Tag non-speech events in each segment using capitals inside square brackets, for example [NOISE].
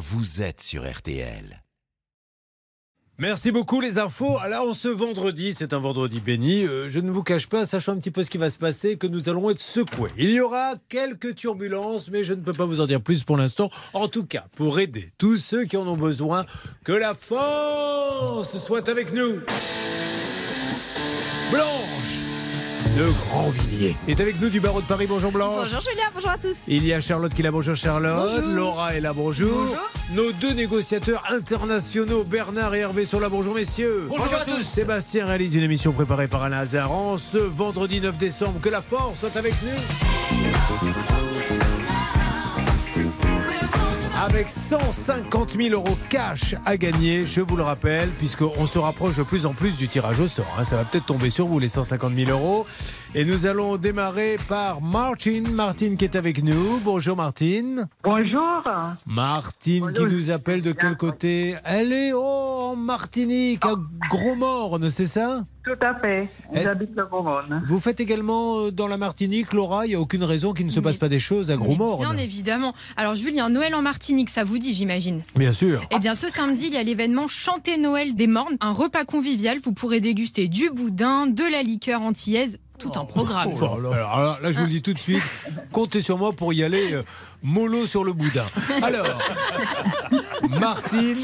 vous êtes sur RTL. Merci beaucoup les infos. Alors on ce vendredi, c'est un vendredi béni. Euh, je ne vous cache pas, sachant un petit peu ce qui va se passer, que nous allons être secoués. Il y aura quelques turbulences, mais je ne peux pas vous en dire plus pour l'instant. En tout cas, pour aider tous ceux qui en ont besoin, que la force soit avec nous. De Grandvilliers est avec nous du barreau de Paris. Bonjour Blanche. Bonjour Julien, bonjour à tous. Il y a Charlotte qui est là. Bonjour Charlotte. Bonjour. Laura est là. Bonjour. Bonjour. Nos deux négociateurs internationaux, Bernard et Hervé, sont là. Bonjour messieurs. Bonjour à tous. Sébastien réalise une émission préparée par Alain Azaran ce vendredi 9 décembre. Que la force soit avec nous. Avec 150 000 euros cash à gagner, je vous le rappelle, puisqu'on se rapproche de plus en plus du tirage au sort. hein. Ça va peut-être tomber sur vous, les 150 000 euros. Et nous allons démarrer par Martine. Martine qui est avec nous. Bonjour Martine. Bonjour. Martine Bonjour. qui nous appelle de quel côté? Elle est oh, en Martinique, à Gros-Morne, c'est ça? Tout à fait. J'habite le Beaumont. Vous faites également euh, dans la Martinique, Laura Il n'y a aucune raison qu'il ne se Mais- passe pas des choses à Gros-Morne. Bien évidemment. Alors Julien, Noël en Martinique, ça vous dit, j'imagine. Bien sûr. Eh bien, ce samedi, il y a l'événement Chanter Noël des Mornes, un repas convivial. Vous pourrez déguster du boudin, de la liqueur antillaise, tout un programme. Oh là. Alors là, je vous le dis tout de suite, [LAUGHS] comptez sur moi pour y aller euh, mollo sur le boudin. Alors, Martine,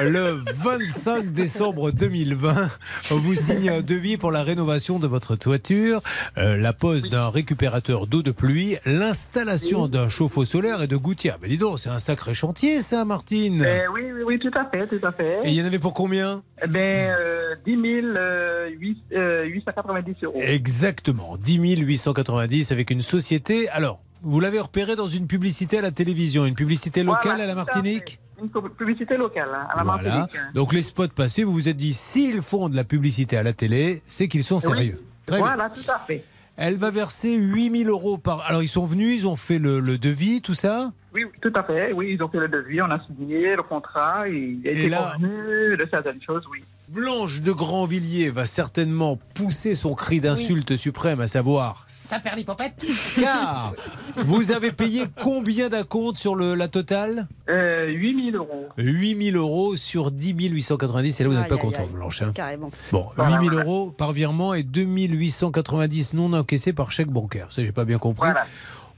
le 25 décembre 2020, on vous signe un devis pour la rénovation de votre toiture, euh, la pose d'un récupérateur d'eau de pluie, l'installation d'un chauffe-eau solaire et de gouttières. Mais dis donc, c'est un sacré chantier ça, Martine. Eh oui, oui, oui, tout à fait, tout à fait. Et il y en avait pour combien? Eh ben, euh, 10 euh, huit- euh, 890 euros. Exactement, 10 890 avec une société. Alors, vous l'avez repéré dans une publicité à la télévision, une publicité locale Voilà, à la Martinique. Une pu- publicité locale hein, à la Voilà. Martinique. hein. Donc les spots passés, vous vous êtes dit, s'ils font de la publicité à la télé, c'est qu'ils sont sérieux. Très bien. Voilà, tout à fait. Elle va verser 8000 euros par... Alors ils sont venus, ils ont fait le, le devis, tout ça Oui, oui, tout à fait. Oui, ils ont fait le devis, on a signé le contrat, et il a Et là- convenu de certaines choses, oui. Blanche de Grandvilliers va certainement pousser son cri d'insulte suprême, à savoir Ça perd l'hypopète Car vous avez payé combien d'acompte sur le, la totale? Euh, 8000 euros. 8000 euros sur 10 890. Et là, vous n'êtes Aïe, pas content. Blanche. hein. Carrément. Bon, Voilà, 8000 voilà. euros par virement et 2890 non encaissés par chèque bancaire. Ça, j'ai pas bien compris. Voilà.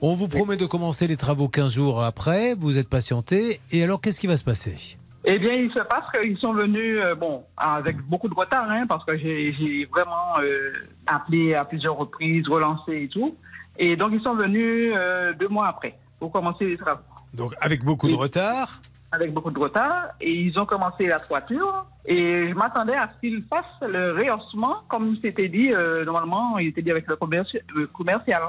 On vous promet de commencer les travaux 15 jours après. Vous êtes patienté. Et alors, qu'est-ce qui va se passer? Eh bien, il se passe qu'ils sont venus, euh, bon, avec beaucoup de retard, hein, parce que j'ai vraiment euh, appelé à plusieurs reprises, relancé et tout. Et donc, ils sont venus euh, deux mois après pour commencer les travaux. Donc, avec beaucoup de retard. Avec beaucoup de retard. Et ils ont commencé la toiture. Et je m'attendais à ce qu'ils fassent le rehaussement, comme c'était dit, euh, normalement, il était dit avec le, commerci- le commercial.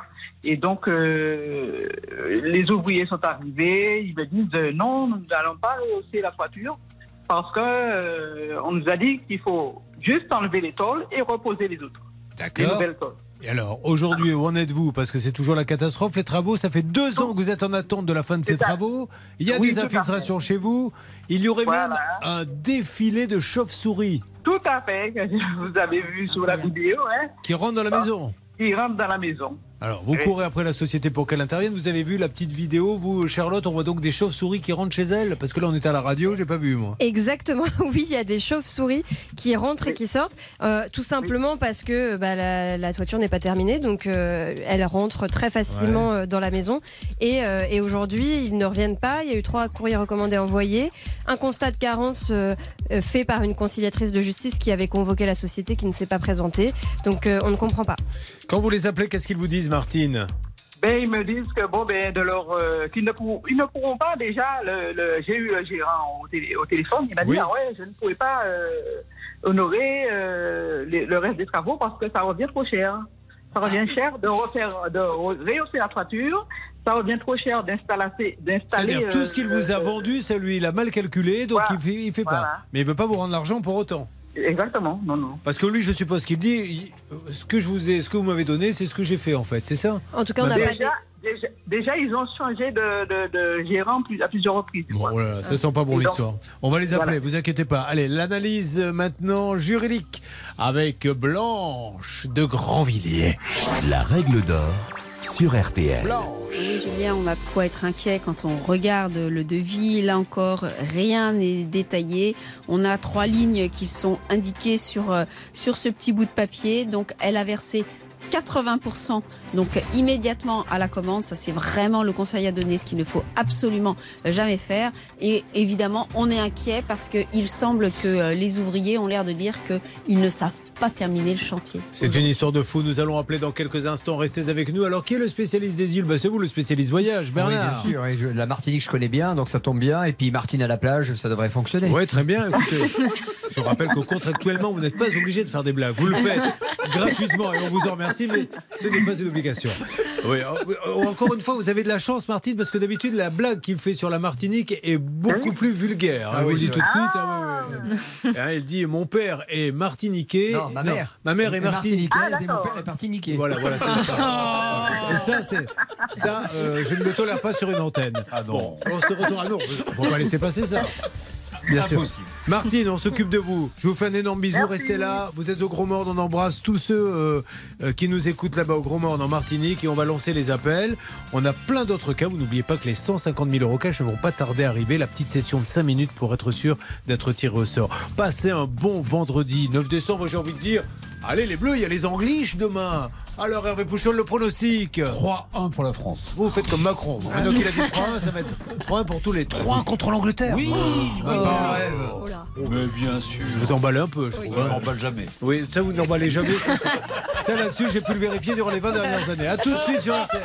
Et donc, euh, les ouvriers sont arrivés, ils me disent euh, non, nous n'allons pas rehausser la toiture parce que on nous a dit qu'il faut juste enlever les tôles et reposer les autres, les D'accord. nouvelles tôles. Et alors, aujourd'hui, où en êtes-vous Parce que c'est toujours la catastrophe, les travaux. Ça fait deux ans que vous êtes en attente de la fin de ces ça. travaux. Il y a Oui, des infiltrations chez vous. Il y aurait Voilà. même un défilé de chauves-souris Tout à fait, [LAUGHS] vous avez vu sur la vidéo, hein, qui rentrent dans la maison. ils rentrent dans la maison. Alors, vous Oui. courez après la société pour qu'elle intervienne. Vous avez vu la petite vidéo, vous, Charlotte, on voit donc des chauves-souris qui rentrent chez elle Parce que là, on était à la radio, j'ai pas vu, moi. Exactement, [LAUGHS] oui, il y a des chauves-souris qui rentrent et qui sortent, euh, tout simplement parce que bah, la, la toiture n'est pas terminée, donc euh, elles rentrent très facilement euh, dans la maison. Et, euh, et aujourd'hui, ils ne reviennent pas. Il y a eu trois courriers recommandés envoyés, un constat de carence euh, euh, fait par une conciliatrice de justice qui avait convoqué la société qui ne s'est pas présentée. Donc euh, on ne comprend pas. Quand vous les appelez, qu'est-ce qu'ils vous disent, Martine Ben, ils me disent que bon, ben, de leur, euh, qu'ils ne pourront, ils ne pourront pas déjà. Le, le- j'ai eu le gérant au, télé- au téléphone. Il m'a dit ah ouais, je ne pouvais pas euh, honorer euh, les- le reste des travaux parce que ça revient trop cher. Ça revient cher de refaire, de rehausser la toiture. Ça revient trop cher d'installer, d'installer. C'est-à-dire, tout ce qu'il vous a vendu, ça lui, il a mal calculé, donc Voilà. il fait, il fait pas. Mais il veut pas vous rendre l'argent pour autant. Exactement, non, non. Parce que lui, je suppose qu'il dit, ce que je vous ai, ce que vous m'avez donné, c'est ce que j'ai fait, en fait, c'est ça En tout cas, on n'a pas. Déjà, déjà, déjà, ils ont changé de, de, de gérant à plusieurs reprises. Bon, voilà, ça sent pas bon l'histoire. On va les appeler, Voilà. vous inquiétez pas. Allez, l'analyse maintenant juridique avec Blanche de Grandvilliers. La règle d'or sur RTL. Oui, Julien, on a quoi être inquiet quand on regarde le devis. Là encore, rien n'est détaillé. On a trois lignes qui sont indiquées sur, euh, sur ce petit bout de papier. Donc, elle a versé 80% donc immédiatement à la commande. Ça, c'est vraiment le conseil à donner, ce qu'il ne faut absolument jamais faire. Et évidemment, on est inquiet parce qu'il semble que euh, les ouvriers ont l'air de dire qu'ils ne savent pas terminer le chantier. C'est une histoire de fou. Nous allons appeler dans quelques instants. Restez avec nous. Alors, qui est le spécialiste des îles? Bah, C'est vous, le spécialiste voyage, Bernard. Oui, bien sûr. Et je- la Martinique, je connais bien, donc ça tombe bien. Et puis Martine à la plage, ça devrait fonctionner. Oui, très bien. Écoutez, [LAUGHS] je vous rappelle que contractuellement, vous n'êtes pas obligé de faire des blagues. Vous le faites gratuitement et on vous en remercie, mais ce n'est pas une obligation. Oui, euh, encore une fois, vous avez de la chance, Martine, parce que d'habitude, la blague qu'il fait sur la Martinique est beaucoup plus vulgaire. Ah hein, oui, vous le dites tout de suite. ah oui, oui, oui. Hein, il dit Mon père est martiniquais. Non, ma mère. ma mère est martiniquaise. martiniquaise et mon père est martiniquais. Voilà, voilà, c'est ça. Et ça, c'est ça, euh, je ne le tolère pas sur une antenne. Ah non. Bon, on se retourne. Ah non, on va pas laisser passer ça. Bien sûr. Impossible. Martine, on s'occupe de vous. Je vous fais un énorme bisou. Merci. Restez là. Vous êtes au Gros Mord. On embrasse tous ceux euh, euh, qui nous écoutent là-bas au Gros Mord en Martinique et on va lancer les appels. On a plein d'autres cas. Vous n'oubliez pas que les 150 000 euros cash ne vont pas tarder à arriver. La petite session de 5 minutes pour être sûr d'être tiré au sort. Passez un bon vendredi 9 décembre. J'ai envie de dire, allez les Bleus, il y a les Angliches demain. Alors Hervé Pouchol, le pronostic. 3-1 pour la France. Vous faites comme Macron. Maintenant qu'il a dit 3-1, ça va être 3-1 pour tous les 3 contre l'Angleterre. Oui, Ah, bah, rêve. Oh là. mais bien sûr. Vous emballez un peu, je trouve. Je hein. m'emballe jamais. Oui, ça vous n'emballez jamais. Ça, c'est- ça, là-dessus, j'ai pu le vérifier durant les 20 dernières années. À tout de suite sur RTL.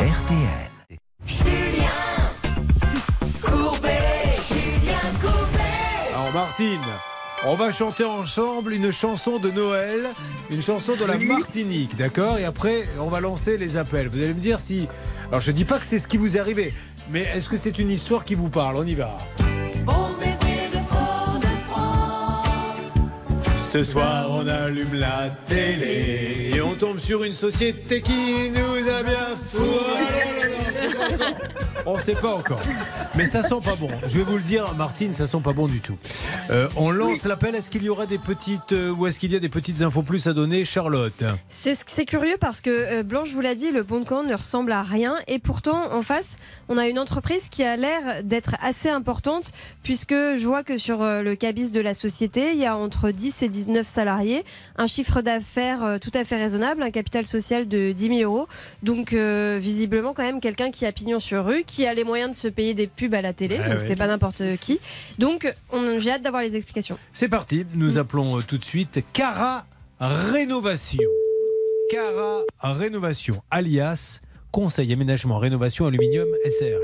RTL. Alors Martine, on va chanter ensemble une chanson de Noël, une chanson de la Martinique, d'accord? Et après, on va lancer les appels. Vous allez me dire si... Alors je dis pas que c'est ce qui vous est arrivé, mais est-ce que c'est une histoire qui vous parle? On y va. Ce soir, on allume la télé et on tombe sur une société qui nous a bien On ne sait pas encore. Mais ça sent pas bon. Je vais vous le dire, Martine, ça sent pas bon du tout. Euh, on lance l'appel. Est-ce qu'il y aura des petites euh, ou est-ce qu'il y a des petites infos plus à donner, Charlotte? C'est curieux parce que euh, Blanche vous l'a dit, le bon de commande ne ressemble à rien et pourtant en face, on a une entreprise qui a l'air d'être assez importante puisque je vois que sur euh, le cabis de la société, il y a entre 10 et 19 salariés, un chiffre d'affaires euh, tout à fait raisonnable, un capital social de 10 000 euros. Donc euh, visiblement quand même quelqu'un qui a pignon sur rue, qui a les moyens de se payer des pubs à la télé, donc ouais. c'est pas n'importe qui. Donc on- j'ai hâte d'avoir les explications. C'est parti. Nous appelons euh, tout de suite Cara Rénovation. Cara Rénovation, alias Conseil Aménagement Rénovation Aluminium SARL.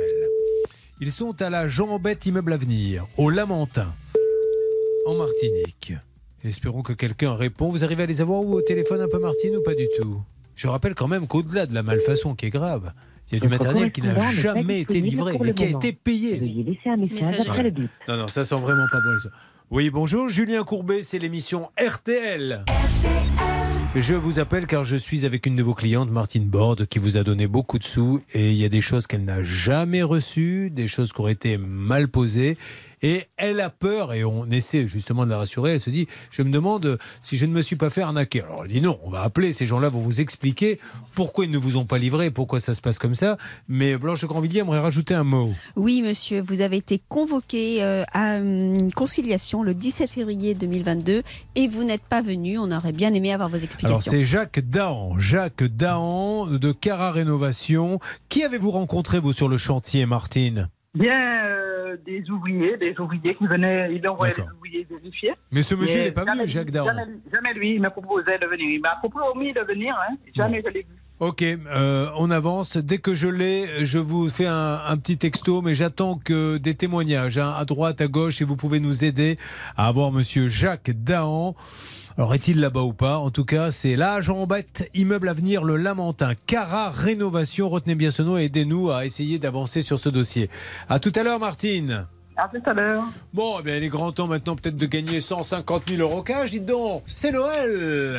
Ils sont à la Jean-Bête Immeuble Avenir, au Lamentin, en Martinique. Espérons que quelqu'un répond. Vous arrivez à les avoir ou au téléphone un peu, Martine, ou pas du tout? Je rappelle quand même qu'au-delà de la malfaçon qui est grave, il y a du matériel qui n'a jamais été livré et qui a été payé. Veuillez laisser un message Messagerie. après le bip. Non, non, ça sent vraiment pas bon. Oui, bonjour, Julien Courbet, c'est l'émission RTL. Je vous appelle car je suis avec une de vos clientes, Martine Borde, qui vous a donné beaucoup de sous et il y a des choses qu'elle n'a jamais reçues, des choses qui ont été mal posées. Et elle a peur, et on essaie justement de la rassurer. Elle se dit Je me demande si je ne me suis pas fait arnaquer. Alors elle dit Non, on va appeler, ces gens-là vont vous expliquer pourquoi ils ne vous ont pas livré, pourquoi ça se passe comme ça. Mais Blanche Grandvilliers aimerait rajouter un mot. Oui, monsieur, vous avez été convoqué euh, à une conciliation le 17 février 2022 et vous n'êtes pas venu. On aurait bien aimé avoir vos Alors explications. c'est Jacques Dahan, Jacques Dahan de Cara Rénovation. Qui avez-vous rencontré vous sur le chantier, Martine? Bien, euh, des ouvriers, des ouvriers qui venaient, ils envoyaient des ouvriers vérifier. Mais ce monsieur n'est pas venu, Jacques Dahan. Jamais, lui- jamais lui, il m'a proposé de venir. Il m'a promis de venir, hein. jamais je l'ai vu. Ok, euh, on avance. Dès que je l'ai, je vous fais un, un petit texto, mais j'attends que des témoignages hein, à droite, à gauche, et vous pouvez nous aider à avoir Monsieur Jacques Dahan. Alors est-il là-bas ou pas? En tout cas, c'est là, Jean Bête, immeuble Avenir, le Lamentin, Cara Rénovation. Retenez bien ce nom et aidez-nous à essayer d'avancer sur ce dossier. À tout à l'heure, Martine. À tout à l'heure. Bon, eh bien, il est grand temps maintenant peut-être de gagner 150 000 euros cash. Dites donc, c'est Noël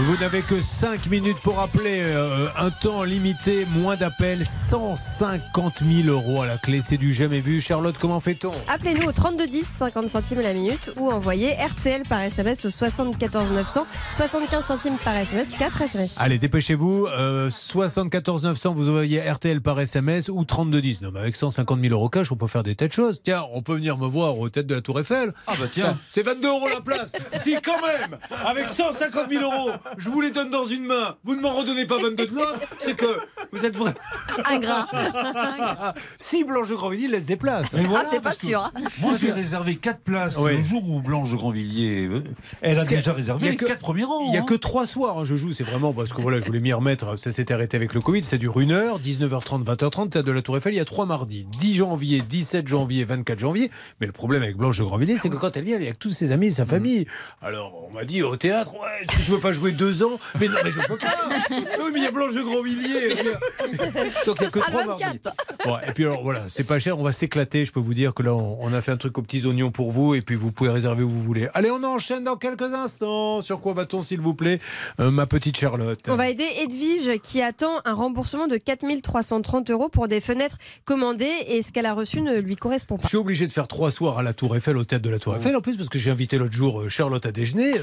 Vous n'avez que 5 minutes pour appeler. euh, un temps limité, moins d'appels, 150 000 euros à la clé. C'est du jamais vu. Charlotte, comment fait-on? Appelez-nous au 3210, 50 centimes la minute, ou envoyez RTL par SMS au 74 900, 75 centimes par SMS, 4 SMS. Allez, dépêchez-vous. Euh, 74 900, vous envoyez RTL par SMS ou 3210. Non, mais avec 150 000 euros cash, on peut faire des tas de choses. Tiens, on peut venir me voir aux têtes de la Tour Eiffel. Ah bah tiens. C'est 22 euros la place. [LAUGHS] si, quand même, avec 150 000 euros, je vous les donne dans une main. Vous ne m'en redonnez pas 22 de l'autre. C'est que vous êtes vraiment. [LAUGHS] Ingrat. [LAUGHS] si Blanche de Grandvilliers laisse des places. Mais voilà, ah, c'est pas sûr. hein. Moi, j'ai réservé 4 places le jour où Blanche de Grandvilliers. euh, Elle a Parce déjà réservé a les que- 4 premiers rangs. Il n'y a hein. que trois soirs, hein, je joue, c'est vraiment parce que voilà, je voulais m'y remettre, ça s'est arrêté avec le Covid, ça dure une heure, 19h30, 20h30, théâtre de la Tour Eiffel, il y a trois mardis, 10 janvier, 17 janvier, 24 janvier, mais le problème avec Blanche de Grandvilliers, c'est que quand elle vient, elle est avec tous ses amis et sa famille. Alors, on m'a dit au théâtre, ouais, que tu veux pas jouer deux ans Mais non, mais je peux pas [LAUGHS] Oui, mais il y a Blanche de Grandvilliers Donc, il y a que trois le mardis. 24. Bon, et puis alors voilà, c'est pas cher, on va s'éclater. Je peux vous dire que là, on, on a fait un truc aux petits oignons pour vous, et puis vous pouvez réserver où vous voulez. Allez, on enchaîne dans quelques instants. Sur quoi va-t-on, s'il vous plaît, Euh, ma petite Charlotte? On va aider Edwige qui attend un remboursement de 4330 euros pour des fenêtres commandées et ce qu'elle a reçu ne lui correspond Je pas. suis obligé de faire trois soirs à la Tour Eiffel, au théâtre de la Tour Eiffel, en plus, parce que j'ai invité l'autre jour euh, Charlotte à déjeuner.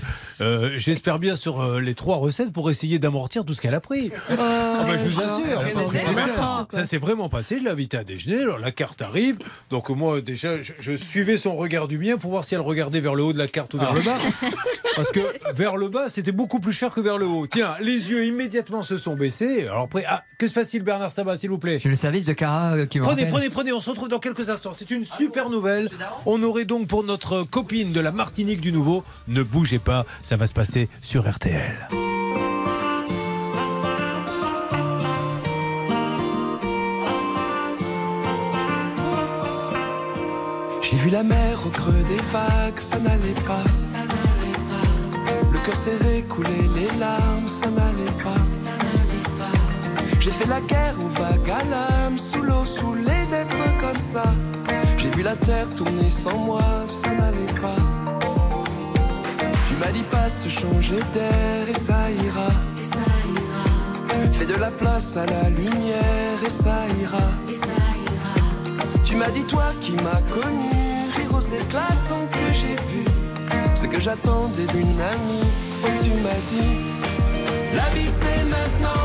Euh, J'espère bien sur euh, les trois recettes pour essayer d'amortir tout ce qu'elle a pris. Ah bah, je vous assure. elle a pas Ça, s'est vraiment passé. Je l'ai invité à déjeuner. Alors la carte arrive. Donc moi déjà, je, je suivais son regard du mien pour voir si elle regardait vers le haut de la carte ou vers le bas. Parce que vers le bas, c'était beaucoup plus cher que vers le haut. Tiens, les yeux immédiatement se sont baissés. Alors après, ah, que se passe-t-il Bernard Sabat, s'il vous plaît? J'ai le service de Cara euh, qui me Prenez, rappelle. prenez, prenez, on se retrouve dans quelques instants. C'est une super nouvelle. On aurait donc pour notre copine de la Martinique du Nouveau, ne bougez pas, ça va se passer sur RTL. J'ai vu la mer au creux des vagues, ça n'allait pas. Le cœur serré, couler les larmes, ça n'allait pas. J'ai fait la guerre aux vagues à l'âme, sous l'eau, saoulé d'être comme ça. J'ai vu la terre tourner sans moi, ça n'allait pas. Tu m'as dit pas se changer d'air et ça ira. Fais de la place à la lumière et ça ira. Tu m'as dit toi qui m'as connu, rire aux éclats tant que j'ai pu. Ce que j'attendais d'une amie, oh tu m'as dit, la vie c'est maintenant,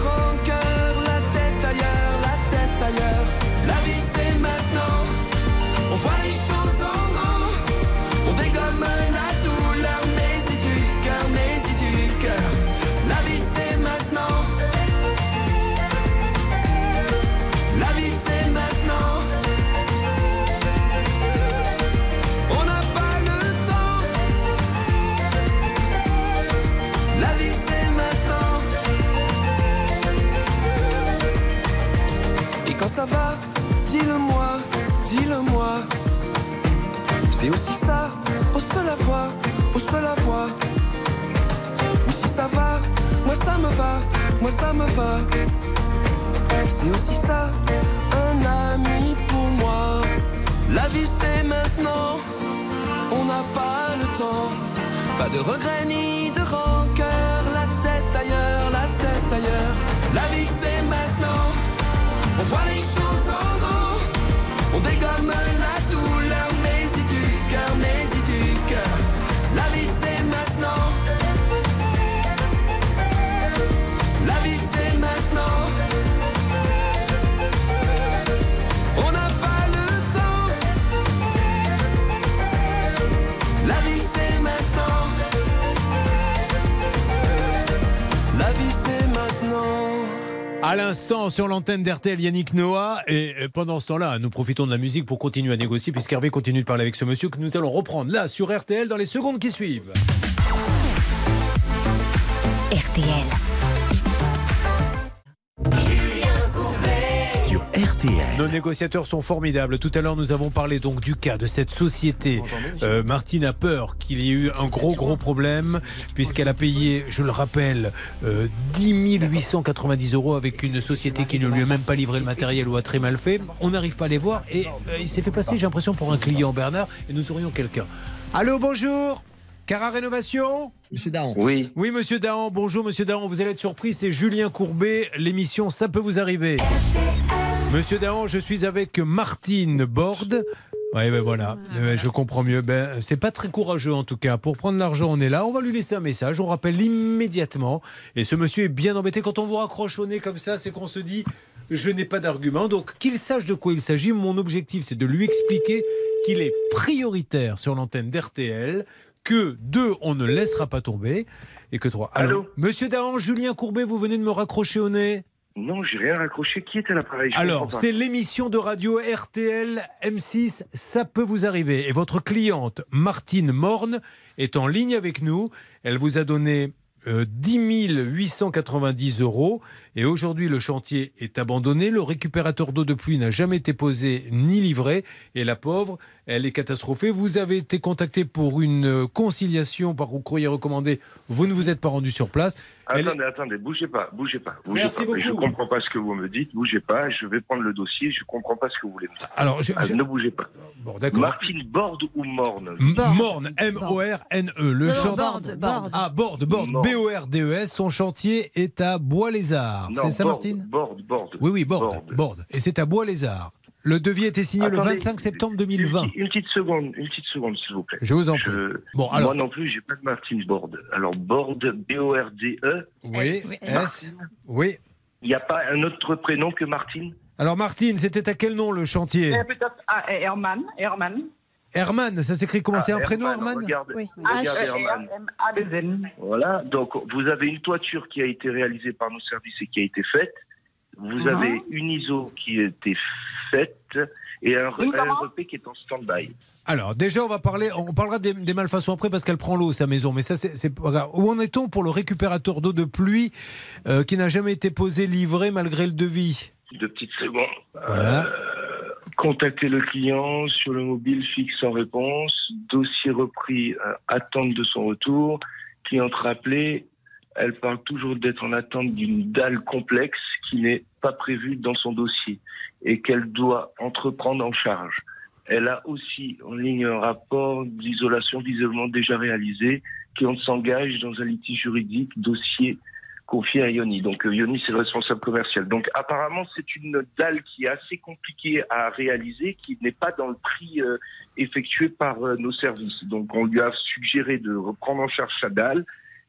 on voit C'est aussi ça, au seul à voir, au seul à voir. Ou si ça va, moi ça me va, moi ça me va. C'est aussi ça, un ami pour moi. La vie c'est maintenant, on n'a pas le temps. Pas de regrets ni de rancœur, la tête ailleurs, la tête ailleurs. La vie c'est maintenant, on voit les choses en grand. À l'instant, sur l'antenne d'RTL, Yannick Noah. Et euh, pendant ce temps-là, nous profitons de la musique pour continuer à négocier, puisqu'Hervé continue de parler avec ce monsieur que nous allons reprendre là, sur RTL, dans les secondes qui suivent. Nos négociateurs sont formidables. Tout à l'heure, nous avons parlé donc du cas de cette société. Euh, Martine a peur qu'il y ait eu un gros, gros problème, puisqu'elle a payé, je le rappelle, euh, 10 890 euros avec une société qui ne lui a même pas livré le matériel ou a très mal fait. On n'arrive pas à les voir et euh, il s'est fait passer, j'ai l'impression, pour un client, Bernard, et nous aurions quelqu'un. Allô, bonjour Cara Rénovation Monsieur Daron. Oui. Oui, monsieur Dahan. Bonjour, monsieur Dahan. Vous allez être surpris, c'est Julien Courbet. L'émission Ça peut vous arriver. Monsieur Dahan, je suis avec Martine Borde. Oui, ben voilà, Euh, je comprends mieux. Ben, c'est pas très courageux en tout cas. Pour prendre l'argent, on est là. On va lui laisser un message. On rappelle immédiatement. Et ce monsieur est bien embêté. Quand on vous raccroche au nez comme ça, c'est qu'on se dit je n'ai pas d'argument. Donc qu'il sache de quoi il s'agit. Mon objectif, c'est de lui expliquer qu'il est prioritaire sur l'antenne d'RTL. Que deux, on ne laissera pas tomber. Et que trois. Alors, monsieur Dahan, Julien Courbet, vous venez de me raccrocher au nez. Non, j'ai rien raccroché. Qui était l'appareil? Alors, c'est l'émission de radio RTL M6, ça peut vous arriver. Et votre cliente, Martine Morne, est en ligne avec nous. Elle vous a donné euh, 10 890 euros. Et aujourd'hui, le chantier est abandonné. Le récupérateur d'eau de pluie n'a jamais été posé ni livré. Et la pauvre, elle est catastrophée. Vous avez été contacté pour une euh, conciliation par courrier recommandé. Vous ne vous êtes pas rendu sur place. Elle Attendez, attendez, bougez pas, bougez pas. Bougez Merci pas. Je beaucoup. comprends pas ce que vous me dites, bougez pas. Je vais prendre le dossier, je comprends pas ce que vous voulez me dire. Alors, je- Ah, ne bougez pas. Bon, d'accord. Martine Borde ou Morne M- Morne, M-O-R-N-E. E. Le chantier- Borde, Borde. Ah, Borde, Borde. B-O-R-D-E-S. Son chantier est à Bois-les-Arts. C'est ça, Borde, Martine Borde, Borde. Oui, oui, Borde, Borde. Et c'est à Bois-les-Arts. Le devis a été signé le Attendez, 25 septembre 2020. Une, une petite seconde, une petite seconde, s'il vous plaît. Je vous en prie. Bon, alors- Moi non plus, j'ai pas de Martine Borde. Alors, Borde, B-O-R-D-E. Oui, S. Oui. Il n'y a pas un autre prénom que Martine Alors, Martine, c'était à quel nom le chantier? Peut-être ah, Herman. Herman. Herman, ça s'écrit comment C'est un Ah, prénom, Herman, Oui. H- Herman. M-A-2-N. Voilà, donc vous avez une toiture qui a été réalisée par nos services et qui a été faite. Vous Mhm. avez une ISO qui a été faite et un, un REP qui est en stand-by. Alors, déjà, on va parler, on parlera des, des malfaçons après parce qu'elle prend l'eau, sa maison. Mais ça, c'est c'est. Où en est-on pour le récupérateur d'eau de pluie euh, qui n'a jamais été posé, livré malgré le devis? Deux petites secondes. Voilà. Contacter le client sur le mobile fixe sans réponse. Dossier repris, euh, attente de son retour. Cliente rappelée, elle parle toujours d'être en attente d'une dalle complexe qui n'est pas prévue dans son dossier et qu'elle doit entreprendre en charge. Elle a aussi en ligne un rapport d'isolation d'isolement déjà réalisé qui on s'engage dans un litige juridique, dossier confié à Yoni. Donc euh, Yoni, c'est le responsable commercial. Donc apparemment, c'est une dalle qui est assez compliquée à réaliser, qui n'est pas dans le prix euh, effectué par euh, nos services. Donc on lui a suggéré de reprendre en charge sa dalle,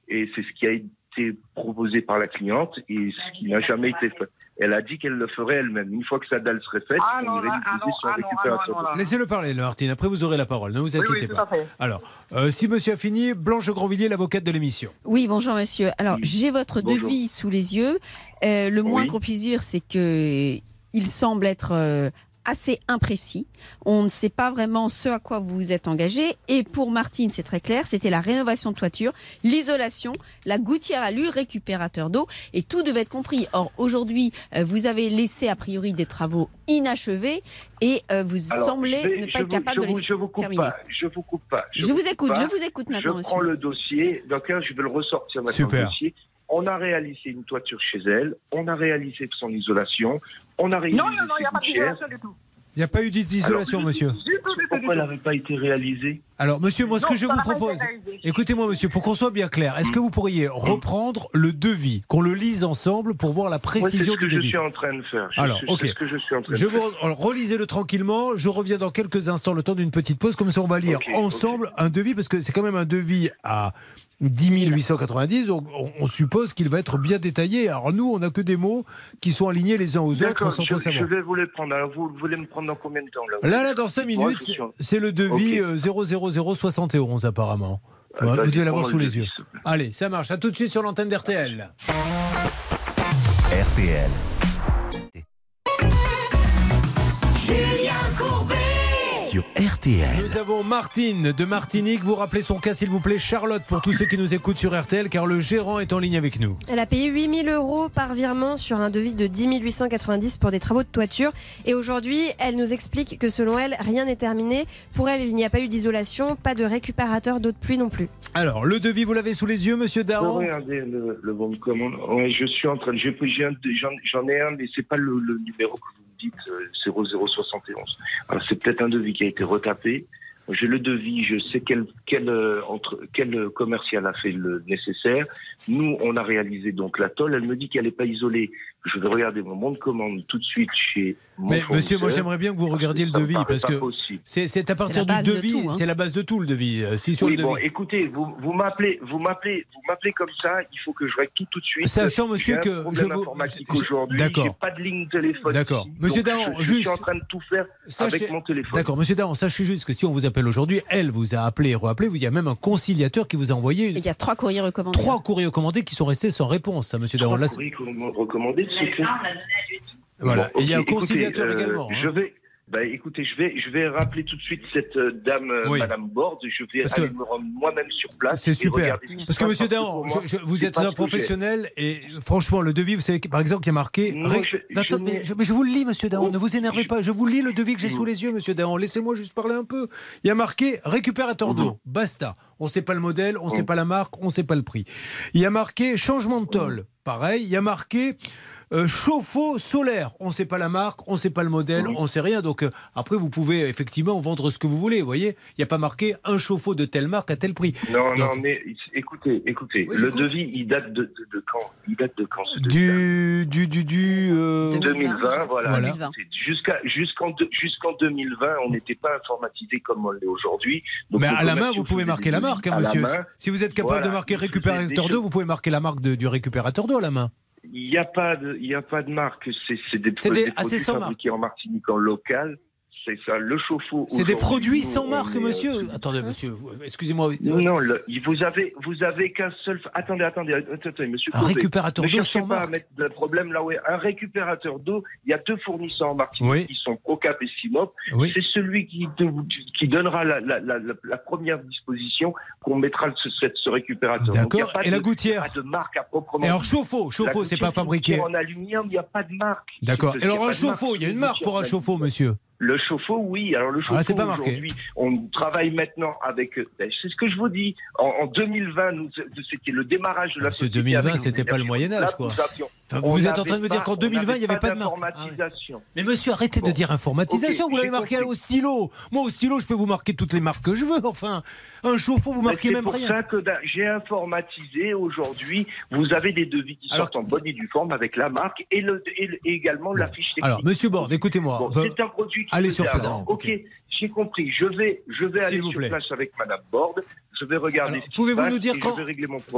et c'est ce qui a été proposé par la cliente, et ce qui n'a jamais été fait. Elle a dit qu'elle le ferait elle-même. Une fois que sa dalle serait faite, Ah on non, irait lui ah ah non, ah récupérateur. ah. Laissez-le parler, le Martine. Après, vous aurez la parole. Ne vous inquiétez oui, pas. à fait. Alors, euh, si monsieur a fini, Blanche Grandvilliers, l'avocate de l'émission. Oui, bonjour monsieur. Alors, j'ai votre Bonjour. devis sous les yeux. Euh, le moins Oui. qu'on puisse dire, c'est que il semble être euh, assez imprécis. On ne sait pas vraiment ce à quoi vous vous êtes engagé. Et pour Martine, c'est très clair, c'était la rénovation de toiture, l'isolation, la gouttière à l'huile, récupérateur d'eau, et tout devait être compris. Or, aujourd'hui, euh, vous avez laissé a priori des travaux inachevés et euh, vous Alors, semblez ne pas être vous- capable je de vous- les Je vous coupe terminer. pas. Je vous coupe pas. Je vous écoute, pas. je vous écoute maintenant, Je prends monsieur. le dossier. D'accord, je vais le ressortir maintenant. Super. Le dossier. On a réalisé une toiture chez elle. On a réalisé son isolation. On a réalisé Non, non, non, il n'y a pas d'isolation du tout. Il n'y a pas eu d'isolation, monsieur. Pourquoi elle n'avait pas été réalisée? Alors, monsieur, moi, ce que je vous propose, écoutez-moi, monsieur, pour qu'on soit bien clair, est-ce que vous pourriez mm. reprendre le devis, qu'on le lise ensemble pour voir la précision du devis que je suis en train de faire. Alors, ok. Je vous relisez-le tranquillement. Je reviens dans quelques instants, le temps d'une petite pause, comme ça on va lire ensemble un devis, parce que c'est quand même un devis à 10 890, on, suppose qu'il va être bien détaillé. Alors nous, on n'a que des mots qui sont alignés les uns aux autres je, vais vous les prendre. Alors vous voulez me prendre dans combien de temps Là, là, dans 5 minutes, c'est le devis okay. Euh, 000 0071 apparemment. Vous devez l'avoir sous les yeux. Allez, ça marche. À tout de suite sur l'antenne d'RTL. RTL. Sur RTL. Nous avons Martine de Martinique. Vous rappelez son cas, s'il vous plaît, Charlotte, pour tous ceux qui nous écoutent sur RTL, car le gérant est en ligne avec nous. Elle a payé 8000 euros par virement sur un devis de 10 890 pour des travaux de toiture. Et aujourd'hui, elle nous explique que selon elle, rien n'est terminé. Pour elle, il n'y a pas eu d'isolation, pas de récupérateur d'eau de pluie non plus. Alors, le devis, vous l'avez sous les yeux, monsieur Daron Regardez le, le bon de commande. Ouais, je suis en train J'en ai un, mais c'est pas le, le numéro que vous dites, euh, 0071. Alors c'est peut-être un devis qui a été retapé. J'ai le devis, je sais quel, euh, entre, quel euh, commercial a fait le nécessaire. Nous, on a réalisé donc la tôle. Elle me dit qu'elle n'est pas isolée. Je vais regarder mon bon de commande tout de suite chez mon Mais monsieur, moi j'aimerais bien que vous regardiez le devis parce que c'est à partir du de devis, hein. c'est la base de tout le devis. Euh, Si sur Oui, le bon, devis. écoutez, vous, vous m'appelez, vous m'appelez, vous m'appelez comme ça. Il faut que je règle tout tout de suite. Sachant, monsieur, que je vous- informatique je- aujourd'hui. D'accord. Pas de ligne téléphone. D'accord. Monsieur Daron, je, je juste- suis en train de tout faire Sachez- avec mon téléphone. D'accord, monsieur Daron, sachez juste que si on vous appelle aujourd'hui, elle vous a appelé et rappelé, il y a même un conciliateur qui vous a envoyé Il y a trois courriers recommandés. trois courriers recommandés qui sont restés sans réponse, ça, monsieur Daron. Là, c'est- Courrier Voilà. Bon, Et il y a un écoutez, conciliateur euh, également. hein. Je vais. Bah, écoutez, je vais, je vais rappeler tout de suite cette euh, dame, euh, Oui. Madame Borde. Je vais Parce que- aller me rendre moi-même sur place. C'est et super. ce qui Parce que, monsieur je- vous êtes un professionnel et franchement, le devis, vous savez, par exemple, il y a marqué. Non, ré- je- je Attends, n'ai- mais, je, mais je vous le lis, monsieur Daron, ne vous énervez pas. Je vous lis le devis que j'ai sous les yeux, monsieur Daron. Laissez-moi juste parler un peu. Il y a marqué récupérateur d'eau. Basta. On ne sait pas le modèle, on ne sait pas la marque, on ne sait pas le prix. Il y a marqué changement de tôle. Pareil. Il y a marqué. Euh, chauffe-eau solaire, on ne sait pas la marque, on ne sait pas le modèle, on ne sait rien. Donc euh, après, vous pouvez effectivement vendre ce que vous voulez. Vous voyez, il n'y a pas marqué un chauffe-eau de telle marque à tel prix. Non, Donc, non, mais écoutez, écoutez, Oui, le devis, il date de, de, de quand? Il date de quand ce devis du du du du euh, 2020, voilà. Voilà. Jusqu'en jusqu'en 2020, on n'était pas informatisé comme on l'est aujourd'hui. Mais le à la main, vous pouvez marquer la marque, hein, monsieur. main. Si vous êtes capable Voilà. de marquer récupérateur d'eau, vous pouvez marquer la marque de- du récupérateur d'eau à la main. Il n'y a pas de, il y a pas de marque. C'est c'est des, produits des- marque. fabriqués en Martinique en local. C'est ça, le chauffe-eau. C'est des produits sans marque, euh, monsieur. Attendez, monsieur, excusez-moi. Non, le- vous avez, vous avez qu'un seul. Attendez, attendez, attendez, monsieur. Un Courbet. récupérateur d'eau sans pas à marque. mettre de problème là où un récupérateur d'eau. Il y a deux fournisseurs en Martinique Oui. qui sont Procap et Simop. Oui. C'est celui qui, qui donnera la, la- la- la- la première disposition qu'on mettra ce, ce récupérateur. D'accord. Et la gouttière Pas de marque à proprement. Et alors chauffe-eau, chauffe-eau, c'est pas fabriqué. En aluminium, il n'y a pas de marque. D'accord. Alors un chauffe-eau, il y a une marque pour un chauffe-eau, monsieur. Le chauffe-eau, oui. Alors le chauffe-eau, Ah, c'est marqué. aujourd'hui, on travaille maintenant avec. ben, C'est ce que je vous dis. En, en 2020, nous, c'était le démarrage de la Monsieur, société 2020, avec c'était pas le Moyen Âge, quoi. Enfin, vous êtes en train de me dire qu'en on 2020, il n'y avait pas de marque. Mais monsieur, arrêtez de Bon. dire informatisation. Vous l'avez marqué compris. au stylo. Moi, au stylo, je peux vous marquer toutes les marques que je veux. Enfin, un chauffe-eau, vous marquez C'est même pour rien. ça que j'ai informatisé aujourd'hui. Vous avez des devis qui Alors- sortent en bonne et due forme avec la marque et, le, et, le- et également la fiche technique. Alors, monsieur Borde, écoutez-moi. Bon, c'est un produit allez sur place. Ok, j'ai compris. Je vais, je vais aller vous sur plaît. place avec Madame Borde. Je vais regarder. Pouvez-vous nous dire quand-.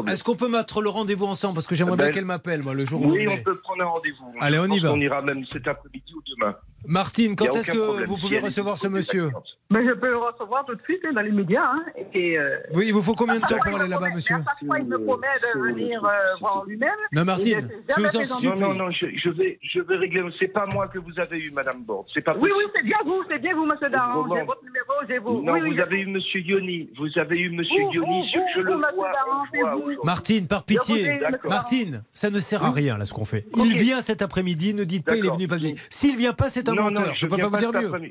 Est-ce qu'on peut mettre le rendez-vous ensemble? Parce que j'aimerais Ben, bien qu'elle m'appelle, moi, le jour où vous Oui, on peut prendre un rendez-vous. Allez, on y va. qu'on ira même cet après-midi ou demain. Martine, quand est-ce que problème. vous pouvez recevoir ce monsieur Mais je peux le recevoir tout de suite, hein, dans les médias. Hein, et, euh, Oui, il vous faut combien de temps pour aller là-bas, monsieur À chaque fois, il me promet de venir euh, voir lui-même. Non, Martine, je vous en supplie. Non, non, non, je, je vais, je vais régler. C'est pas moi que vous avez eu, Madame Borde. C'est pas Oui, possible. oui, c'est bien vous, c'est bien vous, monsieur Daran. Autrement- J'ai votre numéro, j'ai vous. Non, oui, oui, vous avez eu Monsieur Yoni. Vous avez eu Monsieur Vous, Yoni. vous, Je, je vous, le vois. Martine, par pitié. Martine, ça ne sert à rien, là, ce qu'on fait. Il vient cet après-midi, ne dites pas il est venu, pas venu. S'il vient pas, c'est un Non, menteur. non, je ne peux pas vous dire mieux.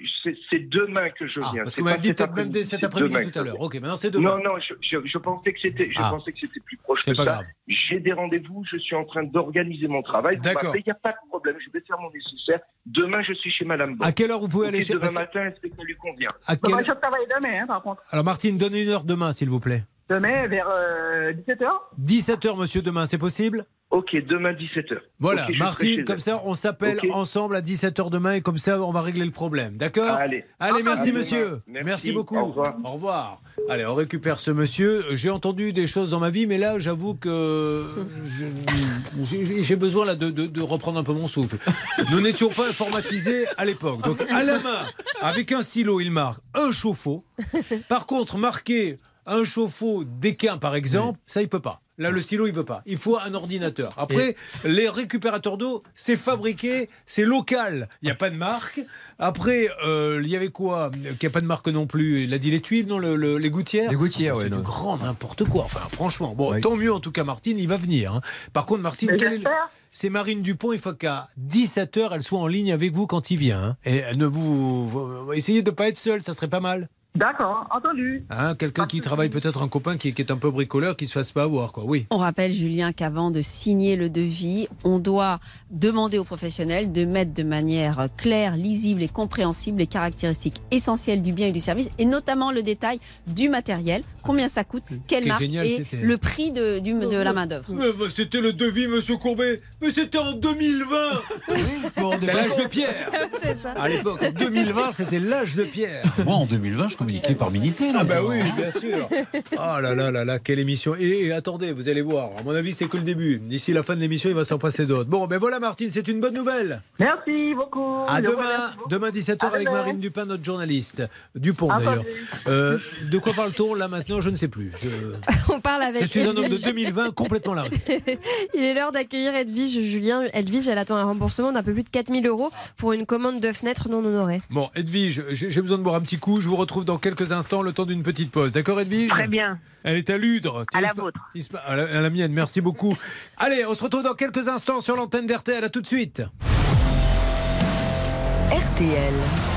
C'est- demain que je Ah, viens. parce que vous m'avez dit cet peut-être même après-midi, dès cet après-midi tout que à l'heure. Ok, maintenant c'est demain. Non, non, je, je- je pensais que c'était, je Ah. pensais que c'était plus proche C'est que pas ça. grave. J'ai des rendez-vous, je suis en train d'organiser mon travail. D'accord. Il n'y a pas de problème, je vais faire mon nécessaire. Demain, je suis chez Madame Borde. À quelle heure vous pouvez aller chez Demain matin, est-ce que ça lui convient? Moi, je travaille demain, hein, par contre. Alors Martine, donnez une heure demain, s'il vous plaît. Demain, vers euh, 17h. 17h, monsieur, demain, c'est possible? Ok, demain 17h. Voilà, Ok, je serai Martine, chez comme ça, on s'appelle ensemble à 17h demain et comme ça, on va régler le problème. D'accord? Allez. Allez, merci, monsieur. Merci. beaucoup. Au revoir. Au revoir. Allez, on récupère ce monsieur. J'ai entendu des choses dans ma vie, mais là, j'avoue que j'ai besoin là, de, de- de reprendre un peu mon souffle. Nous n'étions pas informatisés à l'époque. Donc, à la main, avec un stylo, il marque un chauffe-eau. Par contre, marquer un chauffe-eau d'équin, par exemple, ça, il peut pas. Là, le stylo, il veut pas. Il faut un ordinateur. Après, les récupérateurs d'eau, c'est fabriqué, c'est local. Il n'y a pas de marque. Après, euh, il y avait quoi Il n'y a pas de marque non plus? Il a dit les tuiles, non le- le- Les gouttières? Les gouttières, C'est ouais, du grand n'importe quoi. Enfin, franchement. Bon, tant mieux en tout cas, Martine, il va venir. hein. Par contre, Martine, Mais quel est le- j'espère. c'est Marine Dupont. Il faut qu'à 17h, elle soit en ligne avec vous quand il vient. hein. Et ne vous, vous- essayez de ne pas être seul, ça serait pas mal. D'accord, entendu. Hein, Quelqu'un qui travaille, peut-être un copain qui, qui est un peu bricoleur, qui se fasse pas avoir, quoi. Oui. On rappelle, Julien, qu'avant de signer le devis, on doit demander aux professionnels de mettre de manière claire, lisible et compréhensible les caractéristiques essentielles du bien et du service, et notamment le détail du matériel, combien ça coûte, quelle marque génial, et le prix de, du- de la main-d'œuvre. Mais, bah, c'était le devis, monsieur Courbet. Mais c'était en 2020 C'était l'âge de pierre [LAUGHS] C'est ça. À l'époque, en 2020, c'était l'âge de pierre Moi, en 2020, je communiquais par Minitel. Ah bah oui, bien sûr Oh [LAUGHS] là là là là, quelle émission et, et attendez, vous allez voir, à mon avis, c'est que le début. D'ici la fin de l'émission, il va s'en passer d'autres. Bon, ben voilà, Martine, c'est une bonne nouvelle Merci beaucoup. À demain, beaucoup. demain 17h À avec demain. Marine Dupin, notre journaliste. Dupont, d'ailleurs. Euh, de quoi parle-t-on là maintenant? Je ne sais plus. Je, [LAUGHS] On parle avec je suis un homme de Edwige. 2020 complètement largué. [LAUGHS] Il est l'heure d'accueillir Edwige Julien. Edwige, elle attend un remboursement d'un peu plus de 4000 euros pour une commande de fenêtres non honorée. Bon, Edwige, j'ai besoin de boire un petit coup. Je vous retrouve dans quelques instants, le temps d'une petite pause. D'accord, Edwige Très bien. Elle est à Ludre. À la vôtre. la, à la mienne, merci beaucoup. [LAUGHS] Allez, on se retrouve dans quelques instants sur l'antenne d'RTL. À tout de suite. RTL.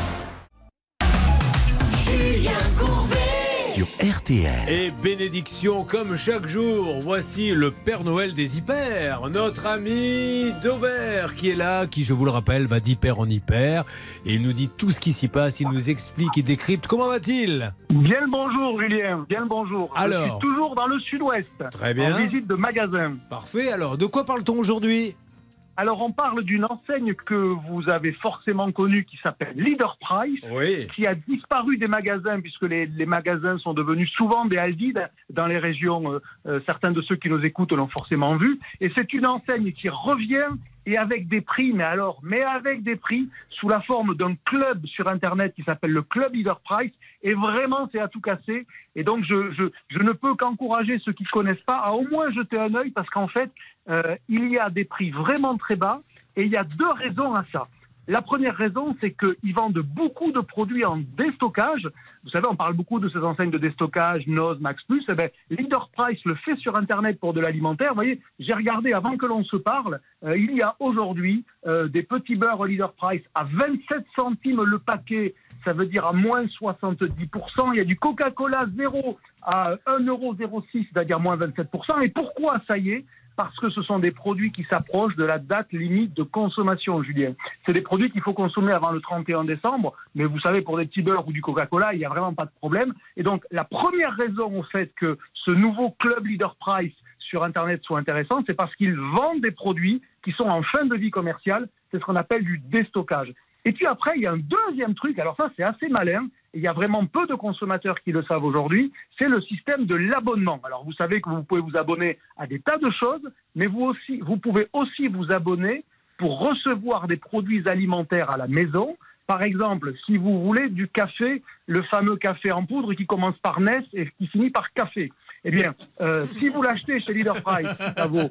Sur RTL. Et bénédiction comme chaque jour, voici le Père Noël des hyper, notre ami Dover qui est là, qui je vous le rappelle va d'hyper en hyper et il nous dit tout ce qui s'y passe, il nous explique, il décrypte. Comment va-t-il? Bien le bonjour, Julien. Bien le bonjour. Je Alors suis toujours dans le sud-ouest. Très bien. En visite de magasin. Parfait, alors de quoi parle-t-on aujourd'hui? Alors, on parle d'une enseigne que vous avez forcément connue qui s'appelle Leader Price. Oui. Qui a disparu des magasins, puisque les, les magasins sont devenus souvent des Aldi dans les régions. euh, euh, certains de ceux qui nous écoutent l'ont forcément vu. Et c'est une enseigne qui revient et avec des prix, mais alors, mais avec des prix sous la forme d'un club sur Internet qui s'appelle le Club Leader Price. Et vraiment, c'est à tout casser. Et donc, je, ne peux qu'encourager ceux qui ne connaissent pas à au moins jeter un œil parce qu'en fait, euh, il y a des prix vraiment très bas et il y a deux raisons à ça. La première raison, c'est qu'ils vendent beaucoup de produits en déstockage. Vous savez, on parle beaucoup de ces enseignes de déstockage, Noz, Max Plus. Eh ben, Leader Price le fait sur Internet pour de l'alimentaire. Vous voyez, j'ai regardé avant que l'on se parle. euh, il y a aujourd'hui euh, des petits beurres Leader Price à 27 centimes le paquet. Ça veut dire à moins 70%. Il y a du Coca-Cola zéro à 1,06€, c'est-à-dire moins 27%. Et pourquoi ça y est? Parce que ce sont des produits qui s'approchent de la date limite de consommation, Julien. C'est des produits qu'il faut consommer avant le 31 décembre, mais vous savez, pour des petits beurres ou du Coca-Cola, il n'y a vraiment pas de problème. Et donc, la première raison au fait que ce nouveau club Leader Price sur Internet soit intéressant, c'est parce qu'ils vendent des produits qui sont en fin de vie commerciale. C'est ce qu'on appelle du déstockage. Et puis après, il y a un deuxième truc, alors ça c'est assez malin, il y a vraiment peu de consommateurs qui le savent aujourd'hui, c'est le système de l'abonnement. Alors vous savez que vous pouvez vous abonner à des tas de choses, mais vous, aussi, vous pouvez aussi vous abonner pour recevoir des produits alimentaires à la maison. Par exemple, si vous voulez du café, le fameux café en poudre qui commence par Ness et qui finit par café. Eh bien, euh, si vous l'achetez chez Leader Price, ça vaut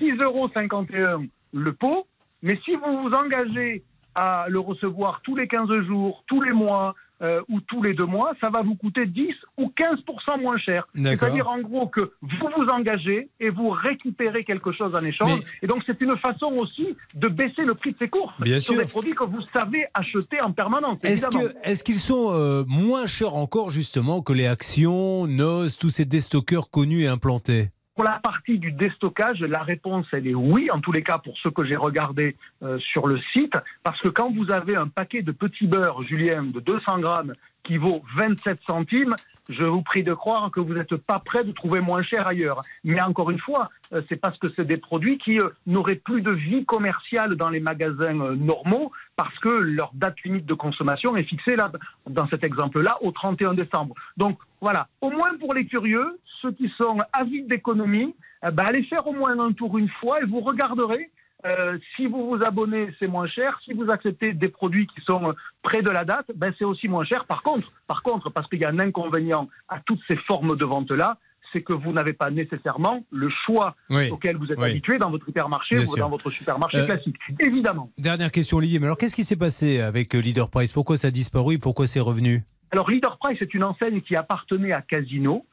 6,51 euros le pot. Mais si vous vous engagez à le recevoir tous les 15 jours, tous les mois euh, ou tous les deux mois, ça va vous coûter 10 ou 15% moins cher. C'est-à-dire en gros que vous vous engagez et vous récupérez quelque chose en échange. Et donc c'est une façon aussi de baisser le prix de ces courses Bien sur sûr. des produits que vous savez acheter en permanence. Est-ce qu'ils sont euh, moins chers encore justement que les actions, NOS, tous ces déstockeurs connus et implantés? Pour la partie du déstockage, la réponse, elle est oui, en tous les cas pour ceux que j'ai regardés euh, sur le site, parce que quand vous avez un paquet de petits beurres, Julien, de 200 grammes, qui vaut 27 centimes, je vous prie de croire que vous n'êtes pas prêt de trouver moins cher ailleurs. Mais encore une fois, euh, c'est parce que c'est des produits qui euh, n'auraient plus de vie commerciale dans les magasins euh, normaux, parce que leur date limite de consommation est fixée là, dans cet exemple-là, au 31 décembre. Donc voilà, au moins pour les curieux, ceux qui sont avides d'économie, eh ben, allez faire au moins un tour une fois et vous regarderez. Euh, si vous vous abonnez, c'est moins cher. Si vous acceptez des produits qui sont euh, près de la date, ben, c'est aussi moins cher. Par contre, par contre, parce qu'il y a un inconvénient à toutes ces formes de vente-là, c'est que vous n'avez pas nécessairement le choix Oui. auquel vous êtes Oui. habitué dans votre hypermarché Bien ou sûr. dans votre supermarché Euh, classique. Évidemment. Dernière question, Olivier. Mais alors, qu'est-ce qui s'est passé avec Leader Price? Pourquoi ça a disparu? Pourquoi c'est revenu? Alors, Leader Price est une enseigne qui appartenait à Casino,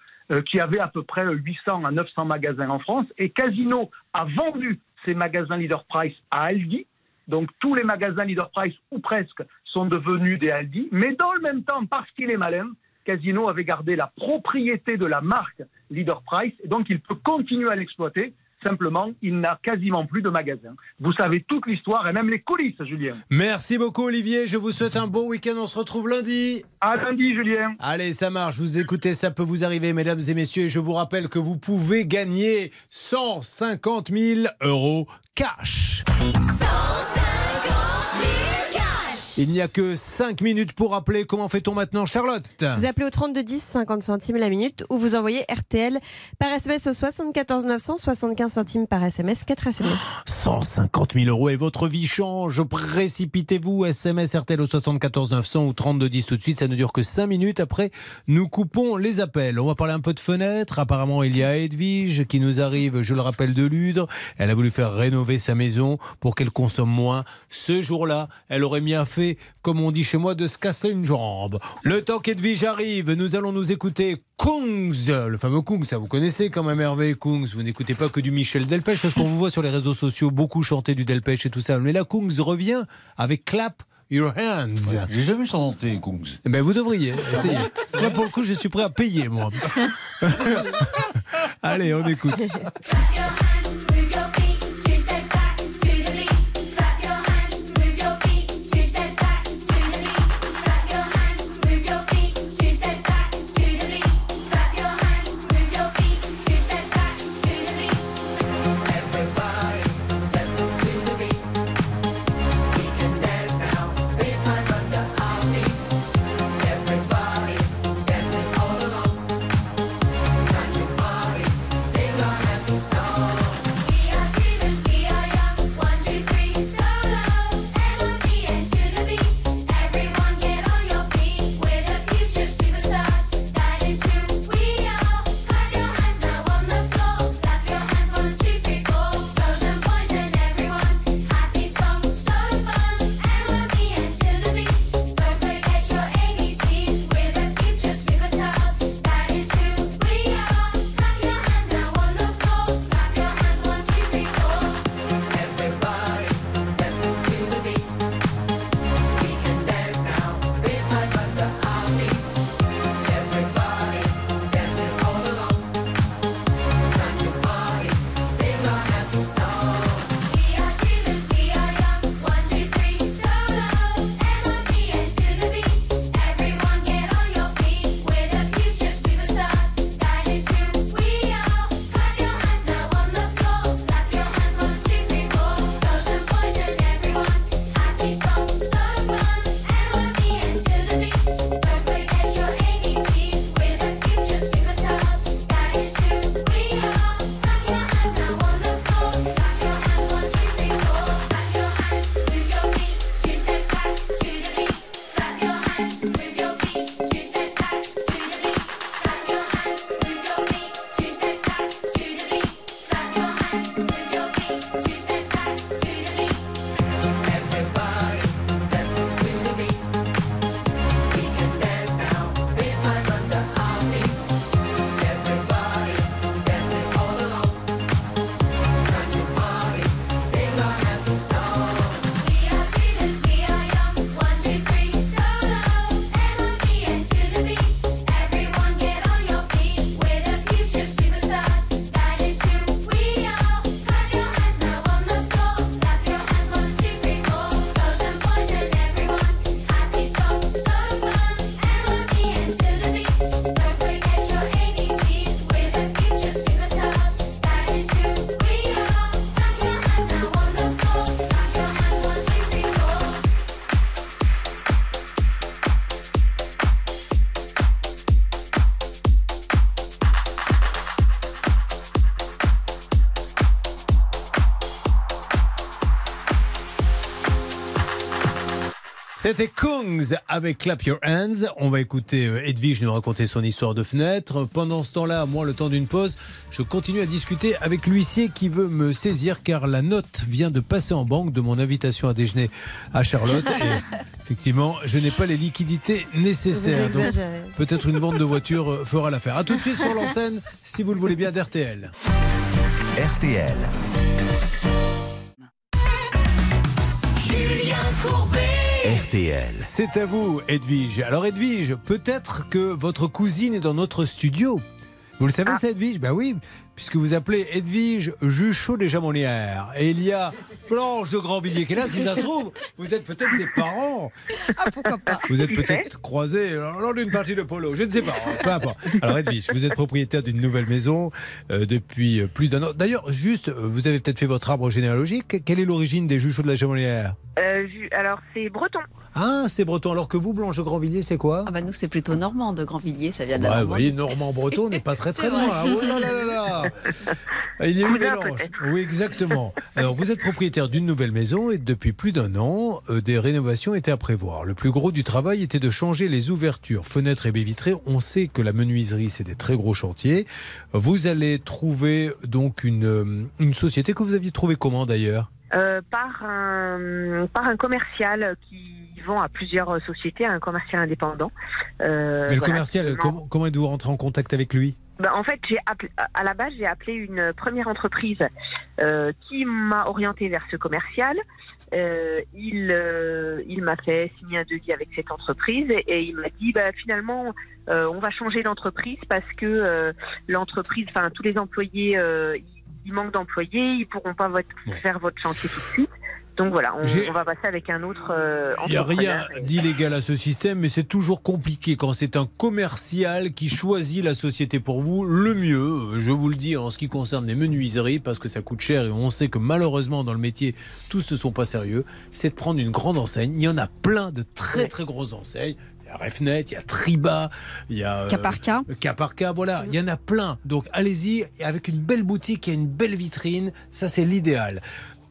qui avait à peu près 800 à 900 magasins en France. Et Casino a vendu ses magasins Leader Price à Aldi. Donc, tous les magasins Leader Price, ou presque, sont devenus des Aldi. Mais dans le même temps, parce qu'il est malin, Casino avait gardé la propriété de la marque Leader Price. Et donc, il peut continuer à l'exploiter. Simplement, il n'a quasiment plus de magasins. Vous savez toute l'histoire et même les coulisses, Julien. Merci beaucoup, Olivier. Je vous souhaite un bon week-end. On se retrouve lundi. À lundi, Julien. Allez, ça marche. Vous écoutez, ça peut vous arriver, mesdames et messieurs. Et je vous rappelle que vous pouvez gagner 150 000 euros cash. Il n'y a que 5 minutes pour appeler. Comment fait-on maintenant, Charlotte Vous appelez au 32 10, 50 centimes la minute, ou vous envoyez RTL par SMS au 74 900, 75 centimes par SMS, 4 SMS. 150 000 euros et votre vie change. Précipitez-vous. SMS RTL au 74 900 ou 32 10 tout de suite. Ça ne dure que 5 minutes. Après, nous coupons les appels. On va parler un peu de fenêtres. Apparemment, il y a Edwige qui nous arrive, je le rappelle, de Ludre. Elle a voulu faire rénover sa maison pour qu'elle consomme moins. Ce jour-là, elle aurait bien fait, comme on dit chez moi, de se casser une jambe. Le temps qu'Edwige arrive, nous allons nous écouter Kungs, le fameux Kungs. Ça, vous connaissez quand même Hervé Kungs. Vous n'écoutez pas que du Michel Delpech parce qu'on vous voit sur les réseaux sociaux beaucoup chanter du Delpech et tout ça. Mais là, Kungs revient avec Clap Your Hands. J'ai jamais chanté, Kungs. Eh Ben, vous devriez essayer. Là, pour le coup, je suis prêt à payer, moi. [LAUGHS] Allez, on écoute. [LAUGHS] C'était Kungs avec Clap Your Hands. On va écouter euh, Edwige nous raconter son histoire de fenêtre. Pendant ce temps-là, moi, le temps d'une pause, je continue à discuter avec l'huissier qui veut me saisir car la note vient de passer en banque de mon invitation à déjeuner à Charlotte. Et [LAUGHS] effectivement, je n'ai pas les liquidités nécessaires. Vous Donc, exagérez. peut-être une vente de voiture euh, fera l'affaire. A tout de suite sur l'antenne, si vous le voulez bien, d'RTL. RTL. Julien Courbet. RTL. C'est à vous, Edwige. Alors, Edwige, peut-être que votre cousine est dans notre studio. Vous le savez, ça, Edwige? Ben oui, puisque vous appelez Edwige Juchot des Jamonières. Et il y a Blanche de Grandvilliers qui est là. Si ça se trouve, vous êtes peut-être des parents. Ah, pourquoi pas Vous êtes peut-être croisés lors d'une partie de polo. Je ne sais pas. Peu importe. Alors, Edwige, vous êtes propriétaire d'une nouvelle maison euh, depuis euh, plus d'un an. D'ailleurs, juste, euh, vous avez peut-être fait votre arbre généalogique. Quelle est l'origine des Juchots de la Jamonière Euh, alors, c'est breton. Ah, c'est breton. Alors que vous, Blanche de Grandvilliers, c'est quoi Ah bah nous c'est plutôt normand de Grandvilliers, ça vient de la vous voyez, Normand-Breton n'est pas [LAUGHS] très très loin. hein. Oh là là là là. [LAUGHS] Il y a eu mélange. Oui, exactement. Alors, vous êtes propriétaire d'une nouvelle maison et depuis plus d'un an, euh, des rénovations étaient à prévoir. Le plus gros du travail était de changer les ouvertures, fenêtres et baies vitrées. On sait que la menuiserie, c'est des très gros chantiers. Vous allez trouver donc une, euh, une société que vous aviez trouvée comment d'ailleurs? Euh, par, un, par un commercial qui vend à plusieurs sociétés, un commercial indépendant. Euh, Mais le voilà, commercial, comment, comment êtes-vous rentré en contact avec lui? Ben, en fait, j'ai à la base, j'ai appelé une première entreprise euh, qui m'a orienté vers ce commercial. Euh, il euh, il m'a fait signer un devis avec cette entreprise et, et il m'a dit bah, finalement euh, on va changer d'entreprise parce que euh, l'entreprise, enfin tous les employés, euh, il- il manque d'employés, ils pourront pas votre- faire votre chantier tout de suite. Donc voilà, on, va passer avec un autre. euh, Il n'y a rien d'illégal à ce système, mais c'est toujours compliqué quand c'est un commercial qui choisit la société pour vous. Le mieux, je vous le dis en ce qui concerne les menuiseries, parce que ça coûte cher et on sait que malheureusement dans le métier, tous ne sont pas sérieux, c'est de prendre une grande enseigne. Il y en a plein de très très grosses enseignes. Il y a Refnet, il y a Triba, il y a... euh, Cas par cas. Cas par cas, voilà, il y en a plein. Donc allez-y, avec une belle boutique et une belle vitrine, ça c'est l'idéal.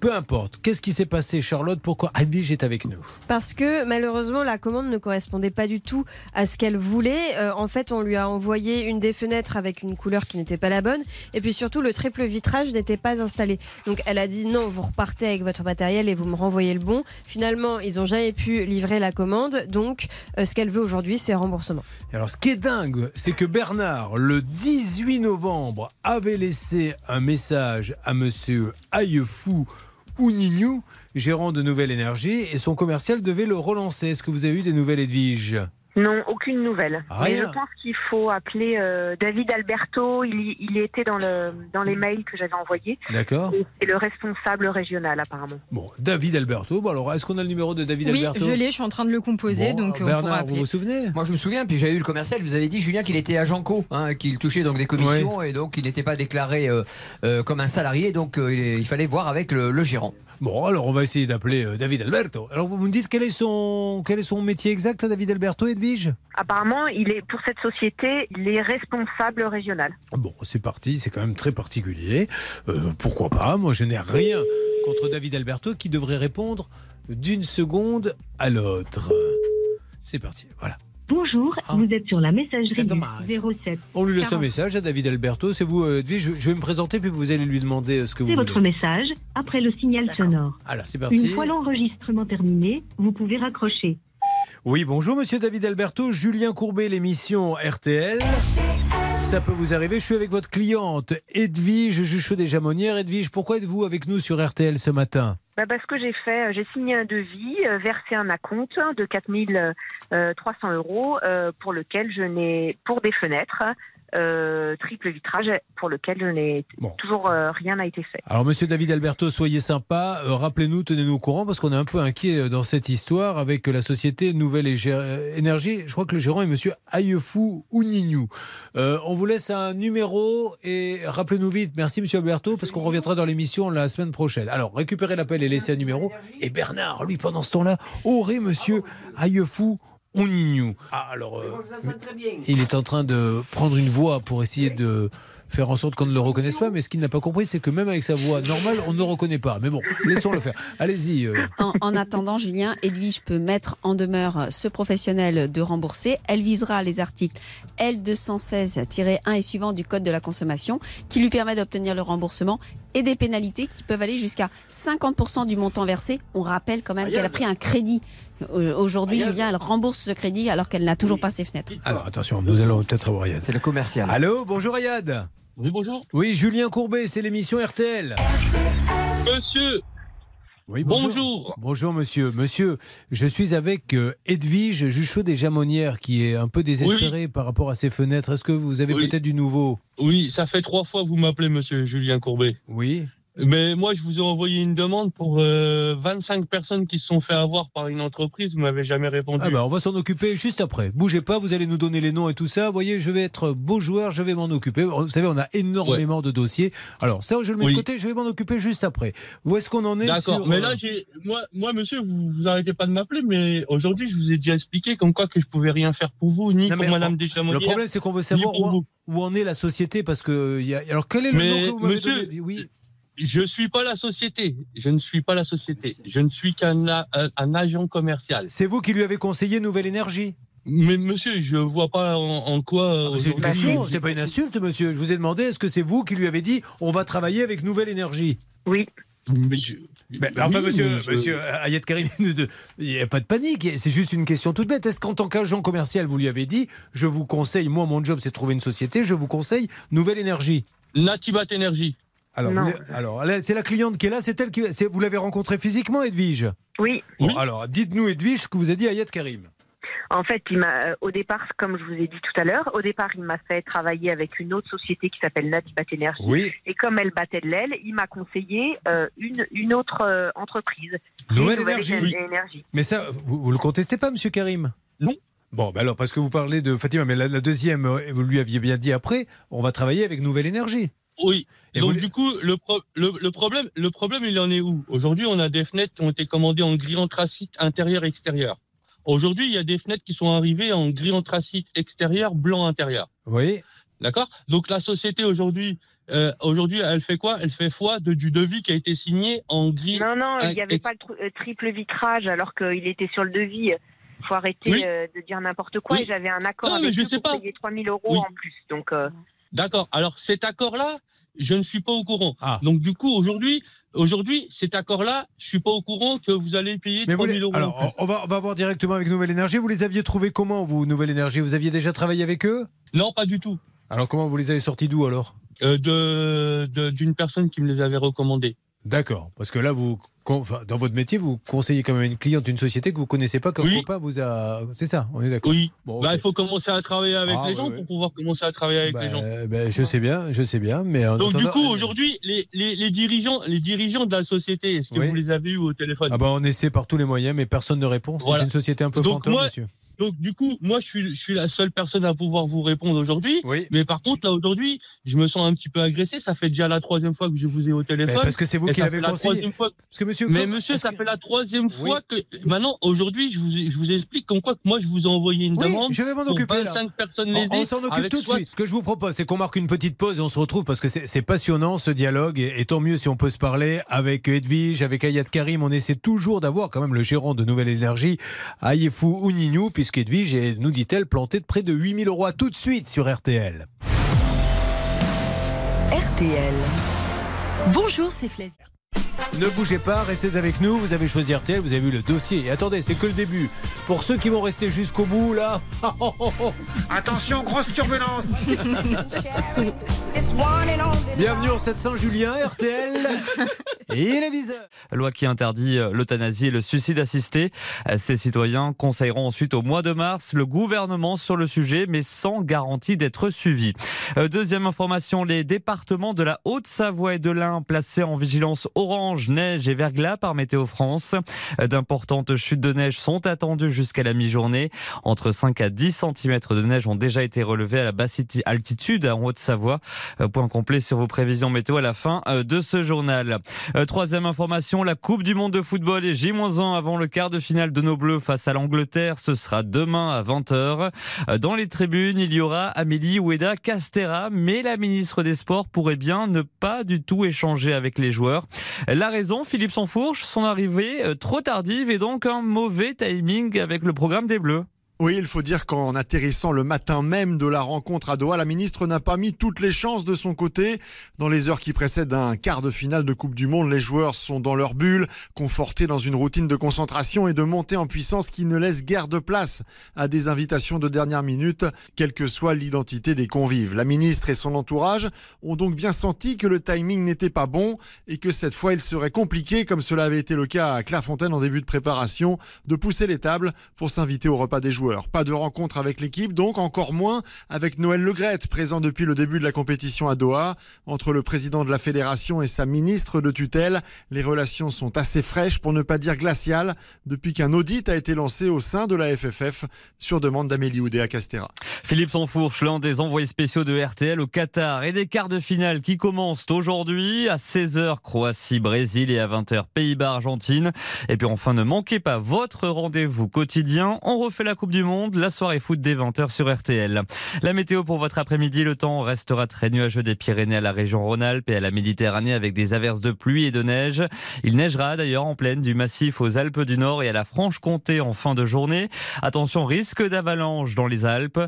Peu importe, qu'est-ce qui s'est passé Charlotte? Pourquoi Edwige est avec nous? Parce que malheureusement, la commande ne correspondait pas du tout à ce qu'elle voulait. Euh, en fait, on lui a envoyé une des fenêtres avec une couleur qui n'était pas la bonne. Et puis surtout, le triple vitrage n'était pas installé. Donc elle a dit non, vous repartez avec votre matériel et vous me renvoyez le bon. Finalement, ils n'ont jamais pu livrer la commande. Donc euh, ce qu'elle veut aujourd'hui, c'est remboursement. Alors, ce qui est dingue, c'est que Bernard, le 18 novembre, avait laissé un message à monsieur Aillefou Ounignou, gérant de Nouvelle Énergie, et son commercial devait le relancer. Est-ce que vous avez eu des nouvelles, Edwige? Non, aucune nouvelle. Rien. Mais je pense qu'il faut appeler euh, David Alberto. Il, était dans, le, dans les mails que j'avais envoyés. D'accord. Et C'est le responsable régional, apparemment. Bon, David Alberto. Bon, alors, est-ce qu'on a le numéro de David Oui, Alberto je l'ai, je suis en train de le composer, Bon, donc euh, on Bernard, pourra vous appeler. vous souvenez? Moi, je me souviens, puis j'avais eu le commercial, vous avez dit, Julien, qu'il était agent co, hein, qu'il touchait donc des commissions et donc il n'était pas déclaré euh, euh, comme un salarié, donc euh, il, il fallait voir avec le, le gérant. Bon, alors on va essayer d'appeler euh, David Alberto. Alors vous me dites quel est son, quel est son métier exact à David Alberto, Edwige Apparemment, il est pour cette société, il est responsable régional. Bon, c'est parti, c'est quand même très particulier. Euh, pourquoi pas Moi, je n'ai rien contre David Alberto qui devrait répondre d'une seconde à l'autre. C'est parti, voilà. Bonjour, vous êtes sur la messagerie du 07. On lui laisse un 40. message à David Alberto. C'est vous, euh, Edwige. Je, je vais me présenter, puis vous allez lui demander euh, ce que vous C'est voulez. votre message après le signal sonore. Alors, c'est parti. Une fois l'enregistrement terminé, vous pouvez raccrocher. Oui, bonjour Monsieur David Alberto, Julien Courbet, l'émission RTL. Ça peut vous arriver, je suis avec votre cliente Edwige Juchot des Jamonières. Edwige, pourquoi êtes-vous avec nous sur RTL ce matin? Bah, parce que j'ai fait, euh, j'ai signé un devis, euh, versé un acompte de 4300 euros euh, pour lequel je n'ai, pour des fenêtres, euh, triple vitrage, pour lequel je toujours euh, rien n'a été fait. Alors Monsieur David Alberto, soyez sympa, euh, rappelez-nous, tenez-nous au courant parce qu'on est un peu inquiet dans cette histoire avec la société Nouvelle Énergie. Je crois que le gérant est Monsieur Aillefou Ounignou. Euh, on vous laisse un numéro et rappelez-nous vite. Merci Monsieur Alberto parce qu'on reviendra dans l'émission la semaine prochaine. Alors récupérez l'appel et laissez un numéro. Et Bernard, lui, pendant ce temps-là, aurait Monsieur Aillefou Ounignou. Ah, alors, euh, il est en train de prendre une voie pour essayer de faire en sorte qu'on ne le reconnaisse pas. Mais ce qu'il n'a pas compris, c'est que même avec sa voix normale, on ne le reconnaît pas. Mais bon, laissons-le faire. Allez-y. euh. En, en attendant, Julien, Edwige peut mettre en demeure ce professionnel de rembourser. Elle visera les articles L216-1 et suivant du Code de la consommation qui lui permet d'obtenir le remboursement et des pénalités qui peuvent aller jusqu'à 50% du montant versé. On rappelle quand même qu'elle a pris un crédit. Euh, Aujourd'hui, Julien, elle rembourse ce crédit alors qu'elle n'a toujours pas ses fenêtres. Alors attention, nous allons peut-être avoir Ayad. C'est le commercial. Allô, bonjour Ayad. Oui, bonjour. Oui, Julien Courbet, c'est l'émission RTL. Monsieur Oui, Bonjour. Bonjour monsieur. Monsieur, je suis avec euh, Edwige Juchot des Jamonnières qui est un peu désespérée par rapport à ses fenêtres. Est-ce que vous avez Oui. peut-être du nouveau? Oui, ça fait trois fois que vous m'appelez monsieur Julien Courbet. Oui. Mais moi, je vous ai envoyé une demande pour euh, 25 personnes qui se sont fait avoir par une entreprise. Vous m'avez jamais répondu. Ah bah on va s'en occuper juste après. Bougez pas, vous allez nous donner les noms et tout ça. Vous voyez, je vais être beau joueur, je vais m'en occuper. Vous savez, on a énormément de dossiers. Alors ça, je le mets Oui. de côté, je vais m'en occuper juste après. Où est-ce qu'on en est D'accord. sur, Mais euh, là, j'ai, moi, moi, monsieur, vous, vous arrêtez pas de m'appeler. Mais aujourd'hui, je vous ai déjà expliqué comme quoi que je pouvais rien faire pour vous, ni Non, pour Madame on-. Le problème, c'est qu'on veut savoir où, en est la société parce que il y a... alors quel est le nom Mais que vous m'avez monsieur, donné? Oui. Je suis pas la société. Je ne suis pas la société. Je ne suis qu'un un, un agent commercial. C'est vous qui lui avez conseillé Nouvelle Énergie. Mais monsieur, je vois pas en, en quoi. Ah, c'est une je- c'est pas une insulte, monsieur. Je vous ai demandé, est-ce que c'est vous qui lui avez dit, on va travailler avec Nouvelle Énergie? Oui. Mais je- Mais, mais enfin, Oui, monsieur, je- monsieur Ayat Karim, [LAUGHS] ne- il n'y a pas de panique. C'est juste une question toute bête. Est-ce qu'en tant qu'agent commercial, vous lui avez dit, je vous conseille, moi, mon job, c'est de trouver une société, je vous conseille Nouvelle Énergie? Natibat Energy. Alors, Non. vous l'avez- alors c'est la cliente qui est là, c'est elle qui. Vous l'avez rencontrée physiquement, Edwige Oui. Bon, alors, dites-nous, Edwige, ce que vous a dit Ayat Karim. En fait, il m'a, euh, au départ, comme je vous ai dit tout à l'heure, au départ, il m'a fait travailler avec une autre société qui s'appelle Natibat Energy. Oui. Et comme elle battait de l'aile, il m'a conseillé euh, une, une autre euh, entreprise. Nouvelle Énergie. Éner- Énergie. Mais ça, vous, vous le contestez pas, monsieur Karim? Non. Bon, ben alors, parce que vous parlez de Fatima, mais la, la deuxième, vous lui aviez bien dit après, on va travailler avec Nouvelle Énergie. Oui. Et Donc vous- du coup, le, pro- le, le problème, le problème, il en est où? Aujourd'hui, on a des fenêtres qui ont été commandées en gris anthracite intérieur et extérieur. Aujourd'hui, il y a des fenêtres qui sont arrivées en gris anthracite extérieur, blanc intérieur. Oui. D'accord? Donc la société aujourd'hui, euh, aujourd'hui, elle fait quoi? Elle fait foi de, du devis qui a été signé en gris. Non, non, il n'y avait ex- pas le tr- euh, triple vitrage alors qu'il était sur le devis. Il faut arrêter Oui. euh, de dire n'importe quoi. Oui. Et j'avais un accord Non, mais avec je sais pour pas. payer 3000 euros Oui. en plus. Donc, euh, D'accord. Alors cet accord-là, je ne suis pas au courant. Ah. Donc du coup, aujourd'hui, aujourd'hui, cet accord-là, je suis pas au courant que vous allez payer Mais vous 3000 les- euros. en Alors, plus. on va, on va voir directement avec Nouvelle Énergie. Vous les aviez trouvés comment, vous, Nouvelle Énergie? Vous aviez déjà travaillé avec eux? Non, pas du tout. Alors, comment vous les avez sortis d'où alors? Euh, de de- d'une personne qui me les avait recommandés. D'accord. Parce que là, vous, dans votre métier, vous conseillez quand même une cliente d'une société que vous connaissez pas, qu'un Oui. copain vous a. C'est ça, on est d'accord Oui. Bon, Bah, il faut commencer à travailler avec Ah, les gens ouais. pour pouvoir commencer à travailler avec les gens. Ben, ben, je sais bien, je sais bien, mais en Donc du coup, aujourd'hui, les, les, les dirigeants, les dirigeants de la société, est-ce que Oui. vous les avez eu au téléphone? Ah ben, on essaie par tous les moyens, mais personne ne répond. C'est Voilà. une société un peu Donc, fantôme, moi- monsieur. Donc du coup, moi, je suis, je suis la seule personne à pouvoir vous répondre aujourd'hui. Oui. Mais par contre, là aujourd'hui, je me sens un petit peu agressé. Ça fait déjà la troisième fois que je vous ai au téléphone. Mais parce que c'est vous qui l'avez la troisième fois- Parce que monsieur. Mais monsieur, ça que- fait la troisième fois que maintenant, aujourd'hui, je vous, je vous explique comme quoi que moi, je vous ai envoyé une Oui, demande. je vais m'en pour occuper. là. 25 personnes On- lésées. On, s'en occupe tout de suite. Ce que je vous propose, c'est qu'on marque une petite pause et on se retrouve parce que c'est c'est passionnant ce dialogue. Et, et tant mieux si on peut se parler avec Edwige, avec Ayat Karim. On essaie toujours d'avoir quand même le gérant de Nouvelle Énergie, Ayefou Ounignou, puisque Edwige est, nous dit-elle, plantée de près de 8000 euros tout de suite sur RTL. RTL. Bonjour, c'est Flavie. Ne bougez pas, restez avec nous. Vous avez choisi RTL, vous avez vu le dossier. Et attendez, c'est que le début. Pour ceux qui vont rester jusqu'au bout, là. [LAUGHS] Attention, grosse turbulence. [LAUGHS] Bienvenue en 700 Julien, RTL. [LAUGHS] Et il est 10h. loi qui interdit euh, l'euthanasie et le suicide assisté. Euh, Ces citoyens conseilleront ensuite au mois de mars le gouvernement sur le sujet, mais sans garantie d'être suivis. Euh, Deuxième information, les départements de la Haute-Savoie et de l'Ain placés en vigilance orange orange, neige et verglas par Météo France. D'importantes chutes de neige sont attendues jusqu'à la mi-journée. Entre 5 à 10 cm de neige ont déjà été relevés à la basse altitude en Haute-Savoie. Euh, point complet sur vos prévisions météo à la fin euh, de ce journal. Euh, troisième information, la Coupe du Monde de football est J-1 avant le quart de finale de nos Bleus face à l'Angleterre. Ce sera demain à 20h. Dans les tribunes, il y aura Amélie Oueda Castera, mais la ministre des Sports pourrait bien ne pas du tout échanger avec les joueurs. La raison, Philippe Sansfourche, son arrivée trop tardive et donc un mauvais timing avec le programme des Bleus. Oui, il faut dire qu'en atterrissant le matin même de la rencontre à Doha, la ministre n'a pas mis toutes les chances de son côté. Dans les heures qui précèdent un quart de finale de Coupe du Monde, les joueurs sont dans leur bulle, confortés dans une routine de concentration et de montée en puissance qui ne laisse guère de place à des invitations de dernière minute, quelle que soit l'identité des convives. La ministre et son entourage ont donc bien senti que le timing n'était pas bon et que cette fois il serait compliqué, comme cela avait été le cas à Clairefontaine en début de préparation, de pousser les tables pour s'inviter au repas des joueurs. Pas de rencontre avec l'équipe, donc encore moins avec Noël Legrette, présent depuis le début de la compétition à Doha. Entre le président de la fédération et sa ministre de tutelle, les relations sont assez fraîches, pour ne pas dire glaciales, depuis qu'un audit a été lancé au sein de la FFF sur demande d'Amélie Oudéa Castera. Philippe Sanfourche, l'un des envoyés spéciaux de RTL au Qatar et des quarts de finale qui commencent aujourd'hui à 16h Croatie-Brésil et à 20h Pays-Bas-Argentine. Et puis enfin, ne manquez pas votre rendez-vous quotidien. On refait la Coupe du Monde, la soirée foot des 20h sur RTL. La météo pour votre après-midi, le temps restera très nuageux des Pyrénées à la région Rhône-Alpes et à la Méditerranée avec des averses de pluie et de neige. Il neigera d'ailleurs en pleine du massif aux Alpes du Nord et à la Franche-Comté en fin de journée. Attention, risque d'avalanche dans les Alpes.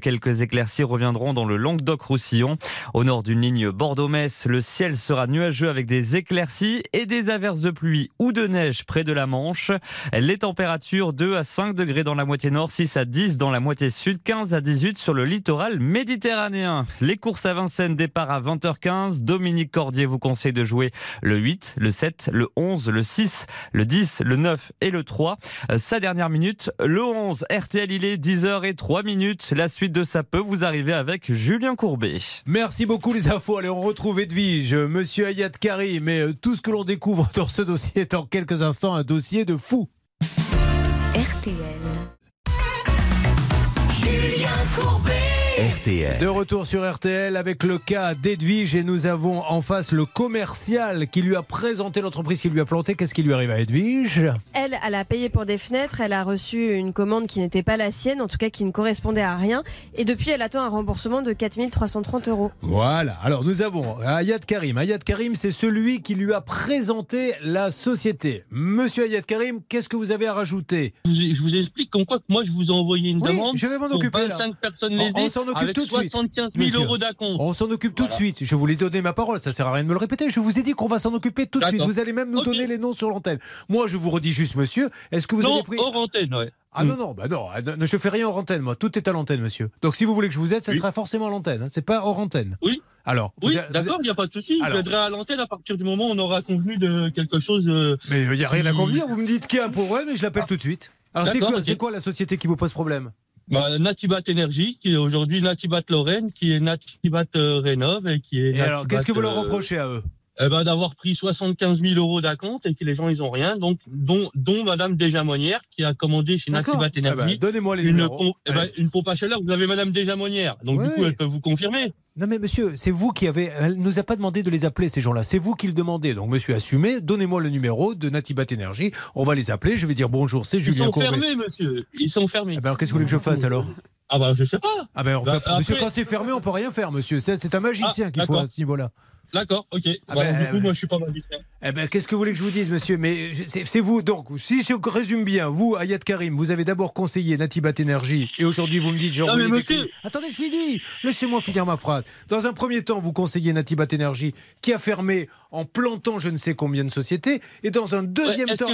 Quelques éclaircies reviendront dans le Languedoc-Roussillon. Au nord d'une ligne Bordeaux-Metz, le ciel sera nuageux avec des éclaircies et des averses de pluie ou de neige près de la Manche. Les températures 2 à 5 degrés dans la moitié nord, 6 à 10 dans la moitié sud, 15 à 18 sur le littoral méditerranéen. Les courses à Vincennes, départ à 20h15. Dominique Cordier vous conseille de jouer le 8, le 7, le 11, le 6, le 10, le 9 et le 3. Sa dernière minute, le 11. RTL, il est 10h et 3 minutes. La suite de ça peut vous arriver avec Julien Courbet. Merci beaucoup les infos. Allez, on retrouve Edwige, monsieur Ayat Karim. Mais euh, tout ce que l'on découvre [LAUGHS] dans ce dossier est en quelques instants un dossier de fou. RTL. Julien Courbet. RTL. De retour sur RTL avec le cas d'Edwige et nous avons en face le commercial qui lui a présenté l'entreprise qui lui a planté. Qu'est-ce qui lui arrive à Edwige? Elle, elle a payé pour des fenêtres, elle a reçu une commande qui n'était pas la sienne, en tout cas qui ne correspondait à rien. Et depuis, elle attend un remboursement de 4330 euros. Voilà. Alors nous avons Ayat Karim. Ayat Karim, c'est celui qui lui a présenté la société. Monsieur Ayat Karim, qu'est-ce que vous avez à rajouter? Je vous, je vous explique comme quoi que moi je vous ai envoyé une Oui, demande je vais m'en occuper, là. 25 personnes On- lésées on s'en occupe avec tout de suite. 75 000 Monsieur, euros d'acompte. On s'en occupe tout de suite. Je vous l'ai donné ma parole. Ça sert à rien de me le répéter. Je vous ai dit qu'on va s'en occuper tout de suite. Vous allez même nous donner les noms sur l'antenne. Moi, je vous redis juste, monsieur. Est-ce que vous Non, avez pris hors antenne, ouais. Ah non non bah non, ah, non, je fais rien hors antenne moi. Tout est à l'antenne, monsieur. Donc si vous voulez que je vous aide, ça Oui. sera forcément à l'antenne. hein. C'est pas hors antenne. Oui. Alors. Oui, d'accord, il n'y a pas de souci. Je Alors. aiderai à l'antenne à partir du moment où on aura convenu de quelque chose. euh, Mais il n'y a rien à qui- convenir. Vous me dites qu'il y a un problème et je l'appelle tout de suite. Alors c'est quoi, ok. c'est quoi la société qui vous pose problème? Bah, Natibat Energy, qui est aujourd'hui Natibat Lorraine, qui est Natibat euh, Rénov et qui est. Et alors, qu'est-ce que vous leur euh, reprochez à eux? Eh ben, d'avoir pris 75 000 euros d'acompte et que les gens ils ont rien, donc dont, dont Madame Desjamonières qui a commandé chez D'accord. Natibat Eh ben, Energy Donnez-moi les une, pompe, eh ben, une pompe à chaleur. Vous avez Madame Desjamonières, donc Oui, du coup elle peut vous confirmer. Non mais monsieur, c'est vous qui avez. Elle nous a pas demandé de les appeler ces gens-là. C'est vous qui le demandez. Donc monsieur, assumez. Donnez-moi le numéro de Natibat Énergie. On va les appeler. Je vais dire bonjour. C'est Ils Julien sont Courbet. fermés, monsieur. Ils sont fermés. Eh ben, alors qu'est-ce que vous voulez que je fasse alors? Ah bah je sais pas. Ah ben, on Bah, fait- monsieur, après- quand c'est fermé, on peut rien faire, monsieur. C'est un magicien Ah, qu'il faut à ce niveau-là. D'accord, ok. Ah Bah, ben, du coup, moi je suis pas magicien. Eh ben, qu'est-ce que vous voulez que je vous dise, monsieur? Mais je- c'est vous. Donc, si je résume bien, vous, Ayat Karim, vous avez d'abord conseillé Natibat Énergie, et aujourd'hui vous me dites envoyé mais monsieur-. Attendez, je finis. Laissez-moi finir ma phrase. Dans un premier temps, vous conseillez Natibat Énergie, qui a fermé en plantant je ne sais combien de sociétés, et dans un deuxième Ouais, temps,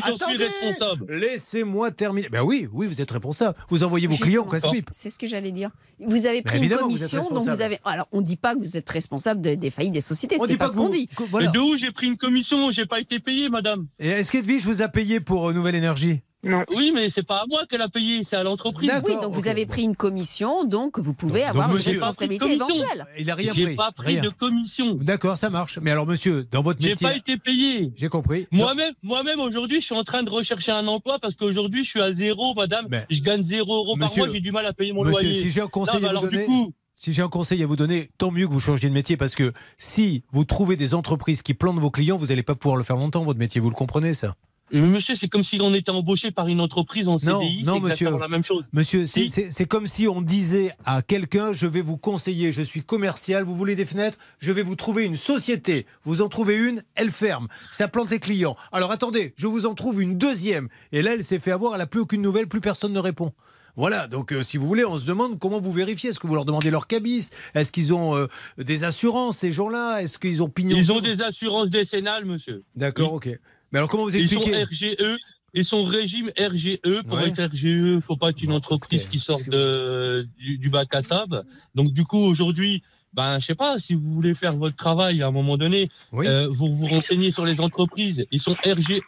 laissez-moi terminer. Ben oui, oui, vous êtes responsable. Vous envoyez vos Justement, clients au casse-pipe. C'est ce que j'allais dire. Vous avez pris une vous commission, donc vous avez. Alors, on ne dit pas que vous êtes responsable de- des faillites des sociétés, On c'est dit pas pas ce qu'on dit. que- voilà. Mais de où j'ai pris une commission? J'ai pas été payé, madame. Et est-ce qu'Edwige vous a payé pour euh, Nouvelle Énergie? Non. Oui, mais c'est pas à moi qu'elle a payé, c'est à l'entreprise. Oui, donc vous avez pris une commission, donc vous pouvez Donc, avoir une monsieur- responsabilité J'ai pris de éventuelle. Il n'a rien J'ai pris. pas pris rien. de commission. D'accord, ça marche. Mais alors, monsieur, dans votre J'ai métier. pas été payé. J'ai compris. Moi-même, moi-même aujourd'hui, je suis en train de rechercher un emploi parce qu'aujourd'hui, je suis à zéro, madame. Je gagne zéro euros par mois, j'ai du mal à payer mon Monsieur, loyer. si j'ai un conseil Non, à vous alors, donner, du coup, si j'ai un conseil à vous donner, tant mieux que vous changiez de métier parce que si vous trouvez des entreprises qui plantent vos clients, vous n'allez pas pouvoir le faire longtemps votre métier. Vous le comprenez ça mais monsieur, c'est comme si on était embauché par une entreprise en Non, CDI, non, c'est monsieur. la même chose. Monsieur, c'est Si. c'est- c'est comme si on disait à quelqu'un je vais vous conseiller, je suis commercial, vous voulez des fenêtres, je vais vous trouver une société. Vous en trouvez une, elle ferme, ça plante les clients. Alors attendez, je vous en trouve une deuxième. Et là, elle s'est fait avoir, elle n'a plus aucune nouvelle, plus personne ne répond. Voilà, donc euh, si vous voulez, on se demande comment vous vérifiez. Est-ce que vous leur demandez leur cabis? Est-ce qu'ils ont euh, des assurances, ces gens-là? Est-ce qu'ils ont pignon Ils ont des assurances décennales, monsieur. D'accord, ok. Mais alors comment vous Ils sont expliquez? RGE. Et son régime RGE, pour Ouais. être RGE, il faut pas être une entreprise qui sort de, du, du bac à sable. Donc du coup, aujourd'hui, ben, je sais pas, si vous voulez faire votre travail à un moment donné, euh, vous vous renseignez sur les entreprises. Ils sont RGE,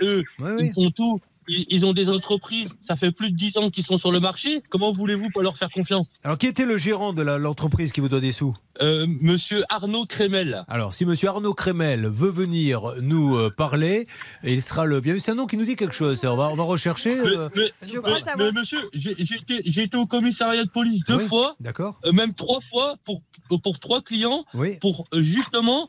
ils sont tout. Ils, ont des entreprises, ça fait plus de 10 ans qu'ils sont sur le marché. Comment voulez-vous pas leur faire confiance? Alors qui était le gérant de l'entreprise qui vous doit des sous? Euh, Monsieur Arnaud Crémel. Alors, si Monsieur Arnaud Crémel veut venir nous euh, parler, il sera le bienvenu. C'est un nom qui nous dit quelque chose. On va, on va rechercher. euh, Mais, mais- mais monsieur, j'ai été, j'ai été au commissariat de police deux Oui, fois, d'accord. euh, même trois fois pour, pour trois clients, Oui. pour euh, justement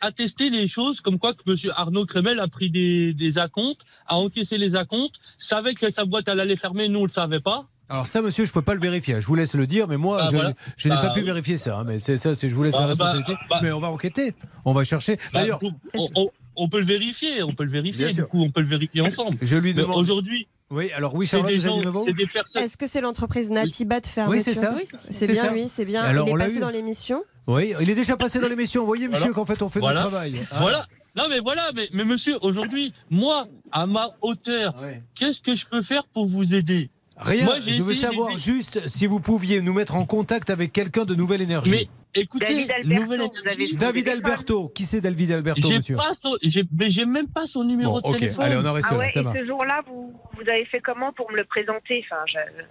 attester les choses comme quoi que monsieur Arnaud Crémel a pris des, des acomptes, a encaissé les acomptes, savait que sa boîte elle allait fermer, nous on le savait pas. Alors ça, monsieur, je peux pas le vérifier. Je vous laisse le dire, mais moi, Ah, je, voilà. je n'ai Bah, pas pu oui. vérifier ça. hein, mais c'est ça, c'est je vous laisse Bah, la bah, responsabilité. bah. mais on va enquêter. On va chercher. Bah, D'ailleurs, on, on- on peut le vérifier, on peut le vérifier, Bien du sûr. coup on peut le vérifier ensemble. Je lui demande- Aujourd'hui, oui, alors oui, c'est Charlotte, des vous avez nouveau c'est des personnes. Est-ce que c'est l'entreprise Natibat de fermeture Oui, c'est ça. Oui, c'est bien ça. lui, c'est bien. Alors, il est passé eu. dans l'émission. Oui, il est déjà passé dans l'émission. Vous voyez, monsieur, Voilà. qu'en fait, on fait Voilà. notre travail. Ah. Voilà. Non mais voilà, mais, mais monsieur, aujourd'hui, moi, à ma hauteur, qu'est-ce que je peux faire pour vous aider? Rien. Moi, je veux savoir juste si vous pouviez nous mettre en contact avec quelqu'un de Nouvelle Énergie. Mais écoutez, David Alberto, David. Qui c'est David Alberto, monsieur pas son, mais j'ai même pas son numéro Bon, de ok. téléphone. Allez, on en reste Ah là. ça et ce jour-là, vous, vous avez fait comment pour me le présenter? Enfin,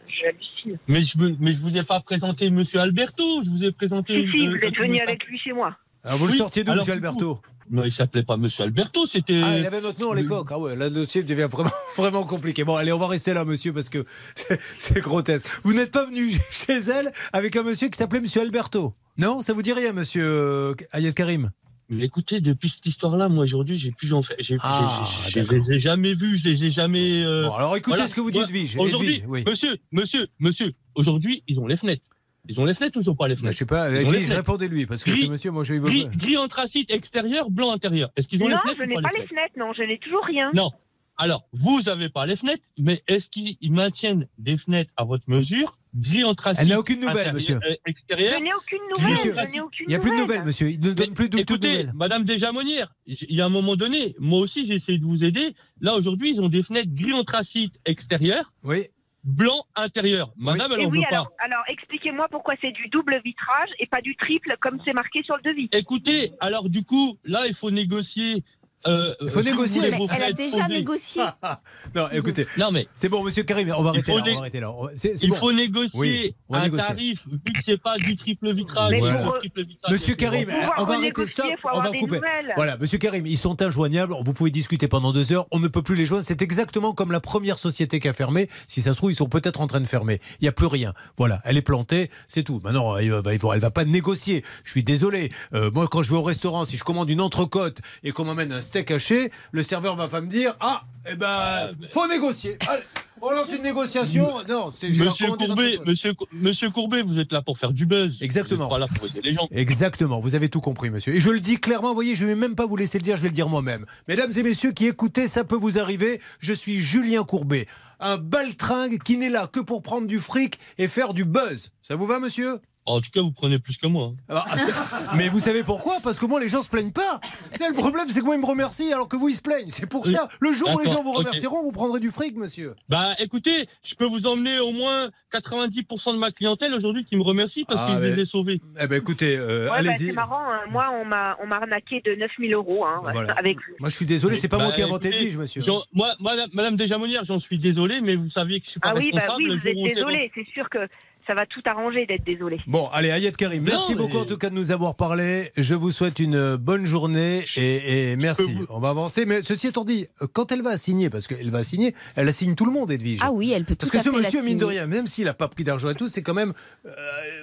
j'hallucine. Mais je, mais je vous ai pas présenté Monsieur Alberto, je vous ai présenté. Si, si, euh, vous êtes venu avec lui chez moi. Alors, vous le sortiez d'où, monsieur coup- Alberto? Non, il s'appelait pas Monsieur Alberto, c'était. Ah, il avait notre nom à l'époque. Ah ouais, là, le dossier devient vraiment, [LAUGHS] vraiment compliqué. Bon, allez, on va rester là, monsieur, parce que [LAUGHS] c'est- grotesque. Vous n'êtes pas venu [LAUGHS] chez elle avec un monsieur qui s'appelait monsieur Alberto Non Ça vous dit rien, monsieur euh, Ayed Karim? Mais écoutez, depuis cette histoire-là, moi aujourd'hui, j'ai plus en fait. Ah, je les ai jamais vus, je les ai jamais. euh, Bon, alors écoutez voilà. ce que vous dites. Vige. Aujourd'hui, oui. monsieur, monsieur, monsieur, aujourd'hui, ils ont les fenêtres. Ils ont les fenêtres ou ils ont pas les Je fenêtres sais pas, Ils ont les Edwige, fenêtres. répondez-lui, parce que Gris- ce monsieur, moi, je Gris, pas. gris anthracite extérieur, blanc intérieur. Est-ce qu'ils ont Non, les fenêtres je ou n'ai pas pas les fenêtres, non, je n'ai toujours rien. Non. Alors, vous avez pas les fenêtres, mais est-ce qu'ils ils maintiennent des fenêtres à votre mesure, gris anthracite Elle n'a aucune nouvelle, monsieur. euh, extérieur Je n'ai aucune Monsieur, nouvelle. je n'ai aucune Il n'y a plus de nouvelle. nouvelles, monsieur. Il ne donne plus de, Écoutez, nouvelles. Madame Desjamonières, il y a un moment donné, moi aussi j'ai essayé de vous aider. Là aujourd'hui, ils ont des fenêtres gris anthracite extérieur, Oui. Blanc intérieur. Madame, elle Et en oui, veut alors, pas. alors expliquez-moi pourquoi c'est du double vitrage et pas du triple comme c'est marqué sur le devis. Écoutez, alors du coup, là, il faut négocier. Euh, Il faut vous négocier. voulez Elle a déjà posées. négocié. [LAUGHS] Non, écoutez. Non mais C'est bon, monsieur Karim, on va arrêter faut là. On va arrêter là. C'est- c'est il bon. faut négocier Oui, un négocier. tarif vu que c'est pas du triple vitrage. Du triple vitrage. Monsieur Karim, on va arrêter ça. faut On va couper. nouvelles. Voilà, Monsieur Karim, ils sont injoignables. Vous pouvez discuter pendant deux heures. On ne peut plus les joindre. C'est exactement comme la première société qui a fermé. Si ça se trouve, ils sont peut-être en train de fermer. Il n'y a plus rien. Voilà, elle est plantée, c'est tout. Maintenant, elle va, elle va pas négocier. Je suis désolé. Euh, moi, quand je vais au restaurant, si je commande une entrecôte et qu'on m'amène un steak haché, le serveur va pas me dire ah, eh ben, faut négocier. [LAUGHS] Allez, on lance une négociation. Non, c'est Monsieur Courbet, monsieur, monsieur Courbet, vous êtes là pour faire du buzz. Exactement. Vous êtes pas là pour aider les gens. Exactement, vous avez tout compris, monsieur. Et je le dis clairement, vous voyez, je vais même pas vous laisser le dire, je vais le dire moi-même. Mesdames et messieurs qui écoutez, ça peut vous arriver. Je suis Julien Courbet, un baltringue qui n'est là que pour prendre du fric et faire du buzz. Ça vous va, monsieur? En tout cas, vous prenez plus que moi. hein. Ah, c'est- mais vous savez pourquoi? Parce que moi, les gens se plaignent pas. C'est le problème, c'est que moi, ils me remercient alors que vous, ils se plaignent. C'est pour ça. Le jour où les gens vous remercieront, vous prendrez du fric, monsieur. Bah écoutez, je peux vous emmener au moins 90% de ma clientèle aujourd'hui qui me remercie parce Ah, je mais- les ai sauvés. Eh ben écoutez, euh, Ouais, bah, allez-y. c'est marrant, hein. moi on m'a on m'a arnaqué de 9000 euros hein, Voilà. avec vous. Moi, je suis désolé, c'est pas Bah, moi qui ai inventé le lige, monsieur. Moi, madame, Desjamonières, j'en suis désolé, mais vous saviez que je suis pas Ah oui, bah responsable. oui, vous êtes désolé, c'est sûr que ça va tout arranger d'être désolé. Bon, allez, Ayed Karim, Non, merci mais- beaucoup en tout cas de nous avoir parlé. Je vous souhaite une bonne journée et, et merci. On va avancer. Mais ceci étant dit, quand elle va signer, parce qu'elle va signer, elle assigne tout le monde, Edwige. Ah oui, elle peut tout Parce que à ce fait monsieur, mine de rien, même s'il n'a pas pris d'argent et tout, c'est quand même. euh,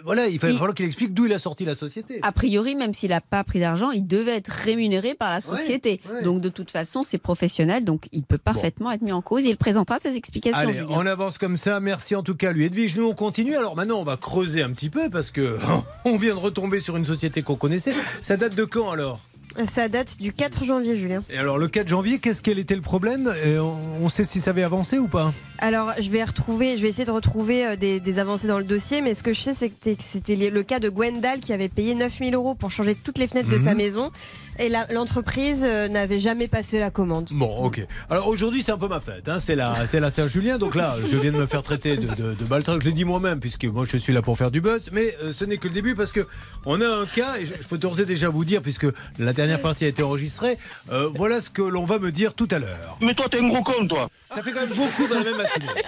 voilà, il va Il- falloir qu'il explique d'où il a sorti la société. A priori, même s'il n'a pas pris d'argent, il devait être rémunéré par la société. ouais. Donc de toute façon, c'est professionnel, donc il peut parfaitement être mis en cause. Et il présentera ses explications. Allez, on avance comme ça. Merci en tout cas, lui. Edwige, nous, on continue. Alors maintenant, on va creuser un petit peu parce que [LAUGHS] on vient de retomber sur une société qu'on connaissait. Ça date de quand alors? Ça date du 4 janvier, Julien. Et alors, le 4 janvier, qu'est-ce qu'elle était le problème? Et on, on sait si ça avait avancé ou pas? Alors, je vais retrouver, je vais essayer de retrouver euh, des, des avancées dans le dossier, mais ce que je sais, c'est que c'était le cas de Gwendal qui avait payé 9000 euros pour changer toutes les fenêtres de Mhm. sa maison, et l'entreprise euh, n'avait jamais passé la commande. Bon, ok. Alors aujourd'hui, c'est un peu ma fête. hein. C'est la, Saint-Julien. Donc là, je viens de me faire traiter de, de. Je l'ai dit moi-même, puisque moi, je suis là pour faire du buzz. Mais euh, ce n'est que le début, parce que on a un cas, et je, je peux d'ores et déjà vous dire, puisque la dernière partie a été enregistrée. euh, voilà ce que l'on va me dire tout à l'heure. Mais toi, t'es un gros con, toi. Ça fait quand même beaucoup dans la même matinée.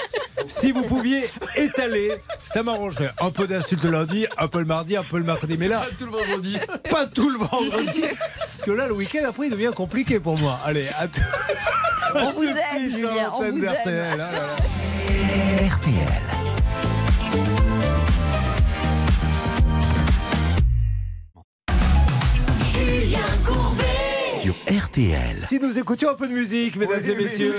Si vous pouviez étaler, ça m'arrangerait. Un peu d'insultes le lundi, un peu le mardi, un peu le mercredi. Mais là, Pas tout le vendredi. pas tout le vendredi. Parce que là, le week-end, après, il devient compliqué pour moi. Allez, à tout. On à vous aime, Julien, on vous aime. Ah. RTL. Sur RTL. Si nous écoutions un peu de musique, mesdames et messieurs.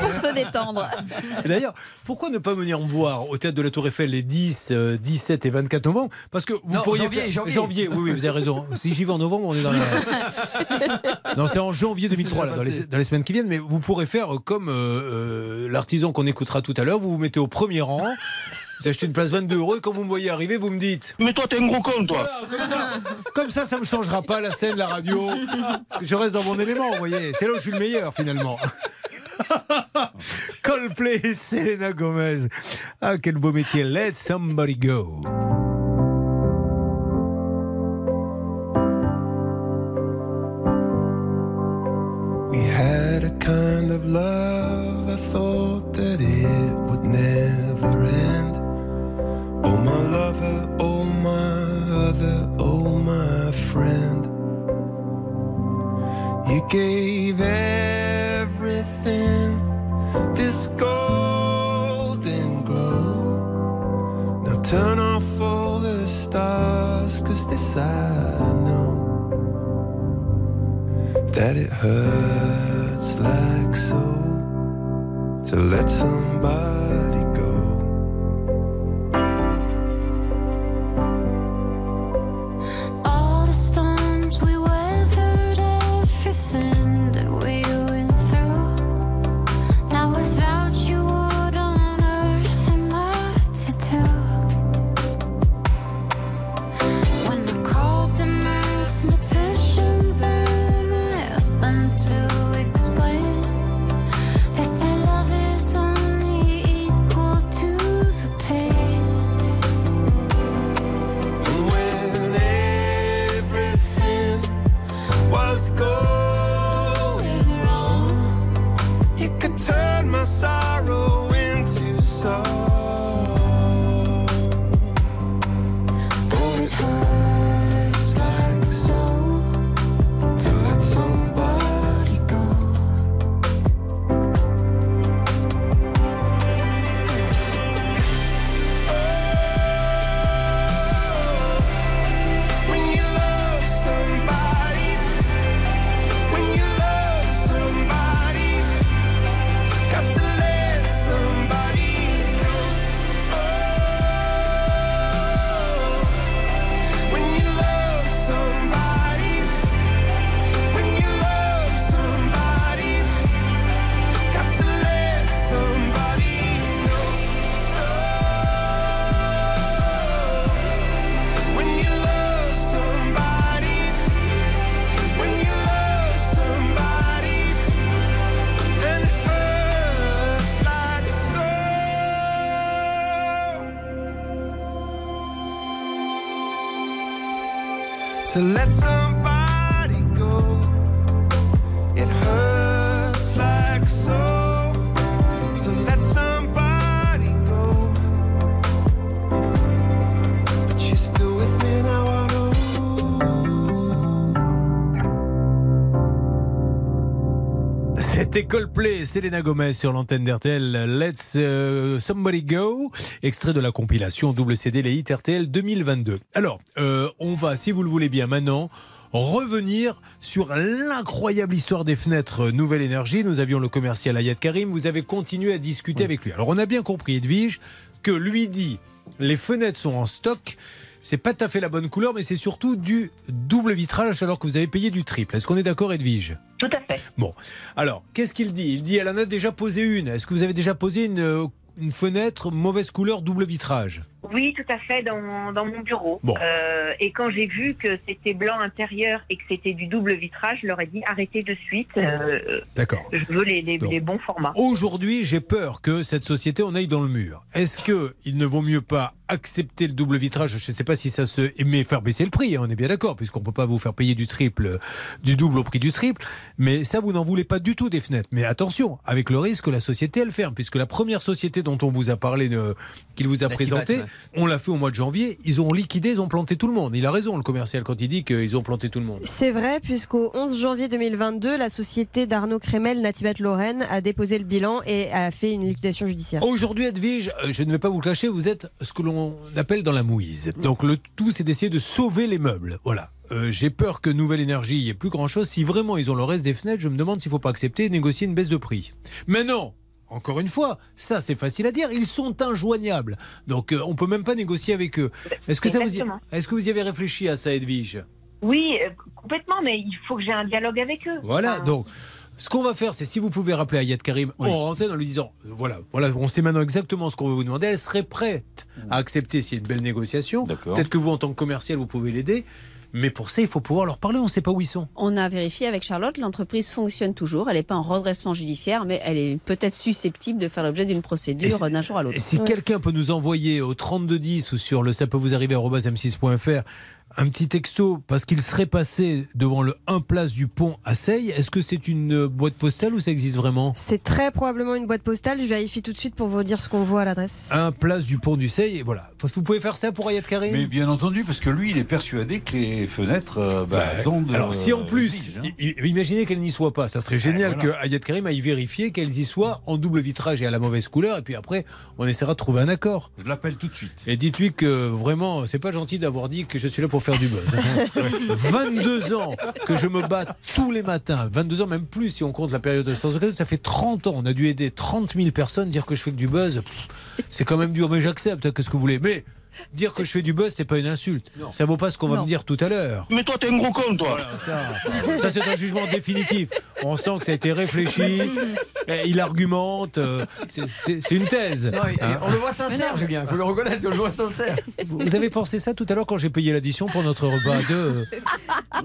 Pour se détendre. [LAUGHS] D'ailleurs, pourquoi ne pas venir me voir au théâtre de la Tour Eiffel les 10, euh, 17 et 24 novembre? Parce que vous Non, pourriez janvier, faire... janvier. oui, oui, vous avez raison. [LAUGHS] Si j'y vais en novembre, on est dans la. [LAUGHS] Non, c'est en janvier 2003, là, dans, les, dans les semaines qui viennent. Mais vous pourrez faire euh, comme euh, euh, l'artisan qu'on écoutera tout à l'heure. Vous vous mettez au premier rang. Vous achetez une place 22 euros et quand vous me voyez arriver, vous me dites. Mais toi, t'es un gros con, toi. Voilà, comme ça, comme ça, ça me changera pas la scène, la radio. Je reste dans mon élément, vous voyez. C'est là où je suis le meilleur finalement. [LAUGHS] Coldplay, et Selena Gomez. Ah, quel beau métier. Let somebody go. We had a kind of love, I thought that it would never my lover, oh, my other, oh, my friend. You gave everything this golden glow. Now turn off all the stars, cause this I know that it hurts like so to let somebody go. C'était Coldplay, Selena Gomez sur l'antenne d'RTL. Let's euh, Somebody Go, extrait de la compilation double CD Les Hits RTL 2022. Alors, euh, on va, si vous le voulez bien maintenant, revenir sur l'incroyable histoire des fenêtres Nouvelle Énergie. Nous avions le commercial Ayat Karim, vous avez continué à discuter avec lui. Alors, on a bien compris, Edwige, que lui dit les fenêtres sont en stock. C'est pas tout à fait la bonne couleur, mais c'est surtout du double vitrage alors que vous avez payé du triple. Est-ce qu'on est d'accord, Edwige? Tout à fait. Bon, alors, qu'est-ce qu'il dit? Il dit elle en a déjà posé une. Est-ce que vous avez déjà posé une, euh, une fenêtre mauvaise couleur double vitrage? Oui, tout à fait, dans, dans mon bureau. Bon. Euh, et quand j'ai vu que c'était blanc intérieur et que c'était du double vitrage, je leur ai dit arrêtez de suite. euh, D'accord. je veux les, les- Donc, les bons formats. Aujourd'hui, j'ai peur que cette société en aille dans le mur. Est-ce que il ne vaut mieux pas accepter le double vitrage? Je ne sais pas si ça se. Mais faire baisser le prix, hein, on est bien d'accord, puisqu'on ne peut pas vous faire payer du triple, du double au prix du triple. Mais ça, vous n'en voulez pas du tout des fenêtres. Mais attention, avec le risque que la société, elle ferme, puisque la première société dont on vous a parlé, euh, qu'il vous a L'Aquibat, présentée. On l'a fait au mois de janvier. Ils ont liquidé, ils ont planté tout le monde. Il a raison, le commercial, quand il dit qu'ils ont planté tout le monde. C'est vrai, puisqu'au 11 janvier 2022, la société d'Arnaud Crémel, Natibat Lorraine, a déposé le bilan et a fait une liquidation judiciaire. Aujourd'hui, Edwige, euh, je ne vais pas vous le cacher, vous êtes ce que l'on appelle dans la mouise. Donc le tout, c'est d'essayer de sauver les meubles. Voilà. Euh, J'ai peur que Nouvelle Énergie, il n'y ait plus grand-chose. Si vraiment ils ont le reste des fenêtres, je me demande s'il ne faut pas accepter et négocier une baisse de prix. Mais non encore une fois, ça c'est facile à dire, ils sont injoignables. Donc euh, on peut même pas négocier avec eux. Est-ce que, ça vous y... Est-ce que vous y avez réfléchi à ça, Edwige? Oui, euh, complètement, mais il faut que j'ai un dialogue avec eux. Voilà, Enfin, donc ce qu'on va faire, c'est si vous pouvez rappeler Ayat Karim en antenne en lui disant voilà, voilà, on sait maintenant exactement ce qu'on veut vous demander. Elle serait prête à accepter s'il y a une belle négociation. Peut-être que vous, en tant que commercial, vous pouvez l'aider. Mais pour ça, il faut pouvoir leur parler. On ne sait pas où ils sont. On a vérifié avec Charlotte, l'entreprise fonctionne toujours. Elle n'est pas en redressement judiciaire, mais elle est peut-être susceptible de faire l'objet d'une procédure d'un jour à l'autre. Et si quelqu'un peut nous envoyer au 3210 ou sur le ça peut vous arriver m6.fr un petit texto parce qu'il serait passé devant le 1 place du pont à Seille, est-ce que c'est une euh, boîte postale ou ça existe vraiment? C'est très probablement une boîte postale. Je vérifie tout de suite pour vous dire ce qu'on voit à l'adresse. 1 place du pont du Seille, et voilà. Vous pouvez faire ça pour Ayat Karim? Mais bien entendu, parce que lui, il est persuadé que les fenêtres euh, bah, attendent. Alors, si en euh, plus, hein. imaginez qu'elles n'y soient pas, ça serait génial voilà. que Ayat Karim aille vérifier qu'elles y soient en double vitrage et à la mauvaise couleur, et puis après, on essaiera de trouver un accord. Je l'appelle tout de suite. Et dites-lui que vraiment, c'est pas gentil d'avoir dit que je suis là pour faire du buzz. [LAUGHS] hein. 22 ans que je me bats tous les matins, 22 ans même plus si on compte la période de sans occasion, ça fait 30 ans. On a dû aider 30 000 personnes, dire que je fais que du buzz, c'est quand même dur, mais j'accepte, qu'est-ce que vous voulez. Mais dire que je fais du buzz, c'est pas une insulte. Ça vaut pas ce qu'on va Non. me dire tout à l'heure. Mais toi, t'es un gros con, toi. Ça, ça, c'est un jugement définitif. On sent que ça a été réfléchi. [LAUGHS] Il argumente. euh, c'est- une thèse. Non, et- et Hein on le voit sincère, Julien. Il faut le reconnaître, on le voit sincère. vous, vous avez pensé ça tout à l'heure quand j'ai payé l'addition pour notre repas à deux euh,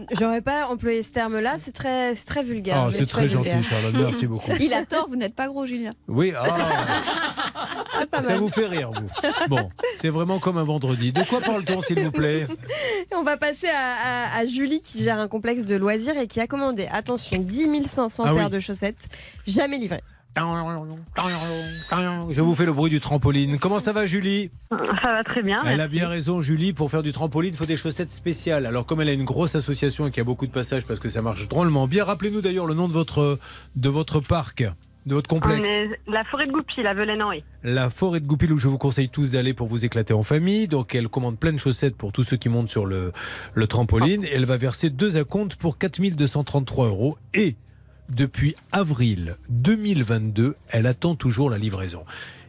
[LAUGHS] J'aurais pas employé ce terme-là. C'est très, c'est très vulgaire. Ah, c'est très vulgaire. gentil, Charlotte. Merci beaucoup. Il a tort, vous n'êtes pas gros, Julien. Oui, ah, [LAUGHS] ça vous fait rire, vous. Bon, c'est vraiment comme un vendredi. De quoi parle-t-on, s'il vous plaît [LAUGHS] On va passer à, à- à Julie qui gère un complexe de loisirs et qui a commandé, attention, 10 500 Ah oui. paires de chaussettes, jamais livrées. Je vous fais le bruit du trampoline. Comment ça va, Julie Ça va très bien. Elle a bien raison, Julie. Pour faire du trampoline, il faut des chaussettes spéciales. Alors, comme elle a une grosse association et qu'il y a beaucoup de passages parce que ça marche drôlement bien, rappelez-nous d'ailleurs le nom de votre, de votre parc, de votre On complexe. la forêt de Goupil, à Velaine-Henri. La forêt de Goupil où je vous conseille tous d'aller pour vous éclater en famille. Donc elle commande plein de chaussettes pour tous ceux qui montent sur le, le trampoline. Et elle va verser deux acomptes pour 4233 euros. Et depuis avril 2022, elle attend toujours la livraison.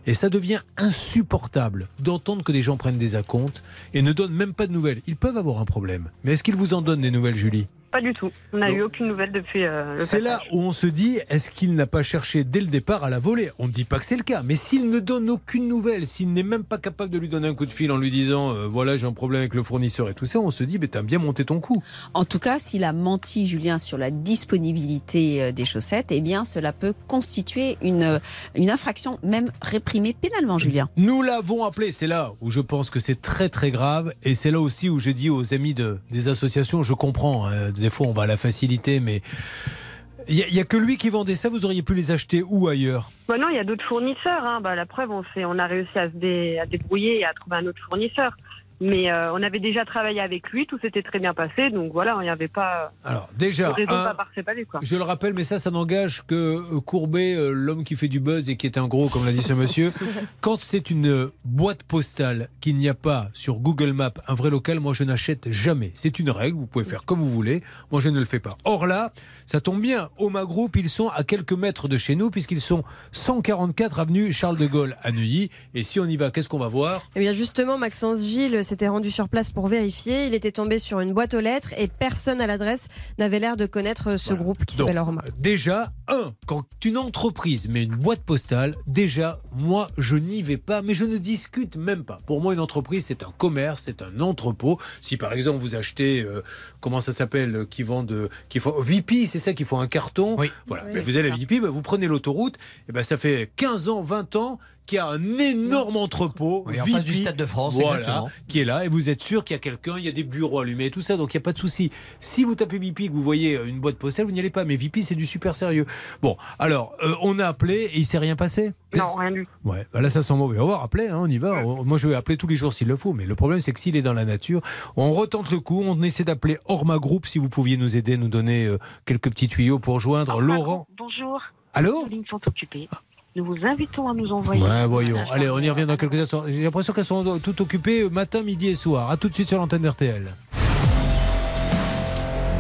Et ça devient insupportable d'entendre que des gens prennent des acomptes et ne donnent même pas de nouvelles. Ils peuvent avoir un problème. Mais est-ce qu'ils vous en donnent des nouvelles, Julie? Pas du tout. On n'a eu aucune nouvelle depuis euh, le C'est là où on se dit, est-ce qu'il n'a pas cherché dès le départ à la voler? On ne dit pas que c'est le cas, mais s'il ne donne aucune nouvelle, s'il n'est même pas capable de lui donner un coup de fil en lui disant, euh, voilà, j'ai un problème avec le fournisseur et tout ça, on se dit, mais t'as bien monté ton coup. En tout cas, s'il a menti, Julien, sur la disponibilité euh, des chaussettes, eh bien, cela peut constituer une, euh, une infraction, même réprimée pénalement, Julien. Nous l'avons appelé, c'est là où je pense que c'est très très grave, et c'est là aussi où je dis aux amis de, des associations, je comprends, hein, des fois on va la facilité, mais il n'y a, que lui qui vendait ça, vous auriez pu les acheter où ailleurs? Bah non, il y a d'autres fournisseurs. hein. Bah, la preuve, on, on a réussi à se débrouiller et à trouver un autre fournisseur. Mais euh, on avait déjà travaillé avec lui, tout s'était très bien passé, donc voilà, il n'y avait pas Alors déjà, de raison de un- pas passer pas lui, quoi. Je le rappelle, mais ça, ça n'engage que euh, Courbet, euh, l'homme qui fait du buzz et qui est un gros, comme l'a dit ce monsieur. [LAUGHS] Quand c'est une boîte postale qu'il n'y a pas sur Google Maps, un vrai local, moi je n'achète jamais. C'est une règle, vous pouvez faire comme vous voulez. Moi je ne le fais pas. Or là, ça tombe bien. Oma Group, ils sont à quelques mètres de chez nous, puisqu'ils sont 144 avenue Charles de Gaulle à Neuilly. Et si on y va, qu'est-ce qu'on va voir? Eh bien justement, Maxence Gilles s'était rendu sur place pour vérifier. Il était tombé sur une boîte aux lettres et personne à l'adresse n'avait l'air de connaître ce groupe qui s'appelle Orma. Déjà, un, quand une entreprise met une boîte postale, déjà, moi, je n'y vais pas, mais je ne discute même pas. Pour moi, une entreprise, c'est un commerce, c'est un entrepôt. Si par exemple vous achetez, euh, comment ça s'appelle, euh, qui vendent, qui font VP, c'est ça, qui font un carton. Voilà. Oui, Mais vous allez à. VP, bah, vous prenez l'autoroute, et ben ça fait 15 ans, 20 ans qu'il y a un énorme entrepôt. Oui, en face du Stade de France, voilà, exactement. qui est là et vous êtes sûr qu'il y a quelqu'un, il y a des bureaux allumés et tout ça, donc il n'y a pas de souci. Si vous tapez VIP et que vous voyez une boîte postale, vous n'y allez pas, mais VIP c'est du super sérieux. Bon, alors euh, on a appelé et il s'est rien passé Non, rien du tout. Ouais, bah là ça sent mauvais. On va rappeler, hein, on y va. Moi je vais appeler tous les jours s'il le faut, mais le problème c'est que s'il est dans la nature, on retente le coup, on essaie d'appeler Orma Group si vous pouviez nous aider, nous donner euh, quelques petits tuyaux pour joindre Laurent. Bonjour. Allô Nos lignes sont occupées. Nous vous invitons à nous envoyer. Ouais, voyons. Allez, on y revient dans quelques instants. J'ai l'impression qu'elles sont toutes occupées euh, matin, midi et soir. À tout de suite sur l'antenne RTL.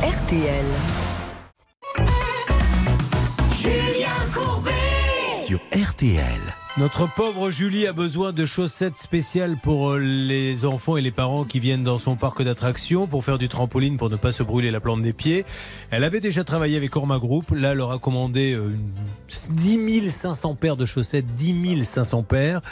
RTL. Julien Courbet. Sur RTL. Notre pauvre Julie a besoin de chaussettes spéciales pour euh, les enfants et les parents qui viennent dans son parc d'attractions pour faire du trampoline pour ne pas se brûler la plante des pieds. Elle avait déjà travaillé avec Orma Group. Là, elle leur a commandé euh, une- 10 500 paires de chaussettes, 10 500 paires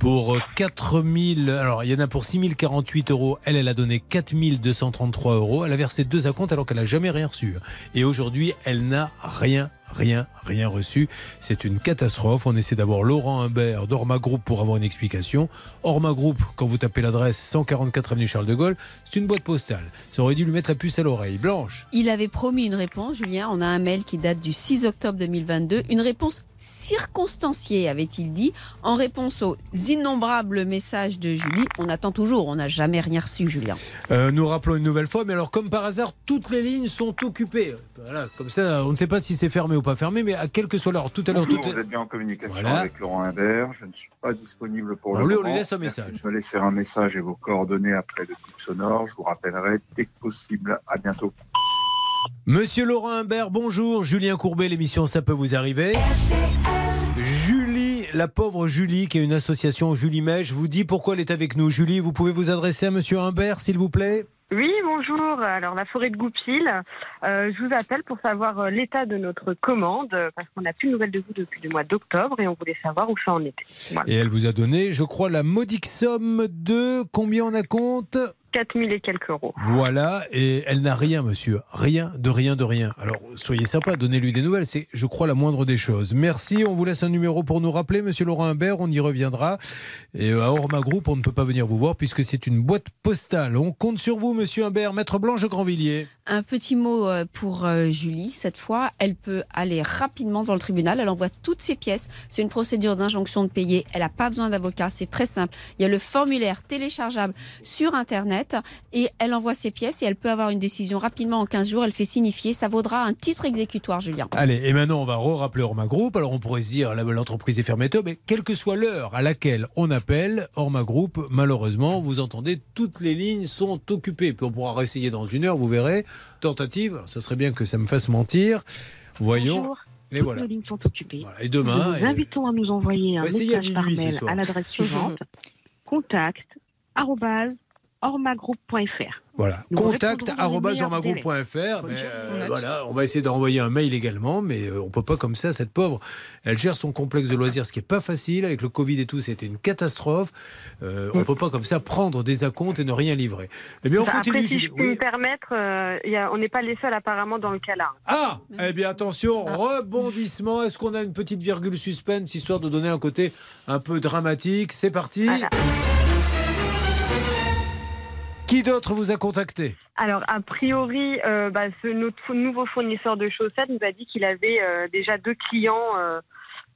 pour 4 000. Alors, il y en a pour 6 048 euros. Elle, elle a donné 4 233 euros. Elle a versé deux à compte alors qu'elle n'a jamais rien reçu. Et aujourd'hui, elle n'a rien rien, rien reçu. C'est une catastrophe. On essaie d'avoir Laurent Humbert d'Orma Group pour avoir une explication. Orma Group, quand vous tapez l'adresse 144 avenue Charles de Gaulle, c'est une boîte postale. Ça aurait dû lui mettre la puce à l'oreille. Blanche. Il avait promis une réponse, Julien. On a un mail qui date du 6 octobre 2022. Une réponse circonstanciée, avait-il dit, en réponse aux innombrables messages de Julie. On attend toujours. On n'a jamais rien reçu, Julien. Euh, nous rappelons une nouvelle fois, mais alors comme par hasard, toutes les lignes sont occupées. Voilà, comme ça, on ne sait pas si c'est fermé ou pas fermé, mais à quelle que soit l'heure, tout à l'heure, tout vous êtes bien en communication Voilà. avec Laurent Imbert. Je ne suis pas disponible pour On le lui- on moment. lui laisse un message. de me laisser un message et vos coordonnées après le clip sonore. Je vous rappellerai dès que possible. À bientôt. Monsieur Laurent Humbert, bonjour. Julien Courbet, l'émission Ça peut vous arriver. Julie, la pauvre Julie, qui est une association Julie Mèche, vous dit pourquoi elle est avec nous. Julie, vous pouvez vous adresser à Monsieur Humbert, s'il vous plaît? Oui, bonjour. Alors, la forêt de Goupil, euh, je vous appelle pour savoir euh, l'état de notre commande, euh, parce qu'on n'a plus de nouvelles de vous depuis le mois d'octobre et on voulait savoir où ça en était. Voilà. Et elle vous a donné, je crois, la modique somme de combien on a compte? 4000 et quelques euros. Voilà, et elle n'a rien, monsieur. Rien, de rien, de rien. Alors, soyez sympa, donnez-lui des nouvelles. C'est, je crois, la moindre des choses. Merci. On vous laisse un numéro pour nous rappeler, monsieur Laurent Humbert. On y reviendra. Et euh, à Orma Group, on ne peut pas venir vous voir puisque c'est une boîte postale. On compte sur vous, monsieur Humbert. Maître Blanche Grandvilliers. Un petit mot euh, pour euh, Julie. Cette fois, elle peut aller rapidement devant le tribunal. Elle envoie toutes ses pièces. C'est une procédure d'injonction de payer. Elle n'a pas besoin d'avocat. C'est très simple. Il y a le formulaire téléchargeable sur Internet et elle envoie ses pièces et elle peut avoir une décision rapidement en 15 jours. Elle fait signifier. Ça vaudra un titre exécutoire, Julien. Allez, et maintenant on va re-rappeler Orma Group. Alors on pourrait se dire la- l'entreprise est fermée tôt, mais quelle que soit l'heure à laquelle on appelle Orma Group, malheureusement, vous entendez, toutes les lignes sont occupées. Puis on pourra réessayer dans une heure, vous verrez. Tentative, ça serait bien que ça me fasse mentir. Voyons. Bonjour. Et Toutes voilà. nos lignes sont occupées. Et demain, Nous vous et- invitons à nous envoyer un message par mail à l'adresse [LAUGHS] suivante contact ormagroup.fr. Voilà, Nous contact. Mais, euh, voilà, on va essayer d'envoyer un mail également, mais euh, on peut pas comme ça. Cette pauvre, elle gère son complexe de loisirs, ce qui est pas facile avec le Covid et tout. C'était une catastrophe. Euh, On peut pas comme ça prendre des acomptes et ne rien livrer. Eh bien, on Enfin, continue. Après, si je peux Oui. me permettre, euh, il y a- on n'est pas les seuls apparemment dans le cas là. Ah, eh bien attention, rebondissement. Est-ce qu'on a une petite virgule suspense histoire de donner un côté un peu dramatique? C'est parti. Qui d'autre vous a contacté? Alors, a priori, euh, bah, ce, notre nouveau fournisseur de chaussettes nous a dit qu'il avait euh, déjà deux clients, euh,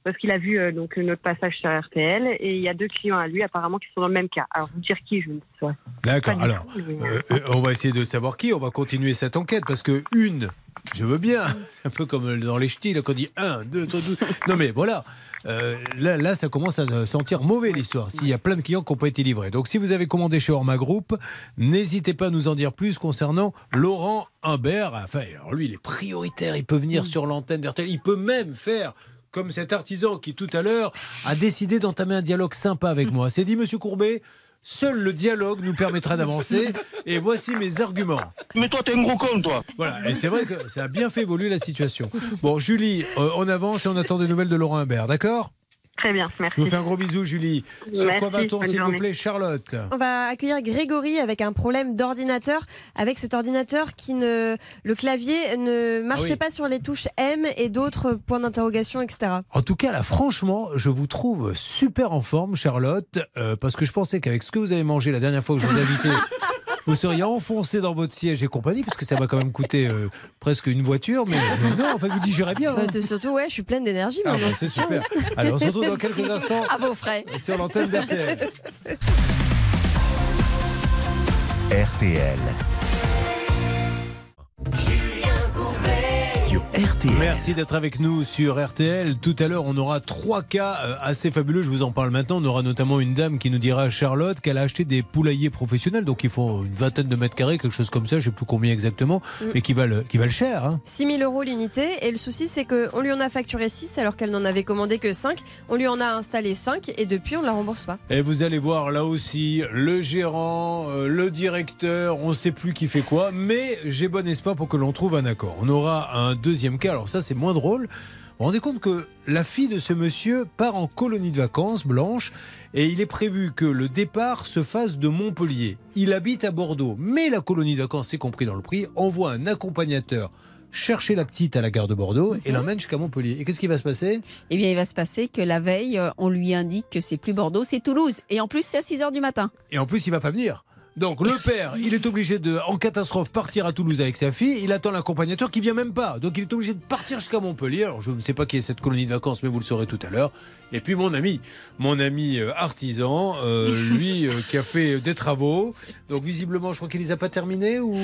parce qu'il a vu donc notre passage sur RTL, et il y a deux clients à lui apparemment qui sont dans le même cas. Alors, vous dire qui, je ne sais pas. D'accord. Alors, mais, on va essayer de savoir qui. On va continuer cette enquête parce que une, je veux bien, [LAUGHS] un peu comme dans les ch'tis, là, qu'on dit un, deux, trois, douze. Non mais voilà. Euh, là, là, ça commence à sentir mauvais l'histoire. S'il y a plein de clients qui n'ont pas été livrés. Donc, si vous avez commandé chez Orma Group, n'hésitez pas à nous en dire plus concernant Laurent Humbert. Enfin, alors lui, il est prioritaire. Il peut venir sur l'antenne d'RTL. Il peut même faire comme cet artisan qui, tout à l'heure, a décidé d'entamer un dialogue sympa avec [LAUGHS] moi. C'est dit, monsieur Courbet? Seul le dialogue nous permettra d'avancer. Et voici mes arguments. Mais toi, t'es un gros con, toi. Voilà, et c'est vrai que ça a bien fait évoluer la situation. Bon, Julie, euh, on avance et on attend des nouvelles de Laurent Humbert, d'accord? Très bien, merci. Je vous fais un gros bisou, Julie. Sur Merci, quoi va-t-on, s'il vous plaît, Charlotte On va accueillir Grégory avec un problème d'ordinateur, avec cet ordinateur qui ne. Le clavier ne marchait Ah oui. pas sur les touches M et d'autres points d'interrogation, etc. En tout cas, là, franchement, je vous trouve super en forme, Charlotte, euh, parce que je pensais qu'avec ce que vous avez mangé la dernière fois que je vous ai invité, [LAUGHS] vous seriez enfoncé dans votre siège et compagnie, parce que ça m'a quand même coûté euh, presque une voiture, mais, mais non, en fait, vous digérez bien. hein. Bah, c'est surtout, ouais, je suis pleine d'énergie. Ah, maintenant, bah, c'est super. Alors, on se retrouve dans quelques instants. À vos frais. Sur l'antenne d'RTL. RTL. RTL. Merci d'être avec nous sur RTL. Tout à l'heure, on aura trois cas euh, assez fabuleux. Je vous en parle maintenant. On aura notamment une dame qui nous dira, Charlotte, qu'elle a acheté des poulaillers professionnels. Donc, il faut une vingtaine de mètres carrés, quelque chose comme ça. Je ne sais plus combien exactement, Mm. mais qui valent, qui valent cher. hein. 6 000 euros l'unité. Et le souci, c'est qu'on lui en a facturé 6 alors qu'elle n'en avait commandé que 5. On lui en a installé 5 et depuis, on ne la rembourse pas. Et vous allez voir là aussi le gérant, euh, le directeur, on ne sait plus qui fait quoi, mais j'ai bon espoir pour que l'on trouve un accord. On aura un deuxième cas, alors ça c'est moins drôle. Vous vous rendez compte que la fille de ce monsieur part en colonie de vacances blanche et il est prévu que le départ se fasse de Montpellier. Il habite à Bordeaux, mais la colonie de vacances, c'est compris dans le prix, envoie un accompagnateur chercher la petite à la gare de Bordeaux et l'emmène jusqu'à Montpellier. Et qu'est-ce qui va se passer? Eh bien, il va se passer que la veille, on lui indique que c'est plus Bordeaux, c'est Toulouse. Et en plus, c'est à 6 h du matin. Et en plus, il va pas venir. Donc le père, il est obligé de, en catastrophe, partir à Toulouse avec sa fille. Il attend l'accompagnateur qui vient même pas. Donc il est obligé de partir jusqu'à Montpellier. Alors je ne sais pas qui est cette colonie de vacances, mais vous le saurez tout à l'heure. Et puis mon ami, mon ami euh, artisan, euh, [LAUGHS] lui euh, qui a fait des travaux. Donc visiblement, je crois qu'il les a pas terminés ou?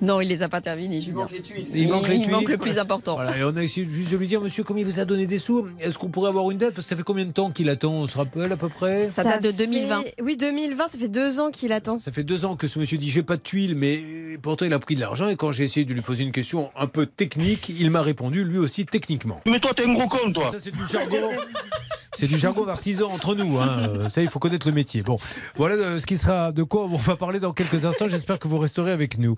Non, il les a pas terminés. Il manque les il manque tuiles. le plus important. Voilà, et on a essayé juste de lui dire, monsieur, comme il vous a donné des sous, est-ce qu'on pourrait avoir une date Parce que ça fait combien de temps qu'il attend? On se rappelle à peu près? Ça date de 2020. fait- Oui, 2020, ça fait deux ans qu'il attend. Ça fait deux ans que ce monsieur dit j'ai pas de tuiles, mais pourtant il a pris de l'argent. Et quand j'ai essayé de lui poser une question un peu technique, il m'a répondu lui aussi techniquement. Mais toi, t'es un gros con, toi. Ça, c'est du jargon. [LAUGHS] C'est du jargon d'artisan entre nous. hein. Euh, Ça, il faut connaître le métier. Bon, voilà euh, ce qui sera de quoi on va parler dans quelques instants. J'espère que vous resterez avec nous.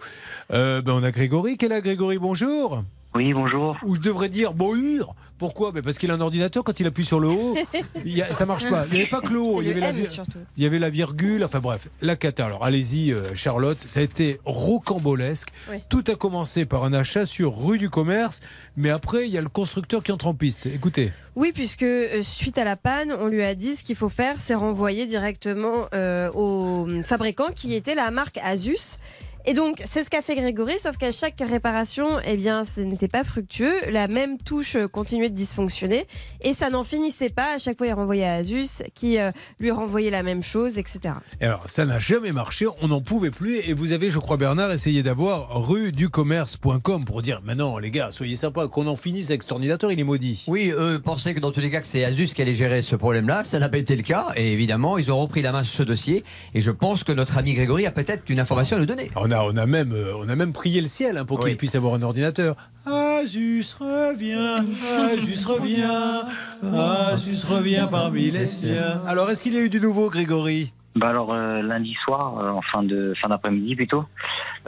Euh, ben, on a Grégory. Quel est Grégory Bonjour. Oui, bonjour. Ou je devrais dire bonjour. Pourquoi? Ben Parce qu'il a un ordinateur, quand il appuie sur le haut, [LAUGHS] il y a- ça marche pas. Il n'y avait pas que le haut, il y, avait le la M vir- surtout. il y avait la virgule, enfin bref, la cata. Alors allez-y, euh, Charlotte, ça a été rocambolesque. Oui. Tout a commencé par un achat sur rue du commerce, mais après, il y a le constructeur qui entre en piste. Écoutez. Oui, puisque euh, suite à la panne, on lui a dit ce qu'il faut faire, c'est renvoyer directement euh, au fabricant qui était la marque Asus. Et donc, c'est ce qu'a fait Grégory, sauf qu'à chaque réparation, eh bien, ce n'était pas fructueux. La même touche continuait de dysfonctionner et ça n'en finissait pas. À chaque fois, il renvoyait à Asus, qui euh, lui renvoyait la même chose, etc. Et alors, ça n'a jamais marché, on n'en pouvait plus. Et vous avez, je crois, Bernard, essayé d'avoir rue du commerce.com pour dire maintenant, les gars, soyez sympas, qu'on en finisse avec cet ordinateur, il est maudit. Oui, eux pensaient que dans tous les cas que c'est Asus qui allait gérer ce problème-là. Ça n'a pas été le cas. Et évidemment, ils ont repris la main sur ce dossier. Et je pense que notre ami Grégory a peut-être une information à nous donner. On a, on a, même, euh, on a même prié le ciel hein, pour qu'il puisse avoir un ordinateur. Asus revient, Asus [LAUGHS] revient, Asus revient parmi les siens. Alors, est-ce qu'il y a eu du nouveau, Grégory? Bah alors euh, lundi soir, euh, en fin de fin d'après-midi plutôt,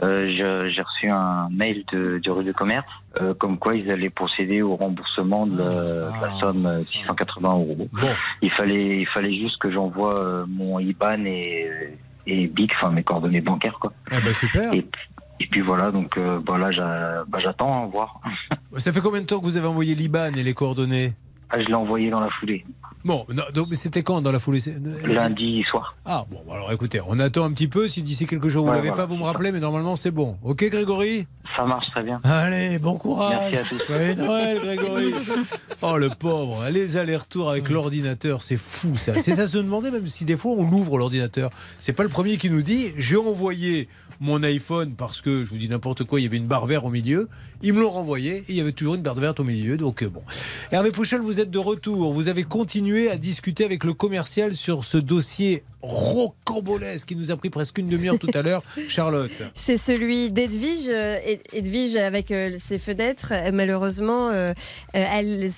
euh, je- j'ai reçu un mail de, du rue de commerce euh, comme quoi ils allaient procéder au remboursement de la, de la somme euh, 680 euros. Il fallait il fallait juste que j'envoie euh, mon IBAN et et BIC, enfin mes coordonnées bancaires quoi. Ah bah super. Et, et puis voilà donc euh, bah là bah, j'attends à voir. Ça fait combien de temps que vous avez envoyé l'IBAN et les coordonnées? Ah, je l'ai envoyé dans la foulée. Bon, non, donc, mais c'était quand dans la foulée? C'est- Lundi soir. Ah bon, alors écoutez, on attend un petit peu. Si d'ici quelques jours vous Ouais, l'avez voilà, pas, vous me rappelez, mais normalement c'est bon. Ok, Grégory? Ça marche très bien. Allez, bon courage. Merci à tous. Joyeux Noël, Grégory. [LAUGHS] Oh le pauvre, les allers-retours avec l'ordinateur, c'est fou ça. C'est à se demander même si des fois on ouvre l'ordinateur. C'est pas le premier qui nous dit j'ai envoyé mon iPhone parce que je vous dis n'importe quoi, il y avait une barre verte au milieu. Ils me l'ont renvoyé et il y avait toujours une barre verte au milieu. Donc euh, bon. Hervé Pouchel, vous êtes de retour. Vous avez continué à discuter avec le commercial sur ce dossier rocambolesque qui nous a pris presque une demi-heure tout à l'heure, [LAUGHS] Charlotte. C'est celui d'Edwige. euh, Ed- Edwige, avec euh, ses fenêtres, malheureusement, elles.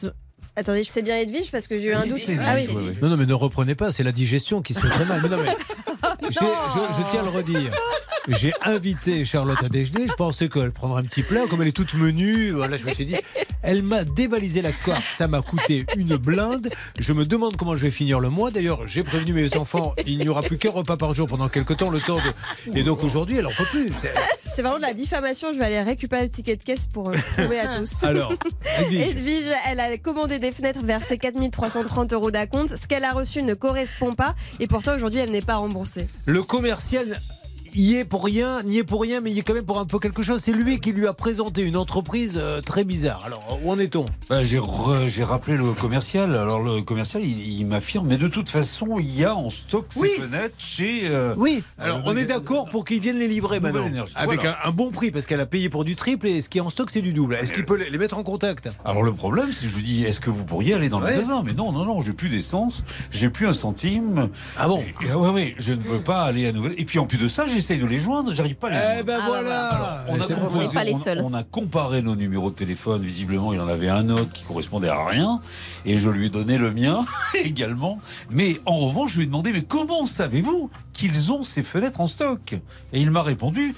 Attendez, c'est bien Edwige parce que j'ai eu un doute. Ah oui. Non, non, mais ne reprenez pas, c'est la digestion qui se fait très mal. Mais non, mais [LAUGHS] je, je tiens à le redire. J'ai invité Charlotte à déjeuner. Je pensais qu'elle prendrait un petit plat. Comme elle est toute menue, voilà, je me suis dit, elle m'a dévalisé la carte. Ça m'a coûté une blinde. Je me demande comment je vais finir le mois. D'ailleurs, j'ai prévenu mes enfants, il n'y aura plus qu'un repas par jour pendant quelques temps, le temps de. Et donc aujourd'hui, elle en peut plus. C'est- C'est vraiment de la diffamation. Je vais aller récupérer le ticket de caisse pour le prouver à tous. Alors, Edwige. Edwige, elle a commandé des fenêtres vers ses 4330 euros d'acompte. Ce qu'elle a reçu ne correspond pas et pourtant aujourd'hui elle n'est pas remboursée. Le commercial y est pour rien, n'y est pour rien, mais il y est quand même pour un peu quelque chose. C'est lui qui lui a présenté une entreprise euh, très bizarre. Alors, où en est-on? Bah, j'ai, j'ai rappelé le commercial. Alors le commercial, il, il m'affirme, mais de toute façon, il y a en stock ces Oui. fenêtres chez. euh, Oui, euh, alors le on est d'accord pour qu'ils viennent les livrer maintenant. Avec voilà. un, un bon prix, parce qu'elle a payé pour du triple et ce qui est en stock, c'est du double. Est-ce qu'il peut les mettre en contact? Alors le problème, c'est que je vous dis, est-ce que vous pourriez aller dans le Ouais. magasin? Mais non, non, non, j'ai plus d'essence, j'ai plus un centime. Ah bon? Et, Ouais, ouais, je ne veux pas aller à Nouvelle. Et puis en plus de ça, j'essaye de les joindre, j'arrive pas à les Eh joindre. ben voilà On a, C'est composé- On n'est pas les on a- seuls. on a comparé nos numéros de téléphone. Visiblement, il en avait un autre qui correspondait à rien. Et je lui ai donné le mien [LAUGHS] également. Mais en revanche, je lui ai demandé Mais comment savez-vous qu'ils ont ces fenêtres en stock? Et il m'a répondu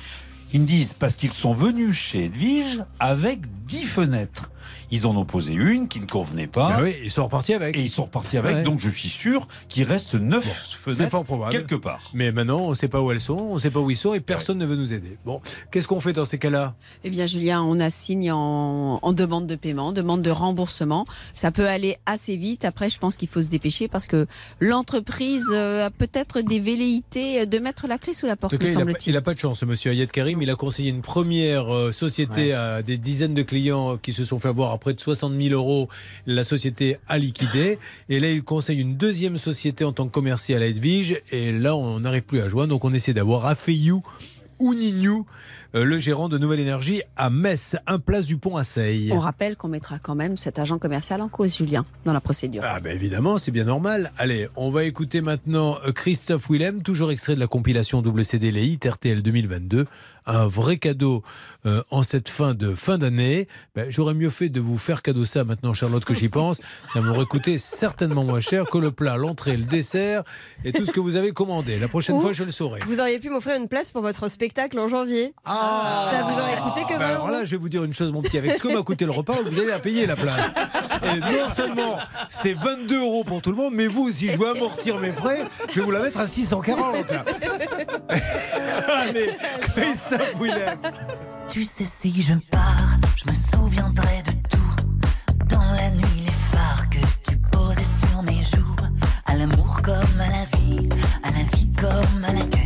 Ils me disent Parce qu'ils sont venus chez Edwige avec 10 fenêtres. Ils en ont posé une qui ne convenait pas. Oui, ils sont repartis avec. Et ils sont repartis avec. Ouais. Donc je suis sûr qu'il reste 9 C'est fenêtres fort probable. quelque part. Mais maintenant, on ne sait pas où elles sont, on ne sait pas où ils sont et personne ne veut nous aider. Bon, qu'est-ce qu'on fait dans ces cas-là? Eh bien, Julien, on assigne en, en demande de paiement, demande de remboursement. Ça peut aller assez vite. Après, je pense qu'il faut se dépêcher parce que l'entreprise euh, a peut-être des velléités de mettre la clé sous la En porte, tout cas, me il a, semble-t-il. il a pas de chance, ce monsieur Ayed Karim. Il a conseillé une première euh, société à des dizaines de clients qui se sont fait avoir à près de 60 000 euros. La société a liquidé. Et là, il conseille une deuxième société en tant que commercial à Edwige. Et là, on n'arrive plus à joindre. Donc, on essaie d'avoir Afeyou ou Nignou, euh, le gérant de Nouvelle Énergie à Metz, un place du pont à Seille. On rappelle qu'on mettra quand même cet agent commercial en cause, Julien, dans la procédure. Ah ben évidemment, c'est bien normal. Allez, on va écouter maintenant euh, Christophe Willem, toujours extrait de la compilation WCD Les Hits RTL 2022. Un vrai cadeau euh, en cette fin de fin d'année. Ben, J'aurais mieux fait de vous faire cadeau ça maintenant, Charlotte, que j'y pense. Ça m'aurait coûté certainement moins cher que le plat, l'entrée, le dessert et tout ce que vous avez commandé. La prochaine Ouh. fois, je le saurai. Vous auriez pu m'offrir une place pour votre spectacle en janvier. ça vous aurait coûté que 20 Ben alors là, je vais vous dire une chose, mon petit. Avec ce que m'a coûté le repas, vous allez la payer la place. Et non seulement c'est 22 euros pour tout le monde, mais vous, si je veux amortir mes frais, je vais vous la mettre à 640. [LAUGHS] [LAUGHS] Allez, Tu sais si je pars, je me souviendrai de tout. Dans la nuit, les phares que tu posais sur mes joues. À l'amour comme à la vie, à la vie comme à la guerre.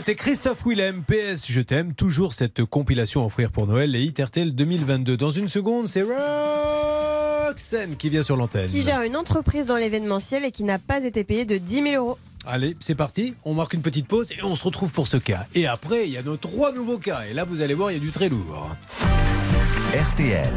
C'était Christophe Willem, PS Je t'aime, toujours cette compilation à offrir pour Noël, les hit RTL 2022. Dans une seconde, c'est Roxane qui vient sur l'antenne. Qui gère une entreprise dans l'événementiel et qui n'a pas été payé de 10 000 euros. Allez, c'est parti, on marque une petite pause et on se retrouve pour ce cas. Et après, il y a nos trois nouveaux cas. Et là, vous allez voir, il y a du très lourd. RTL.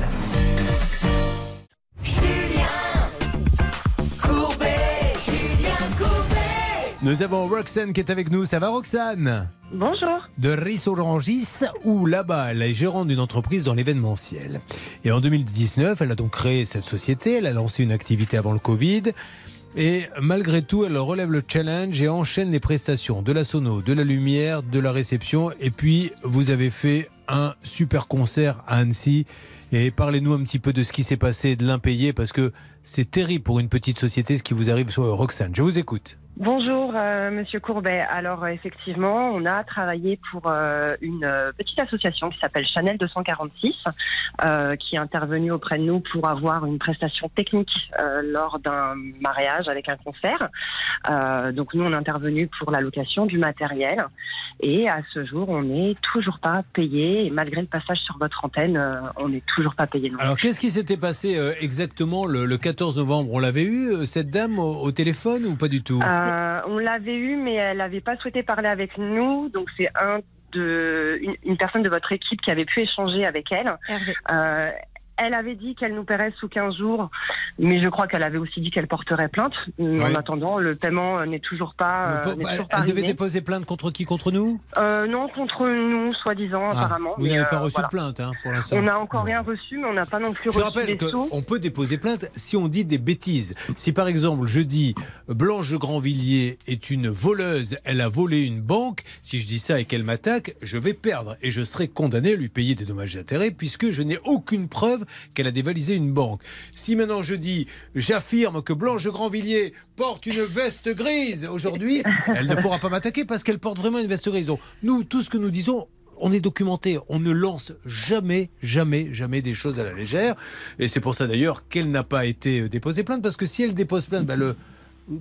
Nous avons Roxane qui est avec nous. Ça va, Roxane? Bonjour. de Rissorangis où là-bas elle est gérante d'une entreprise dans l'événementiel. Et en 2019, elle a donc créé cette société, elle a lancé une activité avant le Covid. Et malgré tout, elle relève le challenge et enchaîne les prestations de la sono, de la lumière, de la réception. Et puis, vous avez fait un super concert à Annecy. Et parlez-nous un petit peu de ce qui s'est passé, de l'impayé, parce que c'est terrible pour une petite société ce qui vous arrive sur Roxane. Je vous écoute. Bonjour, euh, Monsieur Courbet. Alors euh, effectivement, on a travaillé pour euh, une euh, petite association qui s'appelle Chanel 246, euh, qui est intervenue auprès de nous pour avoir une prestation technique euh, lors d'un mariage avec un concert. Euh, donc nous, on est intervenu pour la location du matériel. Et à ce jour, on n'est toujours pas payé. Et malgré le passage sur votre antenne, euh, on n'est toujours pas payé. Alors, qu'est-ce qui s'était passé euh, exactement le, le 14 novembre? On l'avait eu, cette dame, au, au téléphone ou pas du tout? Euh, on l'avait eu, mais elle n'avait pas souhaité parler avec nous. Donc c'est un de une, une personne de votre équipe qui avait pu échanger avec elle. Euh, elle avait dit qu'elle nous paierait sous 15 jours, mais je crois qu'elle avait aussi dit qu'elle porterait plainte. En attendant, le paiement euh, n'est toujours pas. Euh, n'est elle, toujours pas elle devait déposer plainte contre qui? Contre nous? Euh, non, contre nous, soi-disant, Ah, apparemment. Vous n'avez pas reçu voilà. de plainte hein, pour l'instant On n'a encore rien reçu, mais on n'a pas non plus Je reçu rappelle les sous. qu'on peut déposer plainte si on dit des bêtises. Si par exemple je dis Blanche Grandvilliers est une voleuse, elle a volé une banque, si je dis ça et qu'elle m'attaque, je vais perdre et je serai condamné à lui payer des dommages d'intérêt puisque je n'ai aucune preuve qu'elle a dévalisé une banque. Si maintenant je dis j'affirme que Blanche Grandvilliers porte une veste grise aujourd'hui, [LAUGHS] elle ne pourra pas m'attaquer parce qu'elle porte vraiment une veste grise. Donc nous, tout ce que nous disons, on est documenté, on ne lance jamais, jamais, jamais des choses à la légère. Et c'est pour ça d'ailleurs qu'elle n'a pas été déposée plainte, parce que si elle dépose plainte, bah, le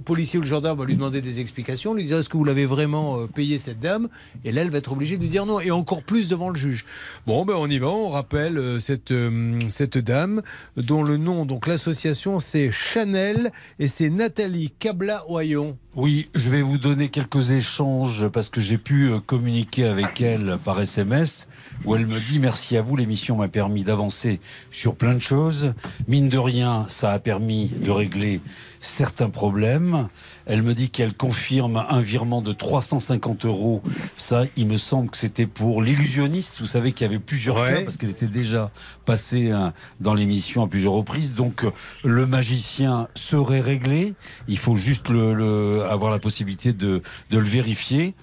policier ou le gendarme va lui demander des explications, lui dire est-ce que vous l'avez vraiment euh, payé cette dame? Et là, elle va être obligée de lui dire non, et encore plus devant le juge. Bon, ben on y va, on rappelle euh, cette, euh, cette dame dont le nom, donc l'association, c'est Chanel, et c'est Nathalie Cabla-Oyon. Oui, je vais vous donner quelques échanges parce que j'ai pu euh, communiquer avec elle par SMS où elle me dit merci à vous, l'émission m'a permis d'avancer sur plein de choses. Mine de rien, ça a permis de régler certains problèmes. Elle me dit qu'elle confirme un virement de 350 euros. Ça, il me semble que c'était pour l'illusionniste. Vous savez qu'il y avait plusieurs Ouais. cas parce qu'elle était déjà passée hein, dans l'émission à plusieurs reprises. Donc, le magicien serait réglé. Il faut juste le, le- avoir la possibilité de, de le vérifier.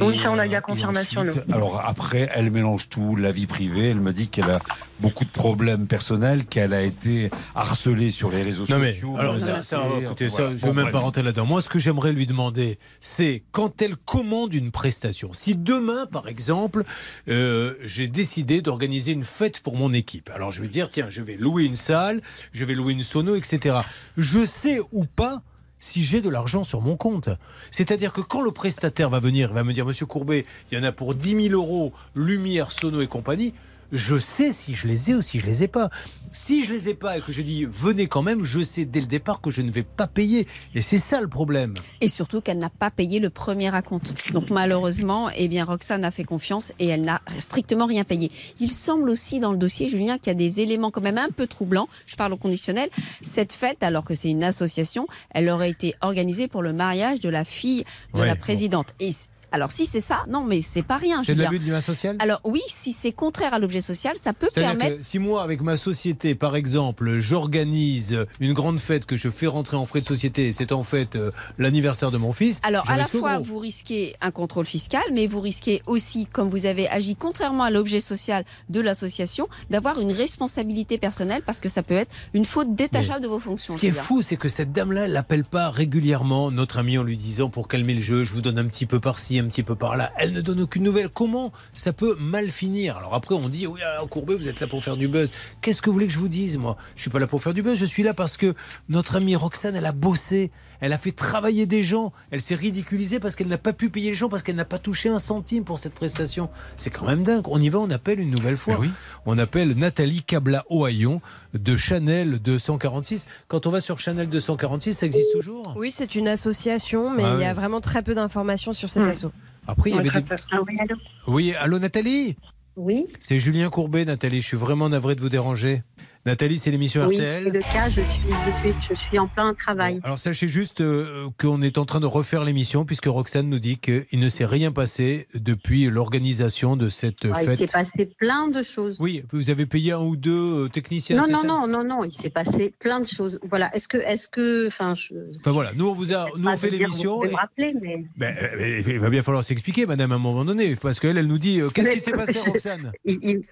Oui, ça, on a eu la et confirmation, ensuite, nous. alors après, elle mélange tout, la vie privée. Elle me dit qu'elle a beaucoup de problèmes personnels, qu'elle a été harcelée sur les réseaux Non mais, alors ça, ça, écoutez, ça, je ne veux Bon, même bref. pas rentrer là-dedans. Moi, ce que j'aimerais lui demander, c'est quand elle commande une prestation, si demain, par exemple, euh, j'ai décidé d'organiser une fête pour mon équipe. Alors je vais dire, tiens, je vais louer une salle, je vais louer une sono, etc. Je sais ou pas si j'ai de l'argent sur mon compte. C'est-à-dire que quand le prestataire va venir, va me dire, Monsieur Courbet, il y en a pour 10 000 euros, lumière, sono et compagnie, je sais si je les ai ou si je les ai pas. Si je les ai pas et que je dis venez quand même, je sais dès le départ que je ne vais pas payer. Et c'est ça le problème. Et surtout qu'elle n'a pas payé le premier acompte. Donc malheureusement, eh bien, Roxane a fait confiance et elle n'a strictement rien payé. Il semble aussi dans le dossier, Julien, qu'il y a des éléments quand même un peu troublants. Je parle au conditionnel. Cette fête, alors que c'est une association, elle aurait été organisée pour le mariage de la fille de Ouais, la bon. présidente. Et alors si c'est ça, non mais c'est pas rien. C'est de l'abus de l'image sociale Alors oui, si c'est contraire à l'objet social, ça peut permettre. que si moi, avec ma société, par exemple, j'organise une grande fête que je fais rentrer en frais de société, c'est en fait euh, l'anniversaire de mon fils. Alors, à la fois, vous risquez un contrôle fiscal, mais vous risquez aussi, comme vous avez agi contrairement à l'objet social de l'association, d'avoir une responsabilité personnelle parce que ça peut être une faute détachable de vos fonctions. Ce qui est fou, c'est que cette dame-là, elle l'appelle pas régulièrement notre ami en lui disant pour calmer le jeu, je vous donne un petit peu par-ci, un petit peu par là. Elle ne donne aucune nouvelle. Comment ça peut mal finir? Alors après, on dit oui, alors Courbet, vous êtes là pour faire du buzz. Qu'est-ce que vous voulez que je vous dise, moi? Je suis pas là pour faire du buzz. Je suis là parce que notre amie Roxane, elle a bossé. Elle a fait travailler des gens. Elle s'est ridiculisée parce qu'elle n'a pas pu payer les gens, parce qu'elle n'a pas touché un centime pour cette prestation. C'est quand même dingue. On y va, on appelle une nouvelle fois. On appelle Nathalie Cabla Ohaillon de Chanel 246. Quand on va sur Chanel 246, ça existe toujours? Oui, c'est une association, mais Ah il y a oui. vraiment très peu d'informations sur cet Hmm. asso. Après, il y avait des... Ah oui, allô? Oui, allô Nathalie? Oui. C'est Julien Courbet, Nathalie. Je suis vraiment navré de vous déranger. Nathalie, c'est l'émission Oui, RTL. le cas, je suis, je suis, je suis en plein travail. Alors sachez juste euh, qu'on est en train de refaire l'émission puisque Roxane nous dit qu'il ne s'est rien passé depuis l'organisation de cette Ah, il s'est fête. passé plein de choses. Oui, vous avez payé un ou deux euh, techniciens, non, non, ça non, non, non, il s'est passé plein de choses. Voilà, est-ce que, est-ce que, enfin, je. Enfin voilà, nous on vous a, nous on fait l'émission. Vous pouvez et- me rappeler, mais. Ben, euh, il va bien falloir s'expliquer, madame, à un moment donné, parce qu'elle, elle nous dit Qu'est-ce qui s'est passé, Roxane? il, il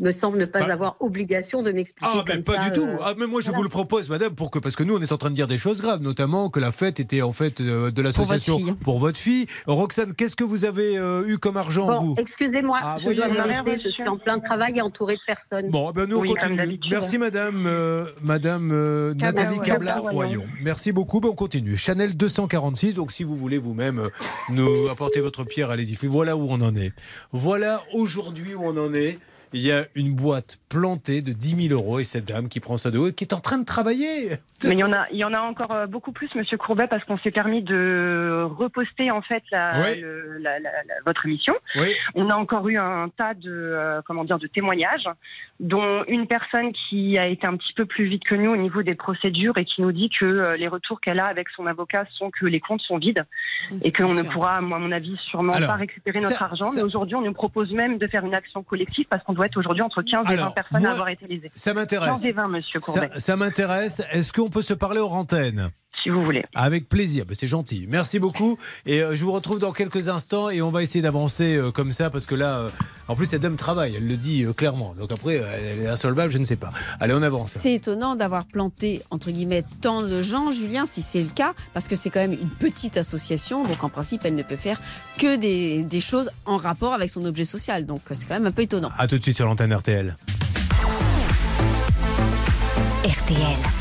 me semble ne pas Bah- avoir obligation de m'expliquer. Ah, ben pas ça, du tout. euh, Ah, mais moi je vous le propose, madame, pour que parce que nous on est en train de dire des choses graves, notamment que la fête était en fait euh, de l'association pour votre fille. Roxane, qu'est-ce que vous avez euh, eu comme argent Bon, vous? excusez-moi, Ah, je dois je suis en plein travail et entourée de personnes. Bon, ben nous on Oui, continue. Merci madame, euh, madame euh, Cabla, Nathalie ouais. Cabla Cabla, Royon. Merci beaucoup. Ben, on continue. Chanel 246. Donc si vous voulez vous-même nous apporter votre pierre à l'édifice, voilà où on en est. Voilà aujourd'hui où on en est. Il y a une boîte plantée de 10 000 euros et cette dame qui prend ça de haut et qui est en train de travailler. [LAUGHS] Mais il y en a, il y en a encore euh, beaucoup plus, Monsieur Courbet, parce qu'on s'est permis de reposter en fait la, Oui. le- la- la- la- votre émission. Oui. On a encore eu un tas de, euh, comment dire, de témoignages, dont une personne qui a été un petit peu plus vite que nous au niveau des procédures et qui nous dit que euh, les retours qu'elle a avec son avocat sont que les comptes sont vides et qu'on ne pourra, moi, à mon avis, sûrement Alors, pas récupérer notre ça- argent. ça- Mais aujourd'hui, on nous propose même de faire une action collective parce qu'on doit être aujourd'hui entre 15 et 20 Alors, personnes moi, à avoir été lésées. Ça m'intéresse. 15 et 20, Monsieur Courbet. Ça, ça m'intéresse. Est-ce qu'on peut se parler hors antenne Si vous voulez. Avec plaisir. Ben, c'est gentil. Merci beaucoup. Et euh, je vous retrouve dans quelques instants et on va essayer d'avancer euh, comme ça parce que là, euh, en plus, cette dame travaille. Elle le dit euh, clairement. Donc après, euh, elle est insolvable, je ne sais pas. Allez, on avance. C'est étonnant d'avoir planté, entre guillemets, tant de gens, Julien, si c'est le cas, parce que c'est quand même une petite association, donc en principe, elle ne peut faire que des, des choses en rapport avec son objet social. Donc c'est quand même un peu étonnant. À tout de suite sur l'antenne RTL. RTL.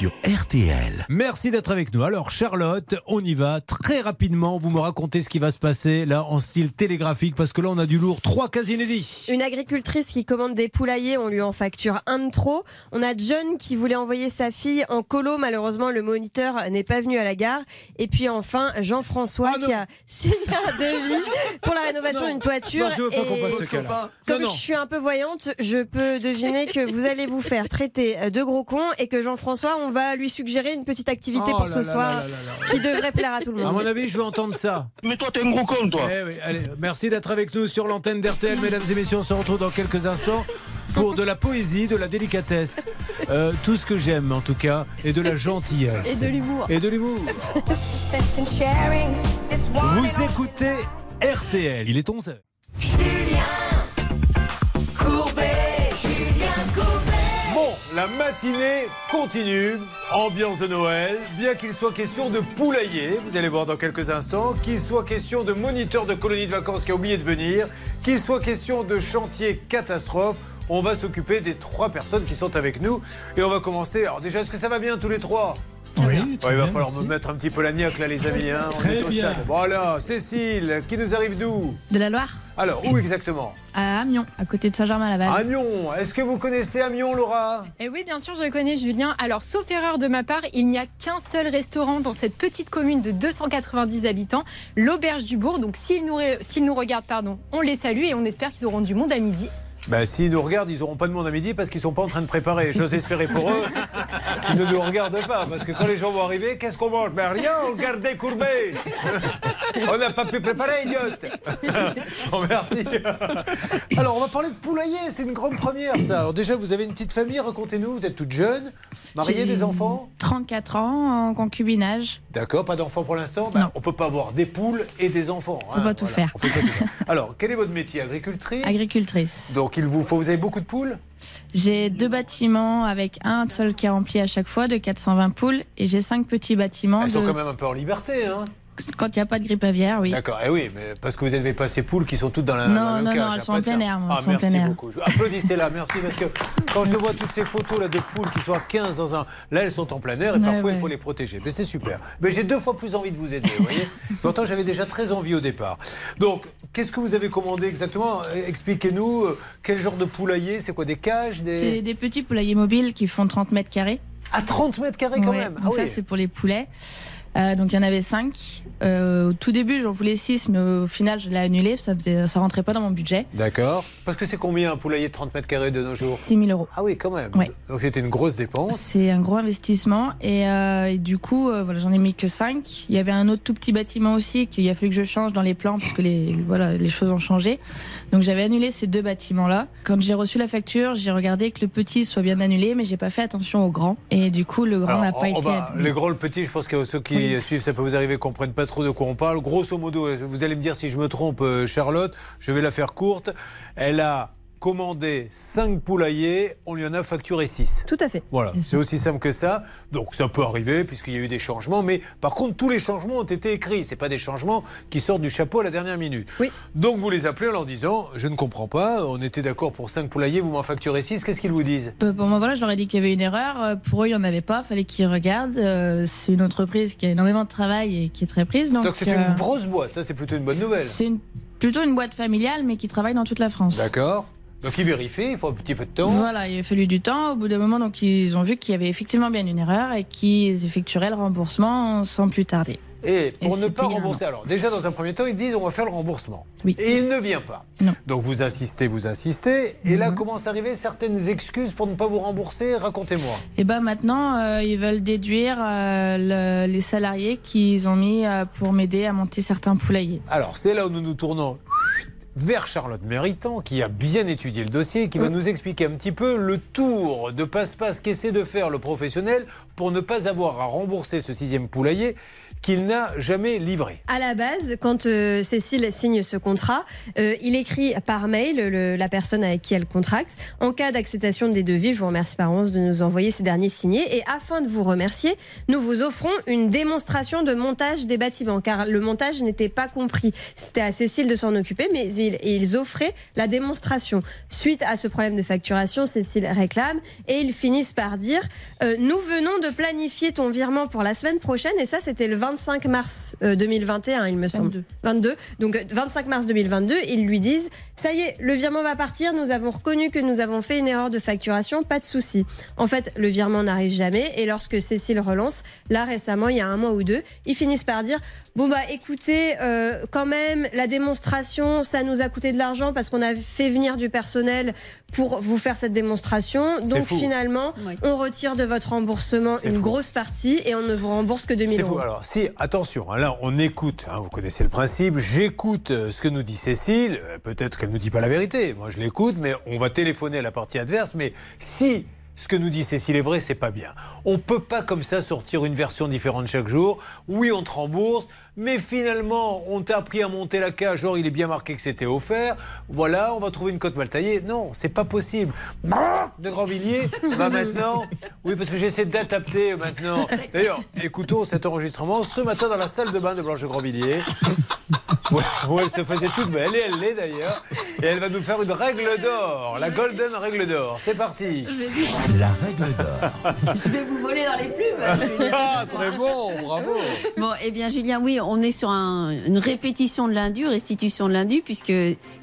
Sur RTL. Merci d'être avec nous. Alors, Charlotte, on y va très rapidement. Vous me racontez ce qui va se passer là en style télégraphique parce que là, on a du lourd. Trois cas inédits. Une agricultrice qui commande des poulaillers, on lui en facture un de trop. On a John qui voulait envoyer sa fille en colo, malheureusement le moniteur n'est pas venu à la gare. Et puis enfin Jean-François qui a [LAUGHS] signé un devis pour la rénovation d'une toiture. Non, je veux pas qu'on passe ce cas-là. Comme Non, non. je suis un peu voyante, je peux deviner que vous allez vous faire traiter de gros con et que Jean-François, on va lui suggérer une petite activité Oh pour là ce là soir là là là qui devrait plaire à tout le À monde. mon avis, je veux entendre ça. Mais toi, t'es un gros con, toi. Eh oui, allez, merci d'être avec nous sur l'antenne d'RTL, mesdames et messieurs. On se retrouve dans quelques instants pour de la poésie, de la délicatesse, Euh, tout ce que j'aime en tout cas, et de la gentillesse. Et de l'humour. Et de l'humour. Vous écoutez RTL. Il est 11h. Bon, la matinée continue. Ambiance de Noël. Bien qu'il soit question de poulailler, vous allez voir dans quelques instants, qu'il soit question de moniteur de colonie de vacances qui a oublié de venir, qu'il soit question de chantier catastrophe. On va s'occuper des trois personnes qui sont avec nous. Et on va commencer. Alors déjà, est-ce que ça va bien tous les trois? Oui, Ouais, il va bien, falloir merci. me mettre un petit peu la niaque là les amis. hein. On est au bien. stade. Voilà, Cécile, qui nous arrive d'où De la Loire Alors, où exactement À Amiens, à côté de Saint-Germain-Laval. Amiens. Est-ce que vous connaissez Amiens, Laura? Et oui, bien sûr, je le connais, Julien. Alors, sauf erreur de ma part, il n'y a qu'un seul restaurant dans cette petite commune de 290 habitants, l'Auberge du Bourg. Donc, s'ils nous, nous regardent, pardon, on les salue et on espère qu'ils auront du monde à midi. Bah, s'ils nous regardent, ils n'auront pas de monde à midi parce qu'ils sont pas en train de préparer. J'ose espérer pour eux qu'ils ne nous regardent pas. Parce que quand les gens vont arriver, qu'est-ce qu'on mange? Ben rien, regardez courbé On n'a pas pu préparer, idiote [LAUGHS] Bon, merci Alors, on va parler de poulailler, c'est une grande première, ça. Alors, déjà, vous avez une petite famille, racontez-nous, vous êtes toute jeune, mariée, des enfants 34 ans en concubinage. D'accord, pas d'enfants pour l'instant? Ben, On peut pas avoir des poules et des enfants. On va tout faire. on fait pas tout faire. Alors, quel est votre métier? Agricultrice? Agricultrice. Donc, vous faut, vous avez beaucoup de poules? J'ai deux bâtiments avec un seul qui est rempli à chaque fois de 420 poules et j'ai cinq petits bâtiments. Elles sont de- quand même un peu en liberté, hein Quand il n'y a pas de grippe aviaire, oui. D'accord, eh oui, mais parce que vous n'avez pas ces poules qui sont toutes dans la, Non, la même non, cage, non, elles sont en de plein ça. air, Ah, merci plein air. beaucoup. Applaudissez-là, merci, parce que quand je vois toutes ces photos là de poules qui sont à 15 dans un... Là, elles sont en plein air et Ouais, parfois, il faut les protéger. Mais c'est super. Mais j'ai deux fois plus envie de vous aider, vous voyez [LAUGHS] Pourtant, j'avais déjà très envie au départ. Donc, qu'est-ce que vous avez commandé exactement? Expliquez-nous, euh, quel genre de poulailler? C'est quoi, des cages des... C'est des petits poulaillers mobiles qui font 30 mètres carrés. À 30 mètres carrés quand Ouais, même donc Ah ça, oui. c'est pour les poulets. Euh, donc il y en avait 5. au tout début, j'en voulais 6, mais au final, je l'ai annulé. Ça faisait, ça rentrait pas dans mon budget. D'accord. Parce que c'est combien un poulailler de 30 mètres carrés de nos jours? 6 000 euros. Ah oui, quand même. Ouais. Donc c'était une grosse dépense. C'est un gros investissement et, euh, et du coup, euh, voilà, j'en ai mis que 5. Il y avait un autre tout petit bâtiment aussi qu'il a fallu que je change dans les plans parce que les, voilà, les choses ont changé. Donc j'avais annulé ces deux bâtiments-là. Quand j'ai reçu la facture, j'ai regardé que le petit soit bien annulé, mais j'ai pas fait attention au grand. Et du coup, le grand n'a pas été. va- annulé. les grands, le petit, je pense que ceux qui suivent, ça peut vous arriver, comprennent pas trop de quoi on parle. Grosso modo, vous allez me dire si je me trompe, euh, Charlotte, je vais la faire courte. Elle a commandé 5 poulaillers, on lui en a facturé 6. Tout à fait. Voilà, c'est aussi simple que ça. Donc ça peut arriver puisqu'il y a eu des changements, mais par contre tous les changements ont été écrits. C'est pas des changements qui sortent du chapeau à la dernière minute. Oui. Donc vous les appelez en leur disant je ne comprends pas, on était d'accord pour 5 poulaillers, vous m'en facturez 6, qu'est-ce qu'ils vous disent? Euh, Pour moi, voilà, je leur ai dit qu'il y avait une erreur. Euh, Pour eux, il n'y en avait pas. Fallait qu'ils regardent. Euh, C'est une entreprise qui a énormément de travail et qui est très prise. Donc, Donc c'est euh, une grosse boîte, ça c'est plutôt une bonne nouvelle. C'est une- plutôt une boîte familiale, mais qui travaille dans toute la France. D'accord. Donc ils vérifient, il faut un petit peu de temps. Voilà, il a fallu du temps. Au bout d'un moment, donc ils ont vu qu'il y avait effectivement bien une erreur et qu'ils effectueraient le remboursement sans plus tarder. Et pour Et ne pas rembourser, alors déjà dans un premier temps, ils disent on va faire le remboursement. Et il ne vient pas. Donc vous insistez, vous insistez. Et là commencent à arriver certaines excuses pour ne pas vous rembourser. Racontez-moi. Et ben maintenant, euh, ils veulent déduire euh, le- les salariés qu'ils ont mis euh, pour m'aider à monter certains poulaillers. Alors c'est là où nous nous tournons vers Charlotte Méritant, qui a bien étudié le dossier, qui va nous expliquer un petit peu le tour de passe-passe qu'essaie de faire le professionnel pour ne pas avoir à rembourser ce sixième poulailler qu'il n'a jamais livré. À la base, quand euh, Cécile signe ce contrat, euh, il écrit par mail la personne avec qui elle contracte. En cas d'acceptation des devis, je vous remercie par avance de nous envoyer ces derniers signés. Et afin de vous remercier, nous vous offrons une démonstration de montage des bâtiments, car le montage n'était pas compris. C'était à Cécile de s'en occuper, mais ils, offraient la démonstration. Suite à ce problème de facturation, Cécile réclame et ils finissent par dire euh, Nous venons de planifier ton virement pour la semaine prochaine, et ça, c'était le 25 mars euh, 2021, il me semble. 22. Donc, euh, 25 mars 2022, ils lui disent Ça y est, le virement va partir, nous avons reconnu que nous avons fait une erreur de facturation, pas de souci. En fait, le virement n'arrive jamais, et lorsque Cécile relance, là récemment, il y a un mois ou deux, ils finissent par dire Bon, bah écoutez, euh, quand même, la démonstration, ça nous a coûté de l'argent parce qu'on a fait venir du personnel pour vous faire cette démonstration. Donc finalement, on retire de votre remboursement une fou. grosse partie et on ne vous rembourse que 2000 C'est euros. fou. Alors, si, attention, hein, là, on écoute, hein, vous connaissez le principe, j'écoute euh, ce que nous dit Cécile, euh, peut-être qu'elle ne nous dit pas la vérité, moi je l'écoute, mais on va téléphoner à la partie adverse, mais si ce que nous dit Cécile est vrai, c'est pas bien. On peut pas comme ça sortir une version différente chaque jour. Oui, on te rembourse, mais finalement, on t'a appris à monter la cage, genre il est bien marqué que c'était offert. Voilà, on va trouver une cote mal taillée. Non, c'est pas possible. De Grandvilliers va maintenant. Oui, parce que j'essaie d'adapter maintenant. D'ailleurs, écoutons cet enregistrement ce matin dans la salle de bain de Blanche de Grandvilliers. Où, elle se faisait toute belle, et elle l'est d'ailleurs. Et elle va nous faire une règle d'or, la golden règle d'or. C'est parti. La règle d'or. Je vais vous voler dans les plumes. Ah, très bon, bravo. Bon, eh bien, Julien, oui, on est sur un- une répétition de l'indu, restitution de l'indu, puisque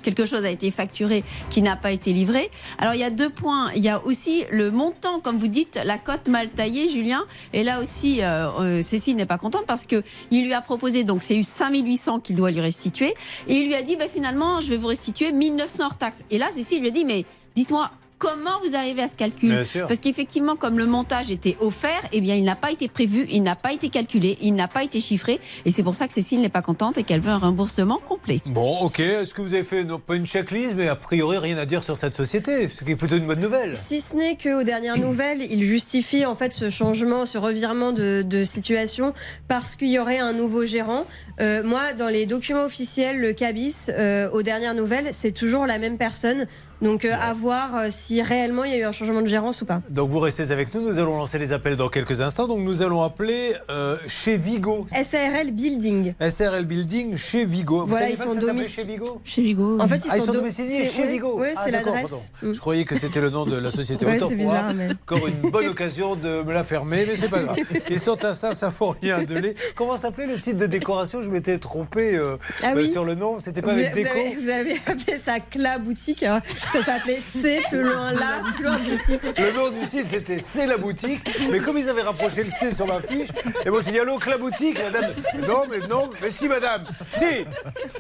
quelque chose a été facturé qui n'a pas été livré. Alors, il y a deux points. Il y a aussi le montant, comme vous dites, la cote mal taillée, Julien. Et là aussi, euh, euh, Cécile n'est pas contente parce que il lui a proposé, donc c'est eu 5800 qu'il doit lui restituer. Et il lui a dit, bah, finalement, je vais vous restituer 1900 hors taxes. Et là, Cécile lui a dit, mais dites-moi, Comment vous arrivez à ce calcul Bien sûr. Parce qu'effectivement, comme le montage était offert, eh bien, il n'a pas été prévu, il n'a pas été calculé, il n'a pas été chiffré, et c'est pour ça que Cécile n'est pas contente et qu'elle veut un remboursement complet. Bon, ok. Est-ce que vous avez fait, non pas une checklist, mais a priori rien à dire sur cette société, ce qui est plutôt une bonne nouvelle Si ce n'est qu'aux dernières nouvelles, il justifie en fait ce changement, ce revirement de, de situation parce qu'il y aurait un nouveau gérant. Euh, moi, dans les documents officiels, le CABIS, euh, aux dernières nouvelles, c'est toujours la même personne. Donc euh, à voir euh, si réellement il y a eu un changement de gérance ou pas. Donc vous restez avec nous, nous allons lancer les appels dans quelques instants. Donc nous allons appeler euh, chez Vigo. SARL Building. SRL Building chez Vigo. Vous Voilà, ils sont que ça s'appelait domici- chez Vigo Chez Vigo. En fait, ils Ah, ils sont, sont do- domiciliés chez ouais, Vigo. Ah, c'est d'accord, l'adresse. pardon. Je croyais que c'était le nom de la société. Ouais, c'est bizarre, mais- Encore une bonne occasion de me la fermer, mais c'est pas grave. [LAUGHS] Ils sont à ça, ça faut rien de lait. Comment s'appelait le site de décoration? Je m'étais trompé euh, Ah euh, oui. sur le nom. C'était pas vous, avec vous déco. avez, vous avez appelé ça Cla Boutique. alors Ça s'appelait C plus loin là, plus loin boutique. Le nom du site c'était C'est la boutique, mais comme ils avaient rapproché le C sur ma fiche, et moi j'ai dit allô, que la boutique Madame, non, mais non, mais si madame, si,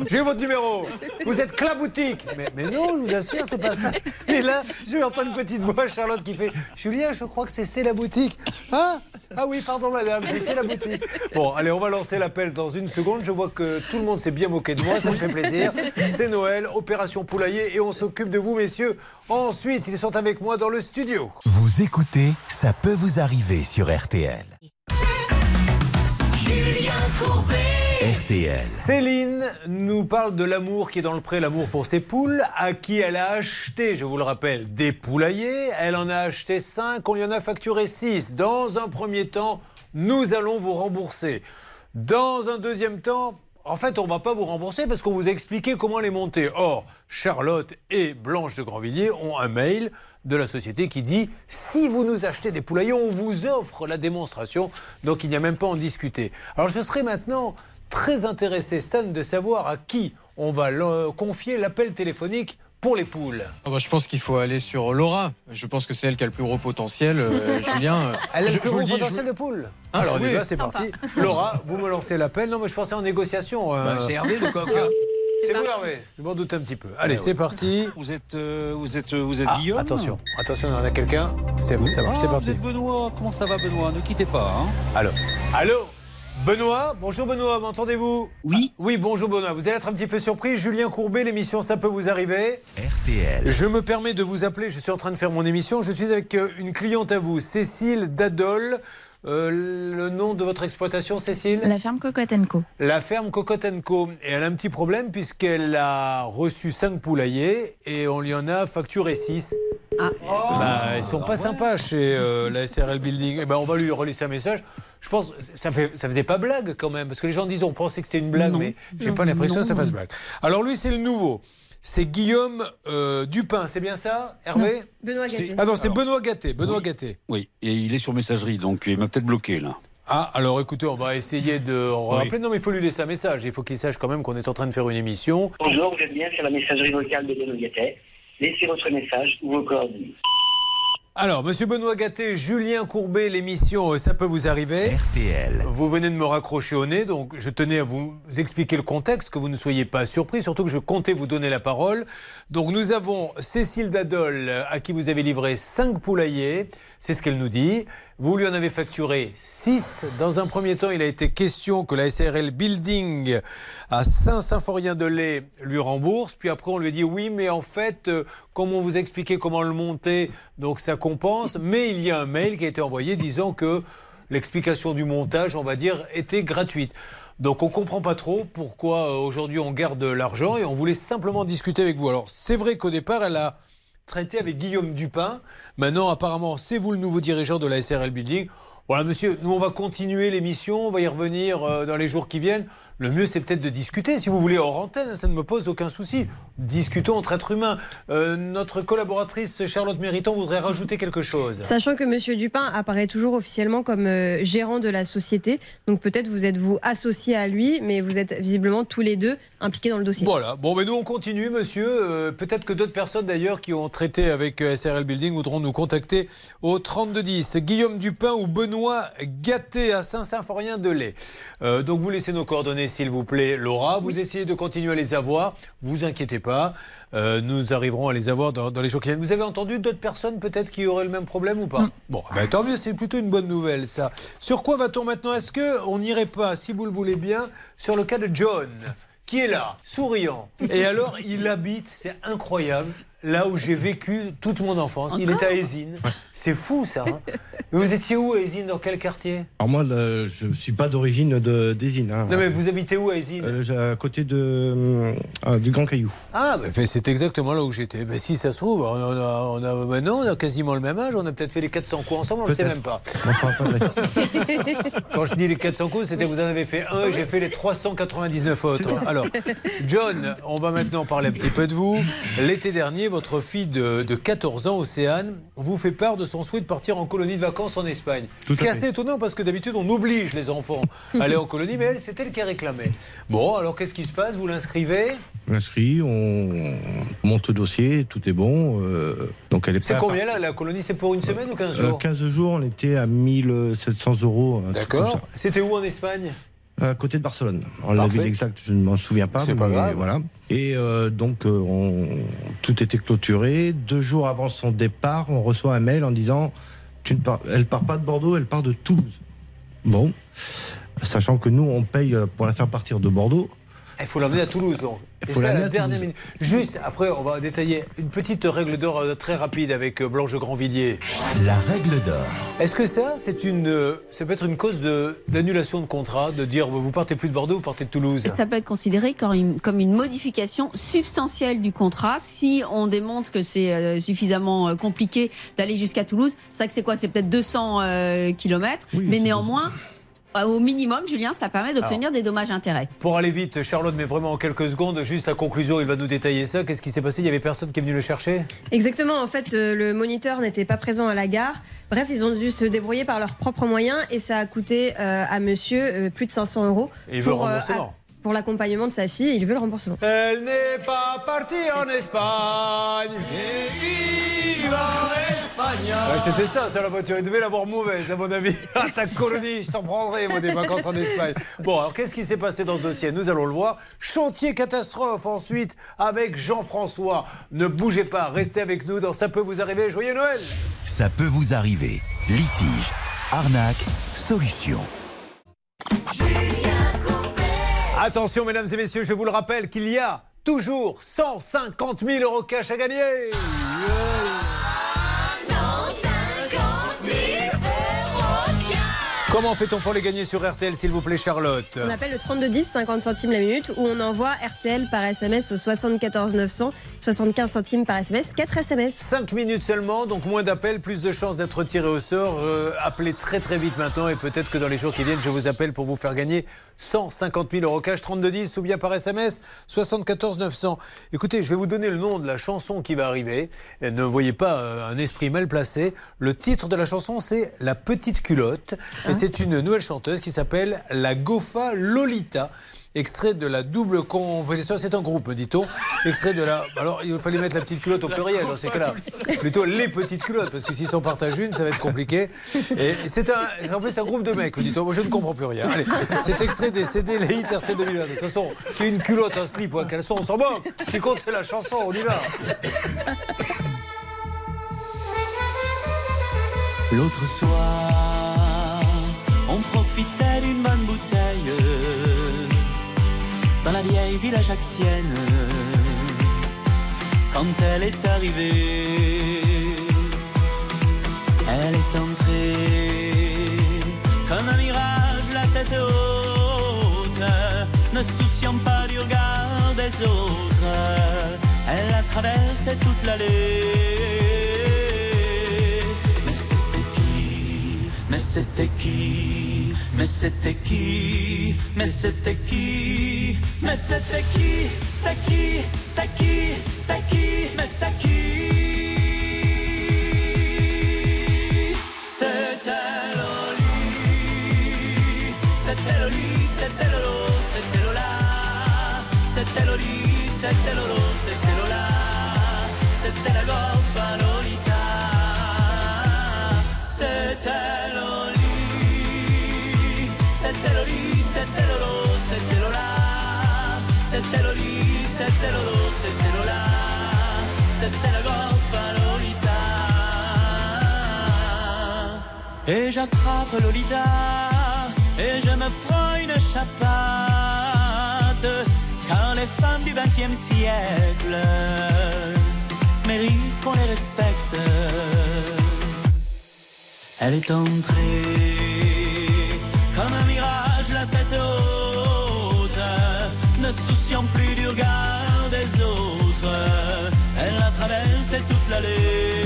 j'ai votre numéro, vous êtes que la boutique. Mais, mais non, je vous assure, c'est pas ça. Et là, je vais entendre une petite voix, Charlotte qui fait Julien, je crois que c'est C'est la boutique. Hein? Ah oui, pardon madame, c'est C'est la boutique. Bon, allez, on va lancer l'appel dans une seconde. Je vois que tout le monde s'est bien moqué de moi, ça me fait plaisir. C'est Noël, opération poulailler, et on s'occupe de vous, messieurs. Ensuite, ils sont avec moi dans le studio. Vous écoutez Ça peut vous arriver sur RTL. Julien Courbet. RTL. Céline nous parle de l'amour qui est dans le pré, l'amour pour ses poules, à qui elle a acheté, je vous le rappelle, des poulaillers. Elle en a acheté 5, on lui en a facturé 6. Dans un premier temps, nous allons vous rembourser. Dans un deuxième temps, en fait, on ne va pas vous rembourser parce qu'on vous a expliqué comment les monter. Or, Charlotte et Blanche de Grandvilliers ont un mail de la société qui dit si vous nous achetez des poulaillers, on vous offre la démonstration. Donc, il n'y a même pas à en discuter. Alors, je serais maintenant très intéressé, Stan, de savoir à qui on va confier l'appel téléphonique pour les poules. Ah bah, je pense qu'il faut aller sur Laura. Je pense que c'est elle qui a le plus gros potentiel. euh, [LAUGHS] Julien, Elle a je- le plus vous gros le dis, potentiel je- de poule. Ah, Alors, on y oui. va, c'est parti. Laura, vous me lancez l'appel. Non, mais je pensais en négociation. euh. Bah, c'est Hervé, le coq. [LAUGHS] C'est vous, Hervé Je m'en doute un petit peu. Allez, c'est parti. [LAUGHS] Vous êtes, euh, vous êtes, vous êtes Ah, Guillaume attention, attention, il y en a quelqu'un. C'est bon, ça marche, Ah, c'est vous parti. êtes Benoît. Comment ça va, Benoît? Ne quittez pas. Hein. Allô? Allô? Benoît Bonjour Benoît, m'entendez-vous? Oui. Oui, bonjour Benoît. Vous allez être un petit peu surpris. Julien Courbet, l'émission Ça peut vous arriver. RTL. Je me permets de vous appeler, je suis en train de faire mon émission. Je suis avec euh, une cliente à vous, Cécile Dadol. Euh, le nom de votre exploitation, Cécile? La ferme Cocotte Co. La ferme Cocotte Co. Et elle a un petit problème puisqu'elle a reçu 5 poulaillers et on lui en a facturé 6. Ah. Bah, ils sont pas sympas chez euh, la SRL Building. Eh ben, on va lui relaisser un message. Je pense ça fait ça faisait pas blague quand même parce que les gens disent on pensait que c'était une blague Non. mais j'ai pas l'impression que ça fasse blague. Alors lui c'est le nouveau. C'est Guillaume euh, Dupin, c'est bien ça Hervé Benoît Gâté. Ah non, c'est Benoît Gâté, Benoît Gâté. Oui, et il est sur messagerie, donc il m'a peut-être bloqué là. Ah, alors écoutez, on va essayer de on va Oui. rappeler. Non, mais il faut lui laisser un message. Il faut qu'il sache quand même qu'on est en train de faire une émission. Bonjour, vous êtes bien sur la messagerie vocale de Benoît Gattet. Laissez votre message ou vos coordonnées. Alors, monsieur Benoît Gâté, Julien Courbet, l'émission euh, Ça peut vous arriver. RTL. Vous venez de me raccrocher au nez, donc je tenais à vous expliquer le contexte, que vous ne soyez pas surpris, surtout que je comptais vous donner la parole. Donc nous avons Cécile Dadol, euh, à qui vous avez livré 5 poulaillers, c'est ce qu'elle nous dit. Vous lui en avez facturé 6. Dans un premier temps, il a été question que la SRL Building à Saint-Symphorien-de-Lay lui rembourse. Puis après, on lui a dit oui, mais en fait, euh, comme on vous a expliqué comment le monter, donc ça compense. Mais il y a un mail qui a été envoyé disant que l'explication du montage, on va dire, était gratuite. Donc on comprend pas trop pourquoi euh, aujourd'hui on garde l'argent et on voulait simplement discuter avec vous. Alors c'est vrai qu'au départ elle a traité avec Guillaume Dupin. Maintenant apparemment c'est vous le nouveau dirigeant de la SRL Building. Voilà monsieur, nous on va continuer l'émission, on va y revenir euh, dans les jours qui viennent. Le mieux c'est peut-être de discuter. Si vous voulez hors antenne, ça ne me pose aucun souci. Discutons entre êtres humains. Euh, notre collaboratrice Charlotte Mériton voudrait rajouter quelque chose. Sachant que Monsieur Dupin apparaît toujours officiellement comme euh, gérant de la société, donc peut-être vous êtes vous associé à lui, mais vous êtes visiblement tous les deux impliqués dans le dossier. Voilà, bon, mais nous on continue, monsieur. Euh, Peut-être que d'autres personnes d'ailleurs qui ont traité avec SRL Building voudront nous contacter au 3210. Guillaume Dupin ou Benoît Gâté à Saint-Symphorien-de-Lay. Donc vous laissez nos coordonnées s'il vous plaît, Laura. Vous essayez de continuer à les avoir. Vous inquiétez pas. Euh, nous arriverons à les avoir dans, dans les jours qui viennent. Vous avez entendu d'autres personnes peut-être qui auraient le même problème ou pas Bon, ben, tant mieux, c'est plutôt une bonne nouvelle ça. Sur quoi va-t-on maintenant Est-ce qu'on n'irait pas, si vous le voulez bien, sur le cas de John qui est là, souriant. [LAUGHS] Et alors, il habite, c'est incroyable, là où j'ai vécu toute mon enfance. Il est à Aisine. C'est fou ça. hein. Mais vous étiez où à Aisine Dans quel quartier? Alors moi, le- je ne suis pas d'origine de d'Ésine. hein. Non mais vous habitez où à Aisine? Euh, à côté de, euh, du Grand Caillou. Ah, bah, c'est exactement là où j'étais. Mais si ça se trouve, on a, on a- maintenant on a quasiment le même âge. On a peut-être fait les 400 coups ensemble, on ne le sait même pas. [LAUGHS] Quand je dis les 400 coups, c'était vous en avez fait un et j'ai fait les 399 autres. Alors, John, on va maintenant parler un petit peu de vous. L'été dernier, votre fille de, de 14 ans, Océane, vous fait part de son souhait de partir en colonie de vacances en Espagne. Tout Ce qui est à fait. assez étonnant parce que d'habitude, on oblige les enfants à aller en [LAUGHS] colonie, mais elle, c'est elle qui a réclamé. Bon, alors qu'est-ce qui se passe? Vous l'inscrivez? On inscrit, on monte le dossier, tout est bon. euh, donc elle est C'est combien là? La colonie, c'est pour une semaine ou 15 Euh, jours 15 jours, on était à 1700 euros. D'accord. C'était où en Espagne? À côté de Barcelone. Alors, la ville exacte, je ne m'en souviens pas. C'est pas mais grave. Voilà. Et euh, donc, euh, on- tout était clôturé. Deux jours avant son départ, on reçoit un mail en disant tu ne pars, elle part pas de Bordeaux, elle part de Toulouse. Bon, sachant que nous, on paye euh, pour la faire partir de Bordeaux. Il faut l'emmener à Toulouse. donc. Faut la dernière minute. Juste, après, on va détailler une petite règle d'or euh, très rapide avec euh, Blanche Grandvilliers. La règle d'or. Est-ce que ça, c'est une, euh, ça peut être une cause d'annulation de, contrat, de dire vous partez plus de Bordeaux, vous partez de Toulouse? Ça peut être considéré comme une, comme une modification substantielle du contrat. Si on démontre que c'est suffisamment compliqué d'aller jusqu'à Toulouse, c'est vrai que c'est quoi? C'est peut-être 200 euh, kilomètres, mais néanmoins, au minimum, Julien, ça permet d'obtenir des dommages-intérêts. Pour aller vite, Charlotte, mais vraiment en quelques secondes, juste la conclusion, il va nous détailler ça. Qu'est-ce qui s'est passé? Il y avait personne qui est venu le chercher? Exactement, en fait, euh, le moniteur n'était pas présent à la gare. Bref, ils ont dû se débrouiller par leurs propres moyens et ça a coûté euh, à monsieur euh, plus de 500 euros. Et il veut pour, euh, à- pour l'accompagnement de sa fille, il veut le remboursement. Elle n'est pas partie en Espagne. Ouais, C'était ça, ça la voiture. Il devait l'avoir mauvaise, à mon avis. [LAUGHS] Ah, ta colonie, je t'en prendrai, moi, des vacances en Espagne. Bon, alors qu'est-ce qui s'est passé dans ce dossier? Nous allons le voir. Chantier catastrophe ensuite avec Jean-François. Ne bougez pas, restez avec nous dans Ça peut vous arriver. Joyeux Noël Ça peut vous arriver. Litige, arnaque, solution. Attention, mesdames et messieurs, je vous le rappelle qu'il y a toujours 150 000 euros cash à gagner. Comment fait-on pour les gagner sur RTL, s'il vous plaît, Charlotte On appelle le 3210, 50 centimes la minute, ou on envoie RTL par SMS au 74 900, 75 centimes par SMS, 4 SMS. 5 minutes seulement, donc moins d'appels, plus de chances d'être tiré au sort. Euh, appelez très très vite maintenant et peut-être que dans les jours qui viennent, je vous appelle pour vous faire gagner 150 000 euros cash, 3210 ou bien par SMS 74 900. Écoutez, je vais vous donner le nom de la chanson qui va arriver. Et ne voyez pas euh, un esprit mal placé. Le titre de la chanson, c'est La petite culotte. Et c'est une nouvelle chanteuse qui s'appelle la Gofa Lolita. Extrait de la double compétition, c'est un groupe, me dit-on. Extrait de la. Alors, il fallait mettre la petite culotte au pluriel dans ces cas-là. Plutôt les petites culottes, parce que s'ils s'en partagent une, ça va être compliqué. Et c'est un. En plus, c'est un groupe de mecs, me dit-on. Moi, je ne comprends plus rien. Allez, c'est extrait des CD Les Hits RT 2020. De toute façon, une culotte, un slip ou un caleçon, on s'en moque. Ce qui compte, c'est la chanson, on y va. L'autre soir, bonne bouteille dans la vieille ville ajaxienne. Quand elle est arrivée, elle est entrée comme un mirage, la tête haute, ne souciant pas du regard des autres. Elle a traversé toute l'allée. Mais c'était qui? Mais c'était qui? Mais c'était qui? Mais c'était qui? Mais c'était qui? C'est qui? C'est qui? C'est qui? Mais c'est qui? C'était Loli. C'était Loli C'était Lolo C'était Lola. C'était Loli C'était Lolo C'était Lola. C'était la Et j'attrape Lolita Et je me prends une chapate Car les femmes du XXe siècle méritent qu'on les respecte. Elle est entrée comme un mirage, la tête haute, ne souciant plus du regard des autres. Elle a traversé toute l'allée.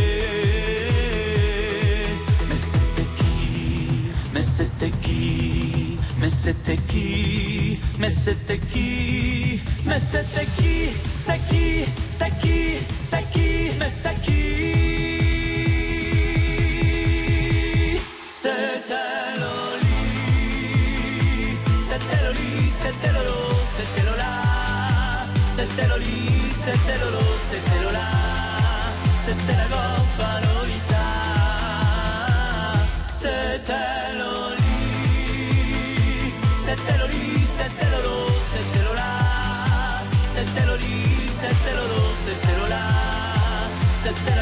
C'était qui? Mais c'était qui? Mais c'était qui? C'est qui? C'est qui? C'est qui? Mais c'est qui? C'était Loli. C'était Loli C'était Lolo C'était Lola. C'était Loli C'était Lolo C'était Lola. C'était la goffa Lolita C'était da da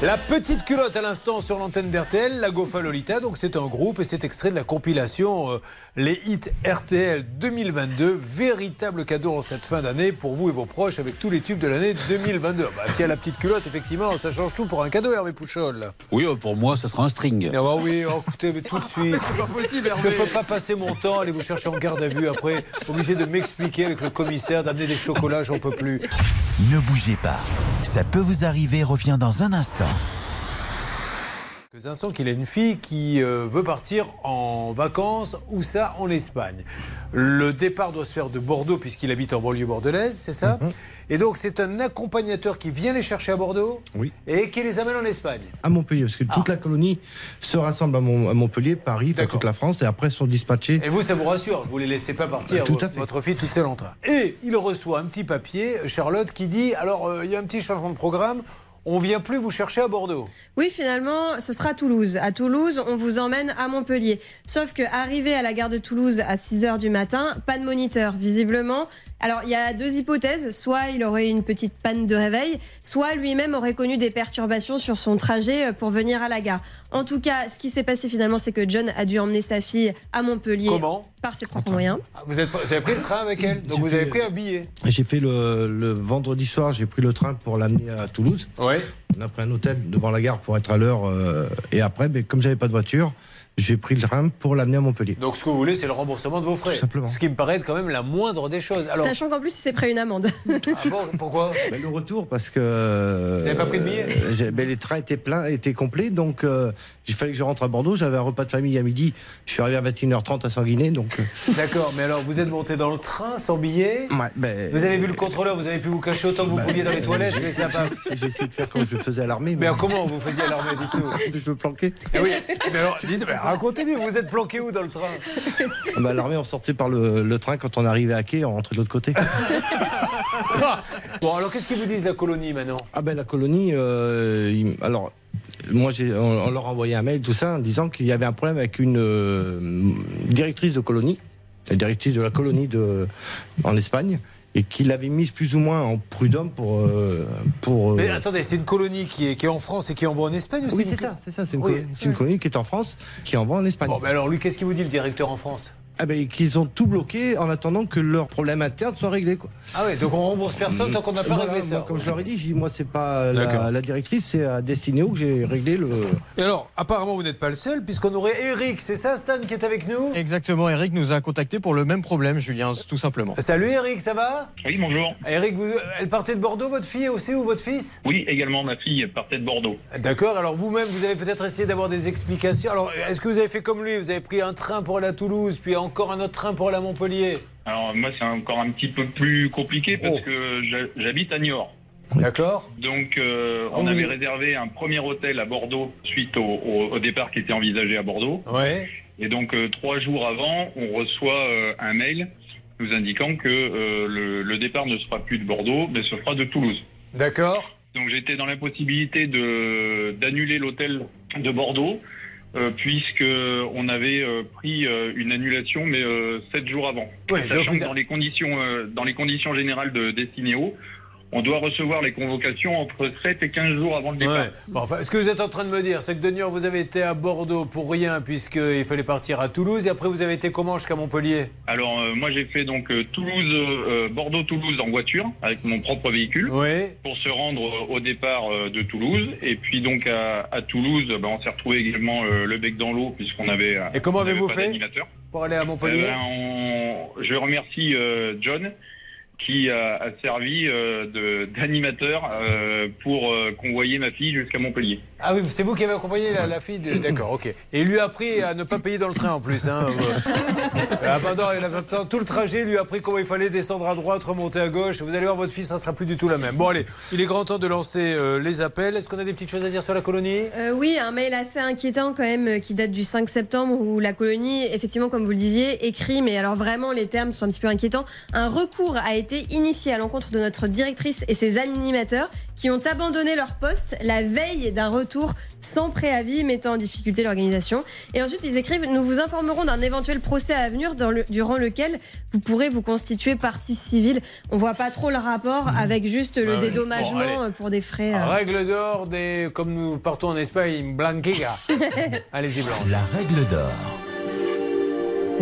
La petite culotte à l'instant sur l'antenne d'RTL, la Gofa Lolita, donc c'est un groupe et c'est extrait de la compilation euh, Les hits RTL 2022, véritable cadeau en cette fin d'année pour vous et vos proches avec tous les tubes de l'année 2022. Bah, S'il y a la petite culotte, effectivement, ça change tout pour un cadeau Hervé Pouchol. Oui, euh, pour moi, ça sera un string. Ah bah oui, oh, écoutez, mais tout de suite. [LAUGHS] Je ne peux pas passer mon temps à aller vous chercher en garde à vue après, obligé de m'expliquer avec le commissaire, d'amener des chocolats, j'en peux plus. Ne bougez pas. Ça peut vous arriver, revient dans un instant. Instants qu'il a une fille qui euh, veut partir en vacances, où ça En Espagne. Le départ doit se faire de Bordeaux puisqu'il habite en banlieue bordelaise, c'est ça Et donc c'est un accompagnateur qui vient les chercher à Bordeaux Oui. et qui les amène en Espagne. À Montpellier, parce que toute la colonie se rassemble à, Mont- à Montpellier, Paris, toute la France, et après sont dispatchés. Et vous, ça vous rassure, vous ne les laissez pas partir, Tout vo- à fait. votre fille toute seule en train. Et il reçoit un petit papier, Charlotte, qui dit, alors euh, il y a un petit changement de programme, on vient plus vous chercher à Bordeaux. Oui, finalement, ce sera Toulouse. À Toulouse, on vous emmène à Montpellier. Sauf que arrivé à la gare de Toulouse à 6 h du matin, pas de moniteur, visiblement. Alors, il y a deux hypothèses. Soit il aurait eu une petite panne de réveil, soit lui-même aurait connu des perturbations sur son trajet euh, pour venir à la gare. En tout cas, ce qui s'est passé finalement, c'est que John a dû emmener sa fille à Montpellier Comment par ses propres moyens. Ah, Vous, êtes, pas- vous avez pris le train avec elle, donc vous avez pris un billet. J'ai fait le, le vendredi soir, j'ai pris le train pour l'amener à Toulouse. Oui. On a pris un hôtel devant la gare pour être à l'heure. euh, et après, ben, comme j'avais pas de voiture, j'ai pris le train pour l'amener à Montpellier. Donc ce que vous voulez, c'est le remboursement de vos frais. Tout simplement. Ce qui me paraît être quand même la moindre des choses. Alors, Sachant qu'en plus, il s'est pris une amende. ah bon, pourquoi [LAUGHS] Ben, le retour, parce que. Vous n'avez pas pris de billet Les trains étaient pleins, étaient complets, donc euh, il fallait que je rentre à Bordeaux. J'avais un repas de famille à midi. Je suis arrivé à 21h30 à Sanguinet, donc. euh, [LAUGHS] D'accord, mais alors vous êtes monté dans le train sans billet ouais, ben, Vous avez vu le contrôleur, vous avez pu vous cacher autant que vous bah, pouviez dans les toilettes, mais ça pas. J'ai essayé de faire comme je faisais à l'armée. Mais comment vous faisiez à l'armée, dites-nous [LAUGHS] Je me planquais. Eh oui, mais alors, racontez-nous, vous êtes planqué où dans le train Ah bah, à l'armée, on sortait par le, le train. Quand on arrivait à quai, on rentrait de l'autre côté. [LAUGHS] Bon, alors qu'est-ce qu'ils vous disent la colonie maintenant Ah ben la colonie, euh, alors moi on, on leur a envoyé un mail tout ça en disant qu'il y avait un problème avec une euh, directrice de colonie, la directrice de la colonie de en Espagne, et qu'il avait mise plus ou moins en prud'homme pour euh, pour. euh, Mais attendez, c'est une colonie qui est, qui est en France et qui envoie en Espagne aussi oui c'est ça, c'est ça, c'est une, Oui. colonie, c'est une colonie qui est en France, qui envoie en Espagne. Bon, mais alors lui, qu'est-ce qu'il vous dit le directeur en France? Ah ben qu'ils ont tout bloqué en attendant que leurs problèmes internes soient réglés quoi. Ah ouais, donc on rembourse personne tant qu'on n'a pas Voilà, réglé moi, ça. comme je leur ai dit, moi c'est pas la, la directrice, c'est à Destineo que j'ai réglé le. Et alors, apparemment, vous n'êtes pas le seul, puisqu'on aurait Eric, c'est ça, Stan, qui est avec nous? Exactement, Eric nous a contacté pour le même problème, Julien, tout simplement. Salut Eric, ça va? Oui, bonjour. Eric, vous, elle partait de Bordeaux, votre fille aussi, ou votre fils? Oui, également, ma fille partait de Bordeaux. D'accord, alors vous-même, vous avez peut-être essayé d'avoir des explications. Alors, est-ce que vous avez fait comme lui? Vous avez pris un train pour aller à Toulouse, puis en encore un autre train pour à Montpellier Alors moi, c'est encore un petit peu plus compliqué parce Oh. que j'ha- j'habite à Niort. D'accord. Donc, euh, on avait réservé un premier hôtel à Bordeaux suite au, au- au départ qui était envisagé à Bordeaux. Ouais. Et donc, euh, trois jours avant, on reçoit euh, un mail nous indiquant que le, le départ ne sera plus de Bordeaux, mais se fera de Toulouse. D'accord. Donc, j'étais dans l'impossibilité d'annuler l'hôtel de Bordeaux. Euh, puisque on avait euh, pris euh, une annulation mais euh, sept jours avant. Ouais, Sachant donc vous que dans les conditions dans les conditions générales de Destinéo, on doit recevoir les convocations entre 7 et 15 jours avant le départ. Ouais. Bon, enfin, ce que vous êtes en train de me dire, c'est que de Niort, vous avez été à Bordeaux pour rien, puisqu'il fallait partir à Toulouse, et après, vous avez été comment jusqu'à Montpellier Alors euh, moi j'ai fait donc euh, Toulouse, euh, Bordeaux-Toulouse en voiture avec mon propre véhicule pour se rendre euh, au départ euh, de Toulouse et puis donc à, à Toulouse ben, on s'est retrouvé également euh, le bec dans l'eau puisqu'on avait Et comment avez-vous fait pour aller à Montpellier Eh ben, on- Je remercie euh, John qui a, a servi euh, d'animateur euh, pour euh, convoyer ma fille jusqu'à Montpellier. Ah oui, c'est vous qui avez accompagné la, la fille de... D'accord, ok. Et il lui a appris à ne pas payer dans le train en plus. Hein. [LAUGHS] ah, pardon, il a, pendant tout le trajet, il lui a appris comment il fallait descendre à droite, remonter à gauche. Vous allez voir, votre fille, ça ne sera plus du tout la même. Bon, allez, il est grand temps de lancer euh, les appels. Est-ce qu'on a des petites choses à dire sur la colonie? Euh, oui, un mail assez inquiétant quand même euh, qui date du 5 septembre où la colonie, effectivement, comme vous le disiez, écrit, mais alors vraiment les termes sont un petit peu inquiétants. Un recours a été initié à l'encontre de notre directrice et ses animateurs qui ont abandonné leur poste la veille d'un retour sans préavis mettant en difficulté l'organisation. Et ensuite, ils écrivent Nous vous informerons d'un éventuel procès à venir dans le- durant lequel vous pourrez vous constituer partie civile. On voit pas trop le rapport avec juste le Ah oui. dédommagement Bon, pour des frais. euh. Règle d'or des. Comme nous partons en Espagne, Blanquega. [LAUGHS] Allez-y, Blanc. La règle d'or.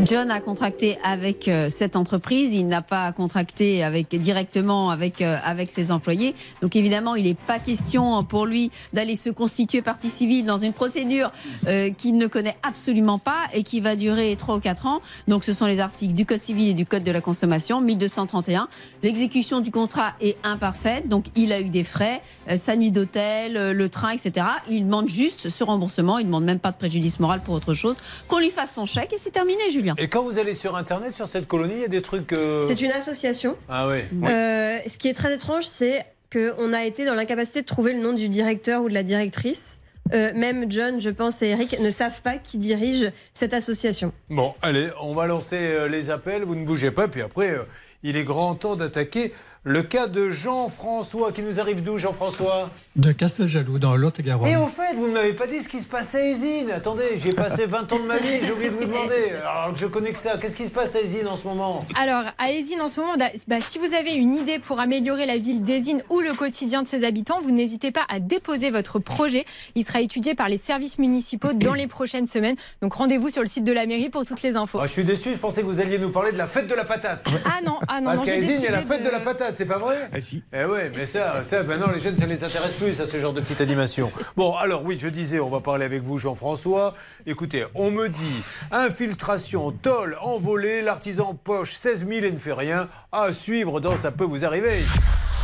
John a contracté avec euh, cette entreprise, il n'a pas contracté avec directement avec euh, avec ses employés. Donc évidemment, il n'est pas question pour lui d'aller se constituer partie civile dans une procédure euh, qu'il ne connaît absolument pas et qui va durer 3 ou 4 ans. Donc ce sont les articles du Code civil et du Code de la consommation 1231. L'exécution du contrat est imparfaite, donc il a eu des frais, euh, sa nuit d'hôtel, euh, le train, etc. Il demande juste ce remboursement, il ne demande même pas de préjudice moral pour autre chose. Qu'on lui fasse son chèque et c'est terminé, Julien. Et quand vous allez sur Internet, sur cette colonie, il y a des trucs. euh, C'est une association. Ah oui. Euh, ce qui est très étrange, c'est qu'on a été dans l'incapacité de trouver le nom du directeur ou de la directrice. Euh, même John, je pense, et Eric ne savent pas qui dirige cette association. Bon, allez, on va lancer les appels, vous ne bougez pas, puis après, euh, il est grand temps d'attaquer le cas de Jean-François qui nous arrive d'où, Jean-François De Casteljaloux, dans l'Aude-et-Garonne. Et au fait, vous ne m'avez pas dit ce qui se passait à Esine. Attendez, j'ai passé 20 ans de ma vie, j'ai oublié de vous demander. Alors que je connais que ça, qu'est-ce qui se passe à Esine en ce moment? Alors, à Esine, en ce moment, da- bah, si vous avez une idée pour améliorer la ville d'Esine ou le quotidien de ses habitants, vous n'hésitez pas à déposer votre projet. Il sera étudié par les services municipaux dans les prochaines semaines. Donc, rendez-vous sur le site de la mairie pour toutes les infos. Ah, Je suis déçu, je pensais que vous alliez nous parler de la fête de la patate. Ah non, ah non, Parce non, qu'à j'ai Esine, il y a la fête de... la patate, c'est pas vrai Ah si. Eh ouais, mais ça, ça maintenant les jeunes, ça les intéresse plus, ça, ce genre de petite animation. Bon, alors oui, je disais, on va parler avec vous, Jean-François. Écoutez, on me dit infiltration, tôle, envolée, l'artisan poche 16 000 et ne fait rien. À suivre dans Ça peut vous arriver.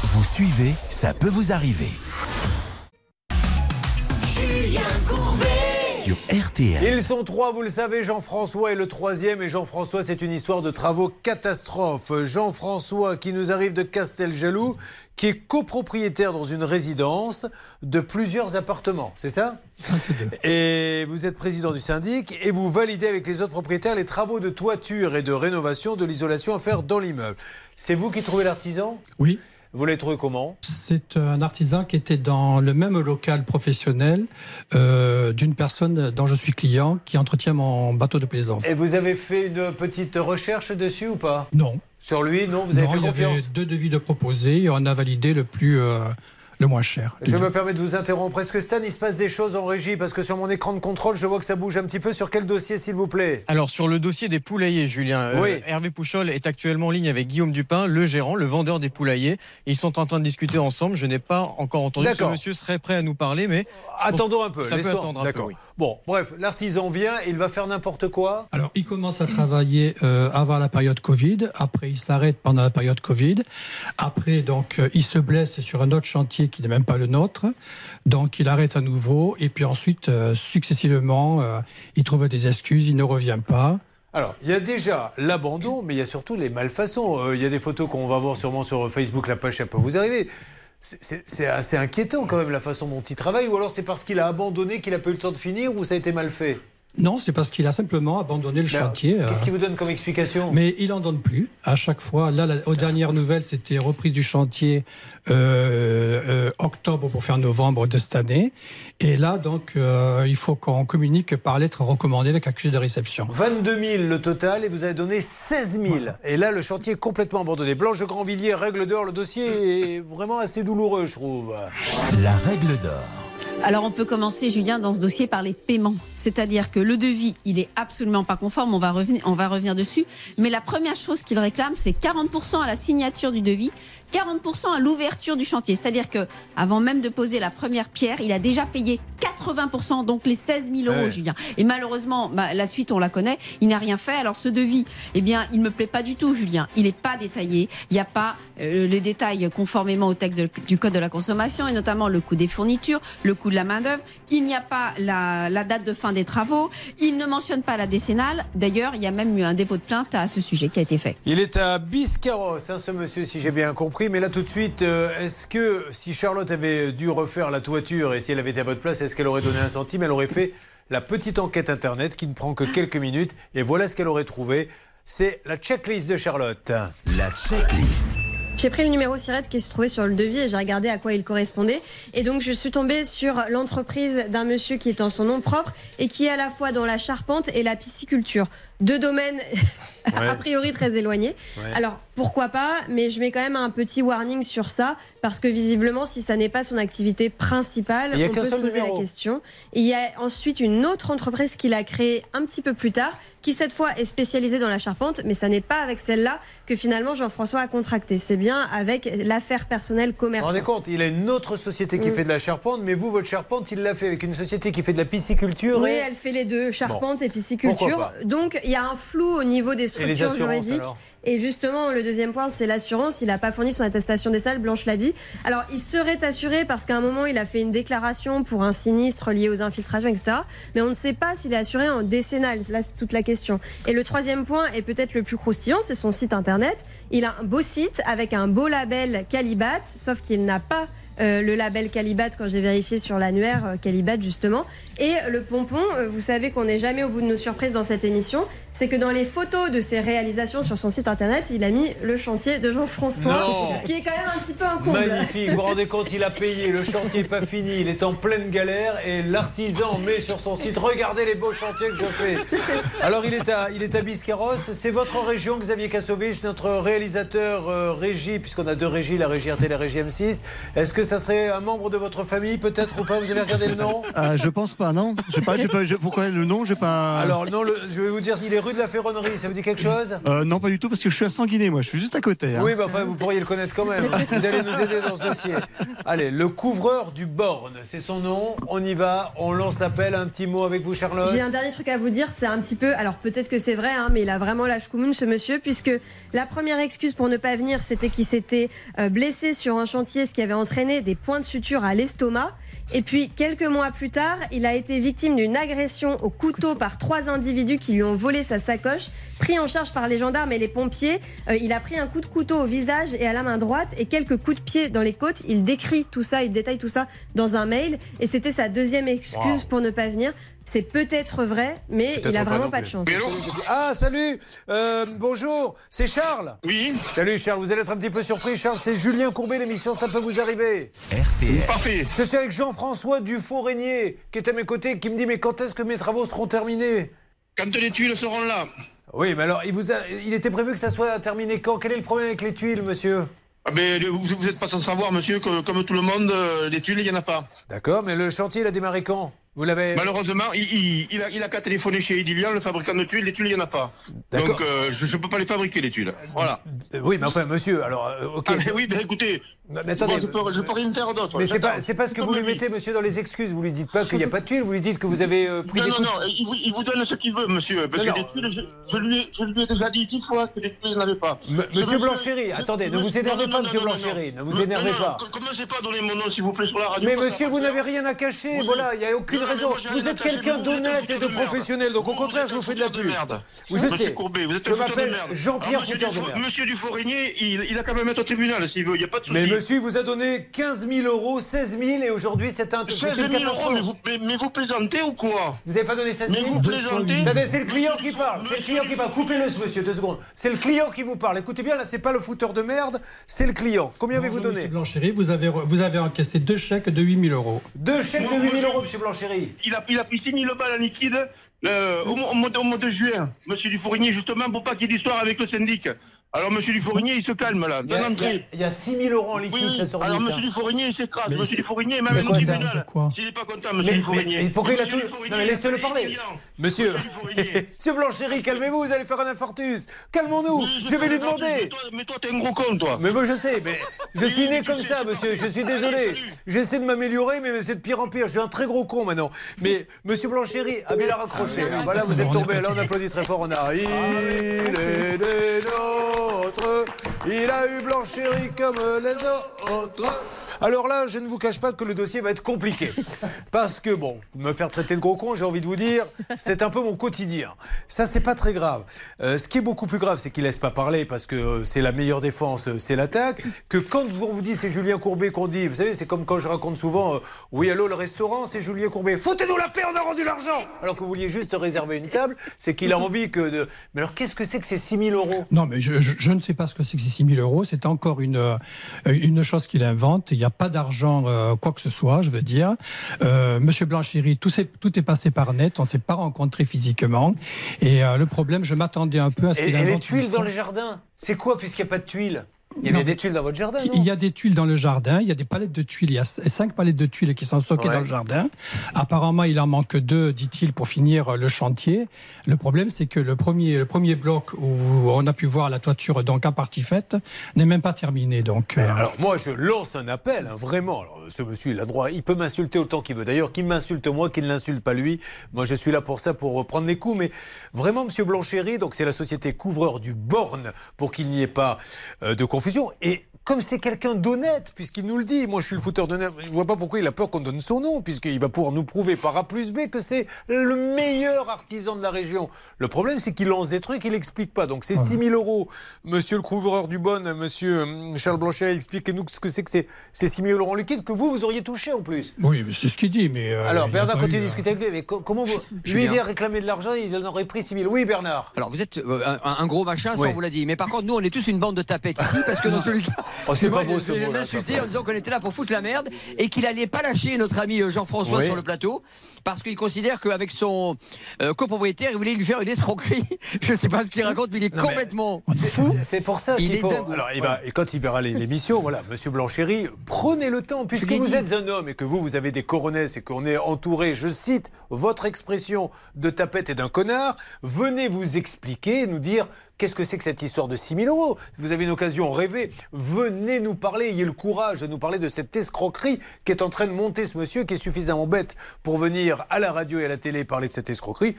Vous suivez, ça peut vous arriver. Julien Courbet. Sur RTL. Ils sont trois, vous le savez, Jean-François est le troisième. Et Jean-François, c'est une histoire de travaux catastrophe. Jean-François, qui nous arrive de Casteljaloux, qui est copropriétaire dans une résidence de plusieurs appartements, c'est ça? Et vous êtes président du syndic et vous validez avec les autres propriétaires les travaux de toiture et de rénovation de l'isolation à faire dans l'immeuble. C'est vous qui trouvez l'artisan? Oui. Vous l'avez trouvé comment C'est un artisan qui était dans le même local professionnel euh, d'une personne dont je suis client qui entretient mon bateau de plaisance. Et vous avez fait une petite recherche dessus ou pas? Non. Sur lui, non Vous avez Non, fait il y avait confiance? deux devis de proposer et on a validé le plus euh, le moins cher. Je me permets de vous interrompre. Est-ce que Stan, il se passe des choses en régie? Parce que sur mon écran de contrôle, je vois que ça bouge un petit peu. Sur quel dossier, s'il vous plaît? Alors sur le dossier des poulaillers, Julien, euh. Hervé Pouchol est actuellement en ligne avec Guillaume Dupin, le gérant, le vendeur des poulaillers. Ils sont en train de discuter ensemble. Je n'ai pas encore entendu. Ce D'accord. monsieur serait prêt à nous parler, mais Attendons un peu. Ça peut attendre un peu, oui. Bon, bref, l'artisan vient, il va faire n'importe quoi. Alors, il commence à travailler euh, avant la période Covid. Après, il s'arrête pendant la période Covid. Après, donc, euh, il se blesse sur un autre chantier qui n'est même pas le nôtre. Donc, il arrête à nouveau. Et puis ensuite, euh, successivement, il trouve des excuses. Il ne revient pas. Alors, il y a déjà l'abandon, mais il y a surtout les malfaçons. Il y a des photos qu'on va voir sûrement sur Facebook, la page, ça peut vous arriver. C'est- assez inquiétant quand même la façon dont il travaille, ou alors c'est parce qu'il a abandonné qu'il a pas eu le temps de finir, ou ça a été mal fait? Non, c'est parce qu'il a simplement abandonné le alors, chantier. euh, Qu'est-ce qu'il vous donne comme explication? Mais il en donne plus. À chaque fois, là, la- aux dernières nouvelles, c'était reprise du chantier euh, euh, octobre pour faire novembre de cette année. Et là, donc, euh, il faut qu'on communique par lettre recommandée avec accusé de réception. 22 000 le total et vous avez donné 16 000. Et là, le chantier est complètement abandonné. Blanche Grandvilliers, règle d'or, le dossier est vraiment assez douloureux, je trouve. La règle d'or. Alors on peut commencer, Julien, dans ce dossier par les paiements. C'est-à-dire que le devis, il est absolument pas conforme, on va on va revenir dessus. Mais la première chose qu'il réclame, c'est 40% à la signature du devis, 40% à l'ouverture du chantier. C'est-à-dire que avant même de poser la première pierre, il a déjà payé 80%, donc les 16 000 euros, Ouais. Julien. Et malheureusement, bah, la suite, on la connaît, il n'a rien fait. Alors ce devis, eh bien, il me plaît pas du tout, Julien. Il n'est pas détaillé. Il n'y a pas euh, les détails conformément au texte de- du Code de la consommation, et notamment le coût des fournitures, le coût de la main-d'œuvre. Il n'y a pas la, la date de fin des travaux. Il ne mentionne pas la décennale. D'ailleurs, il y a même eu un dépôt de plainte à ce sujet qui a été fait. Il est à Biscarros, hein, ce monsieur, si j'ai bien compris. Mais là, tout de suite, euh, est-ce que si Charlotte avait dû refaire la toiture et si elle avait été à votre place, est-ce qu'elle aurait donné un centime? Elle aurait fait la petite enquête Internet qui ne prend que quelques minutes. Et voilà ce qu'elle aurait trouvé. C'est la checklist de Charlotte. La checklist. J'ai pris le numéro SIRET qui se trouvait sur le devis et j'ai regardé à quoi il correspondait. Et donc, je suis tombée sur l'entreprise d'un monsieur qui est en son nom propre et qui est à la fois dans la charpente et la pisciculture. Deux domaines [LAUGHS] a priori très éloignés. Ouais. Alors, pourquoi pas, mais je mets quand même un petit warning sur ça parce que visiblement, si ça n'est pas son activité principale, on peut se poser numéro. la question. Et il y a ensuite une autre entreprise qu'il a créée un petit peu plus tard, qui cette fois est spécialisée dans la charpente, mais ça n'est pas avec celle-là que finalement Jean-François a contracté. C'est bien avec l'affaire personnelle Vous vous rendez commerciale. compte Il a une autre société qui Mm. fait de la charpente, mais vous, votre charpente, il l'a fait avec une société qui fait de la pisciculture. Oui, et- elle fait les deux, charpente Bon. et pisciculture. Donc il y a un flou au niveau des structures juridiques. Et justement, le deuxième point, c'est l'assurance. Il n'a pas fourni son attestation des salles, Blanche l'a dit. Alors, il serait assuré parce qu'à un moment, il a fait une déclaration pour un sinistre lié aux infiltrations, etc. Mais on ne sait pas s'il est assuré en décennale. Là, c'est toute la question. Et le troisième point est peut-être le plus croustillant, c'est son site internet. Il a un beau site avec un beau label Calibat, sauf qu'il n'a pas euh, le label Calibat quand j'ai vérifié sur l'annuaire euh, Calibat justement. Et le pompon, euh, vous savez qu'on n'est jamais au bout de nos surprises dans cette émission, c'est que dans les photos de ses réalisations sur son site internet, il a mis le chantier de Jean-François, Non. ce qui est quand même un petit peu un comble. Magnifique, vous vous rendez compte, il a payé, le [LAUGHS] chantier n'est pas fini, il est en pleine galère et l'artisan met sur son site Regardez les beaux chantiers que je fais. Alors il est à, il est à Biscarros, c'est votre région, Xavier Kassovitch, notre réalisateur euh, régie, puisqu'on a deux régies, la régie RT et la régie M6. Est-ce que ça serait un membre de votre famille peut-être ou pas? Vous avez regardé le nom? Ah, je pense pas, non. J'ai pas, pas, je- pourquoi le nom J'ai pas. Alors non, le- je vais vous dire, il est rue de la Ferronnerie, ça vous dit quelque chose? Euh, non, pas du tout, parce que je suis à Sanguiné, moi. Je suis juste à côté. hein. Oui, mais enfin, vous pourriez le connaître quand même. Vous allez nous aider dans ce dossier. Allez, le couvreur du Borne, c'est son nom. On y va, on lance l'appel. Un petit mot avec vous, Charlotte. J'ai un dernier truc à vous dire, c'est un petit peu, alors peut-être que c'est vrai, hein, mais il a vraiment l'âge commune ce monsieur, puisque la première excuse pour ne pas venir, c'était qu'il s'était euh, blessé sur un chantier, ce qui avait entraîné des points de suture à l'estomac. Et puis quelques mois plus tard, il a été victime d'une agression au couteau par trois individus qui lui ont volé sa sacoche, pris en charge par les gendarmes et les pompiers. Euh, il a pris un coup de couteau au visage et à la main droite et quelques coups de pied dans les côtes. Il décrit tout ça, il détaille tout ça dans un mail. Et c'était sa deuxième excuse Wow. pour ne pas venir. C'est peut-être vrai, mais il a vraiment pas, de chance. Ah, salut Euh, Bonjour, c'est Charles Oui. Salut Charles, vous allez être un petit peu surpris. Charles, c'est Julien Courbet, l'émission Ça peut vous arriver. RTL. Parfait. Je suis avec Jean-François Dufault-Régnier, qui est à mes côtés, qui me dit Mais quand est-ce que mes travaux seront terminés? Quand les tuiles seront là. Oui, mais alors, il, vous a- il était prévu que ça soit terminé quand? Quel est le problème avec les tuiles, monsieur? Ah, ben, vous vous êtes pas sans savoir, monsieur, que comme tout le monde, euh, les tuiles, il y en a pas. D'accord, mais le chantier, il a démarré quand? Vous l'avez. Malheureusement, il, il- il a, il a qu'à téléphoner chez Edilian, le fabricant de tuiles, les tuiles, il n'y en a pas. Donc, euh, je ne peux pas les fabriquer, les tuiles. Voilà. Euh, Oui, mais enfin, monsieur, alors, euh, ok. Ah, mais oui, ben écoutez, Mais attendez, Moi, je peux, je peux rien faire d'autre. Mais c'est pas, c'est pas ce que vous lui mettez, monsieur, dans les excuses. Vous lui dites pas qu'il n'y a pas de tuiles, vous lui dites que vous avez euh, pris Non, des non, coups. non, il vous, il vous donne ce qu'il veut, monsieur. Parce Non, que non. des tuiles, je, je lui ai, je lui ai déjà dit dix fois que des tuiles, il n'avait pas. M- Monsieur Blanchéry, attendez, ne vous énervez pas, monsieur Blanchéry, ne vous énervez pas. co- Commencez pas à donner mon nom, s'il vous plaît, sur la radio. Mais monsieur, vous n'avez faire- rien à cacher, voilà, il n'y a aucune raison. Vous êtes quelqu'un d'honnête et de professionnel, donc au contraire, je vous fais de la pub. Oui, je sais. Je m'appelle. Jean-Pierre monsieur Fouteur de. Monsieur Duforigny, il, il a quand même être au tribunal s'il veut, il n'y a pas de souci. Monsieur, il vous a donné 15 000 euros, 16 000, et aujourd'hui, c'est un. c'est 16 une 000 euros, mais vous, mais, mais vous plaisantez ou quoi Vous n'avez pas donné 16 000 Mais vous plaisantez Attendez, c'est le client qui parle. C'est le client qui parle. Coupez-le, ce monsieur, deux secondes. C'est le client qui vous parle. Écoutez bien, là, c'est pas le fouteur de merde, c'est le client. Combien avez-vous donné Monsieur Blanchéry, vous avez, vous avez encaissé deux chèques de 8 000 euros. Deux chèques de 8 000 euros, monsieur Blanchéry. Il a, il a pris 6 000 balles en liquide euh, au, mois- au mois de- au mois de juin. Monsieur Dufourigny, justement, pour pas qu'il y ait d'histoire avec le syndic. Alors, monsieur Dufourigny, il se calme, là. Il y a- il y a- entrée. il y a 6 000 euros en liquide, Oui, ça sort Alors, monsieur Dufourigny, il s'écrase. Monsieur c'est même au tribunal. S'il n'est pas content, monsieur mais pourquoi il a tout. Non, mais a laissez-le parler. Monsieur. Monsieur [LAUGHS] Blanchéry, calmez-vous, vous allez faire un infarctus. Calmons-nous. Je vais lui mais toi, demander. Mais toi, t'es un gros con, toi. Mais moi je sais, mais [LAUGHS] je suis né comme ça, monsieur. Je suis désolé. J'essaie de m'améliorer, mais c'est de pire en pire. Je suis un très gros con maintenant. Mais monsieur Blanchéry, ah mais il a raccroché. Ah, bah là vous êtes tombé. Là on applaudit très fort. On a. Il est des Il a eu Blanchéry comme les autres. Alors là, je ne vous cache pas que le dossier va être compliqué. [LAUGHS] Parce que, bon, me faire traiter de gros con, j'ai envie de vous dire, c'est un peu mon quotidien. Ça, c'est pas très grave. Euh, ce qui est beaucoup plus grave, c'est qu'il laisse pas parler parce que euh, c'est la meilleure défense, euh, c'est l'attaque. Que quand on vous dit c'est Julien Courbet qu'on dit, vous savez, c'est comme quand je raconte souvent, euh, oui, allô, le restaurant, c'est Julien Courbet. Foutez-nous la paix, on a rendu l'argent Alors que vous vouliez juste réserver une table, c'est qu'il a [LAUGHS] envie que de. Mais alors, qu'est-ce que c'est que ces 6 000 euros? Non, mais je, je- je ne sais pas ce que c'est que ces 6 000 euros. C'est encore une, une chose qu'il invente. Il a pas d'argent, euh, quoi que ce soit, je veux dire. Euh, Monsieur Blanchéry, tout, est passé par net. On ne s'est pas rencontrés physiquement. Et euh, le problème, je m'attendais un peu à ce Et, qu'il et les invente. tuiles dans les jardins? C'est quoi puisqu'il n'y a pas de tuiles? Il y Non, avait mais- des tuiles dans votre jardin, non Il y a des tuiles dans le jardin, il y a des palettes de tuiles, il y a cinq palettes de tuiles qui sont stockées Ouais. dans le jardin. Apparemment, il en manque deux, dit-il, pour finir le chantier. Le problème, c'est que le premier, le premier bloc où on a pu voir la toiture donc à partie faite n'est même pas terminé. Donc, euh, Alors moi je lance un appel, hein, vraiment. Alors, ce monsieur il a droit, il peut m'insulter autant qu'il veut. D'ailleurs, qu'il m'insulte moi, qu'il ne l'insulte pas lui. Moi je suis là pour ça, pour reprendre les coups. Mais vraiment, monsieur Blanchéry, donc c'est la société couvreur du Borne, pour qu'il n'y ait pas euh, de confusion. Et comme c'est quelqu'un d'honnête, puisqu'il nous le dit, moi je suis le fouteur de nerfs, je ne vois pas pourquoi il a peur qu'on donne son nom, puisqu'il va pouvoir nous prouver par A plus B que c'est le meilleur artisan de la région. Le problème, c'est qu'il lance des trucs, il n'explique pas. Donc c'est 6 000 euros. Monsieur le couvreur du Bonne, monsieur hum, Charles Blanchet, expliquez-nous ce que c'est que ces, ces 6 000 euros en liquide que vous, vous auriez touché en plus. oui, c'est ce qu'il dit. Mais euh, Alors il Bernard continue eu, de euh, discuter avec lui, mais co- comment vous... Lui vient réclamer de l'argent, il en aurait pris 6 000. Oui Bernard Alors vous êtes euh, un, un gros machin, ça Oui. on vous l'a dit. Mais par contre, nous on est tous une bande de tapettes ici parce que dans tous les cas. Oh, c'est pas beau, ce m'insulter ça. en disant qu'on était là pour foutre la merde et qu'il allait pas lâcher notre ami euh, Jean-François Oui. sur le plateau parce qu'il considère qu'avec son euh, copropriétaire, il voulait lui faire une escroquerie. [LAUGHS] Je sais pas ce qu'il raconte, mais il est Non, complètement C'est- fou. c'est- pour ça Il qu'il est faut. dingue. Alors, il va, et quand il verra les- l'émission, voilà, Monsieur Blanchéry, prenez le temps, puisque vous êtes un homme et que vous, vous avez des coronesses et qu'on est entouré, je cite votre expression, de tapette et d'un connard, venez vous expliquer, nous dire. Qu'est-ce que c'est que cette histoire de 6 000 euros? Vous avez une occasion rêvée. Venez nous parler, ayez le courage de nous parler de cette escroquerie qui est en train de monter ce monsieur qui est suffisamment bête pour venir à la radio et à la télé parler de cette escroquerie.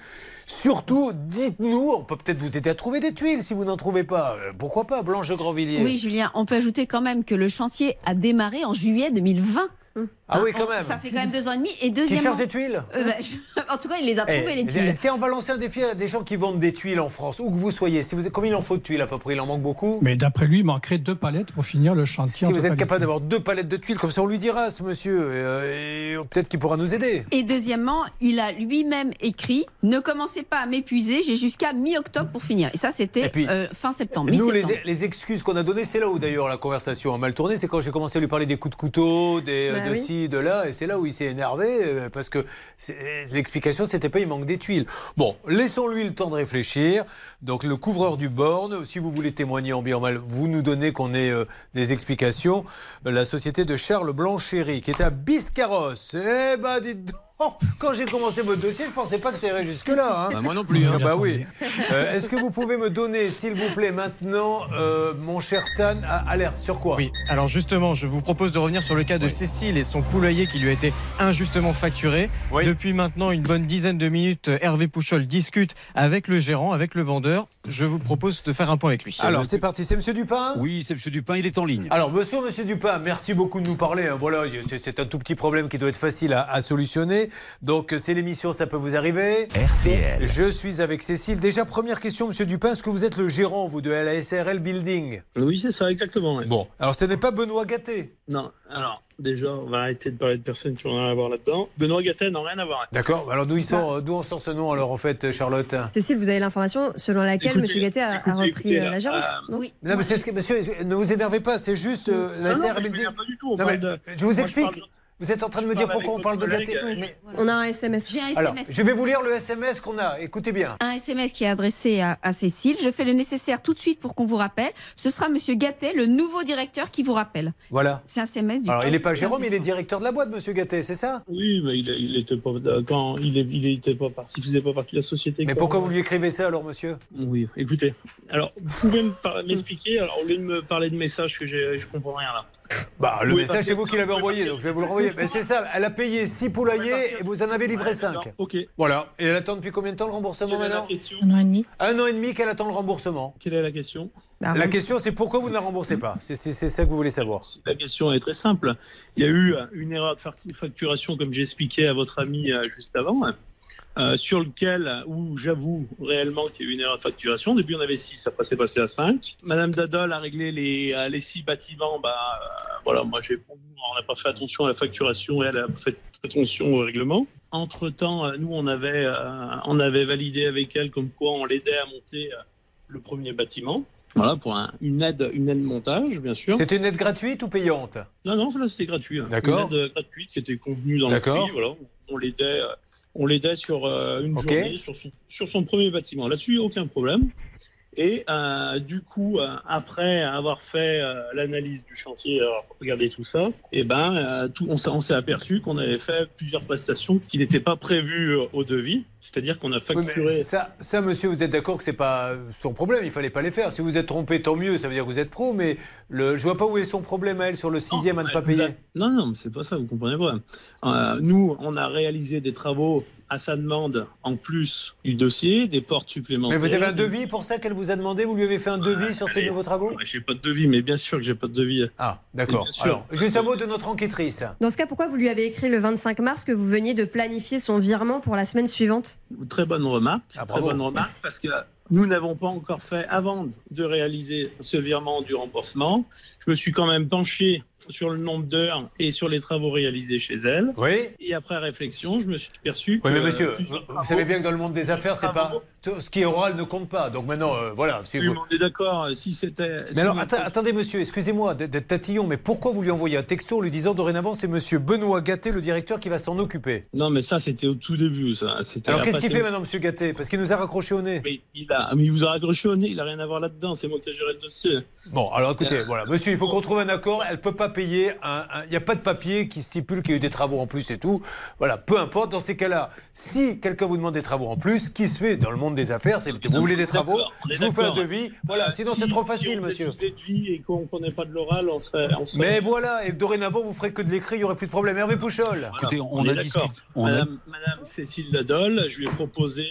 Surtout, dites-nous, on peut peut-être vous aider à trouver des tuiles si vous n'en trouvez pas. Euh, pourquoi pas, Blanche de Grandvilliers Oui, Julien, on peut ajouter quand même que le chantier a démarré en juillet 2020. Ah oui, quand on- même. Ça fait quand même deux ans et demi. Et Qui deuxièmement. cherche des tuiles Euh, bah, je- [LAUGHS] En tout cas, il les a trouvées, Eh, les tuiles. Tiens, on va lancer un défi à des gens qui vendent des tuiles en France, où que vous soyez. Si vous, combien il en faut de tuiles à peu près? Il en manque beaucoup? Mais d'après lui, il manquerait deux palettes pour finir le chantier. Si vous êtes capable d'avoir deux palettes de tuiles, comme ça on lui dira, ce monsieur, euh, et peut-être qu'il pourra nous aider. Et deuxièmement, il a lui-même écrit Ne commencez pas à m'épuiser, j'ai jusqu'à mi-octobre pour finir. Et ça, c'était euh, fin septembre. Nous, les, les excuses qu'on a données, c'est là où d'ailleurs la conversation a mal tourné. C'est quand j'ai commencé à lui parler des coups de couteau, des, Bah de oui. De là, et c'est là où il s'est énervé euh, parce que l'explication, c'était pas il manque des tuiles. Bon, laissons-lui le temps de réfléchir. Donc, le couvreur du borne, si vous voulez témoigner en bien ou mal, vous nous donnez qu'on ait euh, des explications. Euh, La société de Charles Blanchéry, qui est à Biscarrosse. Eh ben, dites donc Quand j'ai commencé votre dossier, je pensais pas que ça irait jusque-là. hein. Bah, moi non plus, hein. Ah bah oui. Euh, Est-ce que vous pouvez me donner, s'il vous plaît, maintenant, euh, mon cher Stan, à- alerte sur quoi? Oui, alors justement, je vous propose de revenir sur le cas de Cécile et son poulailler qui lui a été injustement facturé. Depuis maintenant une bonne dizaine de minutes, Hervé Pouchol discute avec le gérant, avec le vendeur. Je vous propose de faire un point avec lui. Alors, c'est parti. C'est Monsieur Dupin? Oui, c'est Monsieur Dupin, il est en ligne. Alors, monsieur, monsieur Dupin, merci beaucoup de nous parler. hein. Voilà, c'est- un tout petit problème qui doit être facile à, à solutionner. Donc, c'est l'émission, ça peut vous arriver. RTL. Je suis avec Cécile. Déjà, première question, monsieur Dupin, est-ce que vous êtes le gérant, vous, de la SRL Building? Oui, c'est ça, exactement. Bon, alors ce n'est pas Benoît Gâté. Non, alors, déjà, on va arrêter de parler de personnes qui ont rien à voir là-dedans. Benoît Gattet n'a rien à voir. D'accord. Alors, d'où sort, d'où on sort ce nom, alors, en fait, Charlotte? Cécile, vous avez l'information selon laquelle M. Gatté a, repris écoutez, euh, la gérance euh, non oui. Non, mais c'est ce que, monsieur, ne vous énervez pas, c'est juste euh, la Non, non, SRL mais je pas du tout, Non, mais de- je vous moi, explique. Vous êtes en train de me dire pourquoi on parle de Gâté. Mais- On a un SMS. J'ai un Alors, SMS. je vais vous lire le SMS qu'on a. Écoutez bien. Un SMS qui est adressé à, à Cécile. Je fais le nécessaire tout de suite pour qu'on vous rappelle. Ce sera Monsieur Gattet, le nouveau directeur, qui vous rappelle. Voilà. C'est un SMS du Alors, il n'est pas 15 Jérôme, il est directeur de la boîte, monsieur Gâté, c'est ça? Oui, mais il, il était pas quand il, est- il était pas parti, il faisait pas partie de la société. Mais quoi. pourquoi vous lui écrivez ça alors, monsieur? Oui, écoutez. Alors, vous pouvez m'expliquer, alors au lieu de me parler de messages que je comprends rien là. Bah, le Oui, message, c'est que- vous qui l'avez envoyé, donc je vais vous le renvoyer. Mais c'est ça, elle a payé 6 poulaillers et vous en avez livré 5. Ok. Voilà. Et elle attend depuis combien de temps le remboursement maintenant question Un an et demi. Un an et demi qu'elle attend le remboursement. Quelle est la question La question, c'est pourquoi vous ne la remboursez pas? C'est c'est- c'est ça que vous voulez savoir. La question est très simple. Il y a eu une erreur de fac- facturation, comme j'expliquais à votre ami euh, juste avant, euh, sur lequel, euh, où j'avoue réellement qu'il y a eu une erreur de facturation. Au début, on avait 6, après c'est passé à 5. Madame Dadol a réglé les, les 6 bâtiments. Bah, euh, voilà, moi, j'ai, on n'a pas fait attention à la facturation et elle a fait attention au règlement. Entre-temps, nous, on avait, euh, on avait validé avec elle comme quoi on l'aidait à monter le premier bâtiment. Voilà, pour un- une aide, une aide montage, bien sûr. C'était une aide gratuite ou payante? Non, non, là c'était gratuit. hein. D'accord. Une aide gratuite qui était convenue dans le prix. Voilà, on l'aidait, on l'aidait sur euh, une journée sur son, sur son premier bâtiment. Là-dessus, aucun problème. Et euh, du coup, euh, après avoir fait euh, l'analyse du chantier, regardé tout ça, et ben, euh, tout, on s'est- aperçu qu'on avait fait plusieurs prestations qui n'étaient pas prévues au devis. C'est-à-dire qu'on a facturé. ça, ça, monsieur, vous êtes d'accord que c'est pas son problème, il fallait pas les faire. Si vous êtes trompé, tant mieux, ça veut dire que vous êtes pro, mais le, je vois pas où est son problème à elle sur le sixième à ne pas payer. Non, non, mais c'est pas ça, vous comprenez pas. Nous, on a réalisé des travaux à sa demande en plus du dossier, des portes Mais supplémentaires. vous avez un devis pour ça qu'elle vous a demandé? Vous lui avez fait un devis sur ces allez. nouveaux travaux? J'ai pas de devis, mais bien sûr que j'ai pas de devis. Ah, d'accord. Alors, juste un mot de notre enquêtrice. Dans ce cas, pourquoi vous lui avez écrit le 25 mars que vous veniez de planifier son virement pour la semaine suivante? Très bonne remarque. Ah, très bonne remarque parce que nous n'avons pas encore fait, avant de réaliser ce virement du remboursement, je me suis quand même penché sur le nombre d'heures et sur les travaux réalisés chez elle. Oui. Et après réflexion, je me suis perçu Oui, mais monsieur, vous, savez bien que dans le monde des affaires, c'est pas. Ce qui est oral ne compte pas. Donc maintenant, euh, voilà. si Oui, vous- on est d'accord, euh, si c'était... Mais alors, atta- attendez, monsieur, excusez-moi d'être tatillon, mais pourquoi vous lui envoyez un texto en lui disant dorénavant c'est monsieur Benoît Gatté, le directeur, qui va s'en occuper? Non, mais ça, c'était au tout début. Ça. Alors qu'est-ce qu'il fait maintenant, monsieur Gatté Parce qu'il nous a raccroché au nez. mais il, a, mais il vous a raccroché au nez, il n'a rien à voir là-dedans, c'est moi qui ai géré le dossier. Bon, alors écoutez, Euh, voilà, monsieur, il faut qu'on trouve un accord. Elle peut pas payer. un- Il n'y a pas de papier qui stipule qu'il y a eu des travaux en plus et tout. Voilà, peu importe. Dans ces cas-là, si quelqu'un vous demande des travaux en plus, qui se fait dans le monde des affaires C'est vous voulez des travaux Je vous fais un devis. Voilà, sinon si- c'est trop si facile, on monsieur. et qu'on ne connaît pas de l'oral, on serait. Mais voilà, et dorénavant, vous ferez que de l'écrit, il n'y aurait plus de problème. Hervé Pouchol. Écoutez, on a discuté- Madame, Cécile Ladol, je lui ai proposé,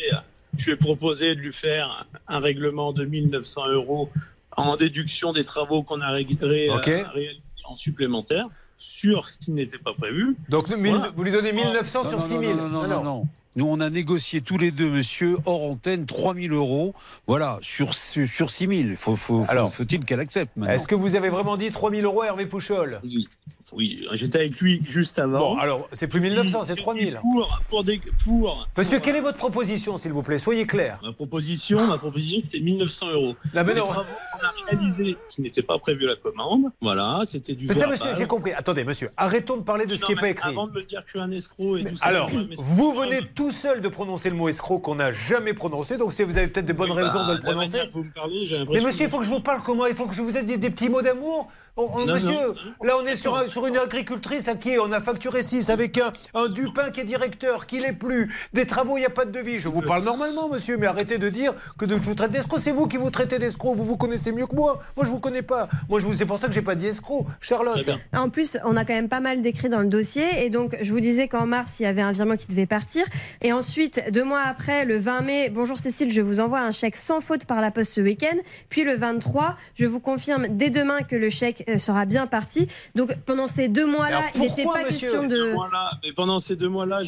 je lui ai proposé de lui faire un règlement de 1900 euros en déduction des travaux qu'on a ré- ré- Ok. réalisés en supplémentaire sur ce qui n'était pas prévu. Donc Voilà. vous lui donnez 1900 Non, sur non, 6000 Non, non, non, non, non. Nous, on a négocié tous les deux, monsieur, hors antenne, 3000 euros. Voilà, sur, sur, sur 6000. Faut, faut, faut- Alors, faut-il qu'elle accepte maintenant Est-ce que vous avez vraiment dit 3000 euros à Hervé Pouchol? Oui, oui j'étais avec lui juste avant. Bon, alors, c'est plus 1900, c'est 3000. Pour, pour, des, pour, Monsieur, pour, quelle est votre proposition, s'il vous plaît? Soyez clair. Ma proposition, ma proposition, c'est 1900 euros. Là, mais Les non. travaux qu'on a réalisé qu'il n'était pas prévu la commande. Voilà, c'était du Mais ça, monsieur, j'ai compris. Attendez, monsieur, arrêtons de parler de ce qui n'est pas écrit. Avant de me dire que je suis un escroc et tout ça. Alors, vous venez tout seul de prononcer le mot escroc qu'on n'a jamais prononcé, donc si vous avez peut-être des bonnes Oui, bah, raisons de le la prononcer. manière vous me parlez, Mais monsieur, il faut que je vous parle comment Il faut que je vous aide des, des petits mots d'amour On- on- Non, Monsieur, non. là on est sur, un- sur une agricultrice à qui on a facturé 6 avec un, un Dupin qui est directeur, qui l'est plus. Des travaux, il n'y a pas de devis. Je vous parle normalement, monsieur, mais arrêtez de dire que de- je vous traite d'escroc. C'est vous qui vous traitez d'escroc. Vous vous connaissez mieux que moi. Moi, je vous connais pas. Moi, je vous, c'est pour ça que j'ai pas dit escroc. Charlotte. En plus, on a quand même pas mal d'écrits dans le dossier. Et donc, je vous disais qu'en mars, il y avait un virement qui devait partir. Et ensuite, deux mois après, le 20 mai, bonjour Cécile, je vous envoie un chèque sans faute par la poste ce week-end. Puis le 23, je vous confirme dès demain que le chèque euh, sera bien parti. Donc, pendant ces deux mois-là, il n'était pas monsieur, question de. Mais pendant ces deux mois-là,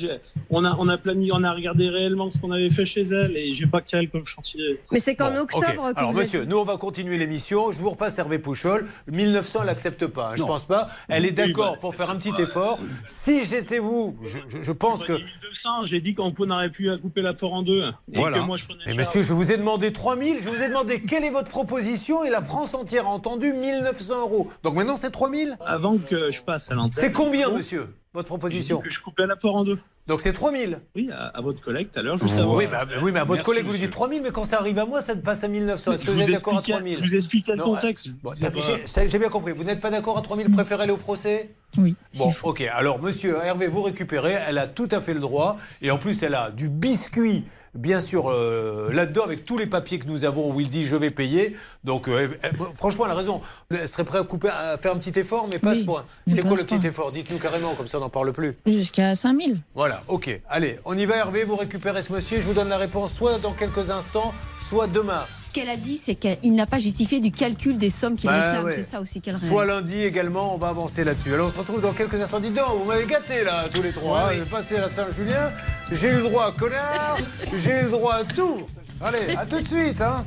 on a, on a planifié, on a regardé réellement ce qu'on avait fait chez elle et j'ai pas qu'elle comme chantier. Mais c'est qu'en Bon, octobre Alors, vous êtes- monsieur, nous, on va continuer l'émission. Je vous repasse Hervé Pouchol. 1900, elle n'accepte pas. hein, je pense pas. Elle est Oui, d'accord bah, pour faire un petit effort. Si j'étais vous, je, je- je pense que. 1200, j'ai dit qu'on n'aurait plus à couper la forêt en deux. Et Voilà. que moi, je prenais Mais monsieur, je vous ai demandé 3000, je vous ai demandé quelle est votre proposition et la France entière a entendu 1900 euros. Donc maintenant c'est 3000 Avant que je passe à l'antenne. C'est combien, monsieur, votre proposition que je coupais la forêt en deux. Donc c'est 3000 Oui, à, à votre collègue tout à l'heure, juste avant. oui, bah, oui, mais à votre Merci, collègue, vous lui monsieur. dites 3000, mais quand ça arrive à moi, ça passe à 1900. Est-ce que vous, vous êtes d'accord à expliquais- 3000 je vous expliquais le contexte. bon, j'ai- bien compris. Vous n'êtes pas d'accord à 3000, préférez aller au procès? Oui. Bon, ok. Alors, monsieur Hervé, vous récupérez. Elle a tout à fait le droit. Et en plus, elle a du biscuit. Bien sûr, euh, là-dedans, avec tous les papiers que nous avons où il dit je vais payer. Donc, euh, elle- elle- franchement, elle a raison. Elle serait prête à, couper, à faire un petit effort, mais pas à ce Oui, point. C'est quoi le petit effort? Dites-nous carrément, comme ça on n'en parle plus. Jusqu'à 5000. Voilà, ok. Allez, on y va Hervé, vous récupérez ce monsieur. Je vous donne la réponse soit dans quelques instants, soit demain. Ce qu'elle a dit, c'est qu'il n'a pas justifié du calcul des sommes qu'il Bah réclame. ouais. C'est ça aussi qu'elle Soit lundi également, on va avancer là-dessus. Alors on se retrouve dans quelques instants. Dites donc, vous m'avez gâté là, tous les trois. hein. J'ai passé à la Saint-Julien, j'ai eu le droit à connard, [LAUGHS] j'ai eu le droit à tout. Allez, à tout de suite. Hein.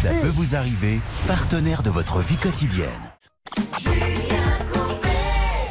Ça peut vous arriver, partenaire de votre vie quotidienne.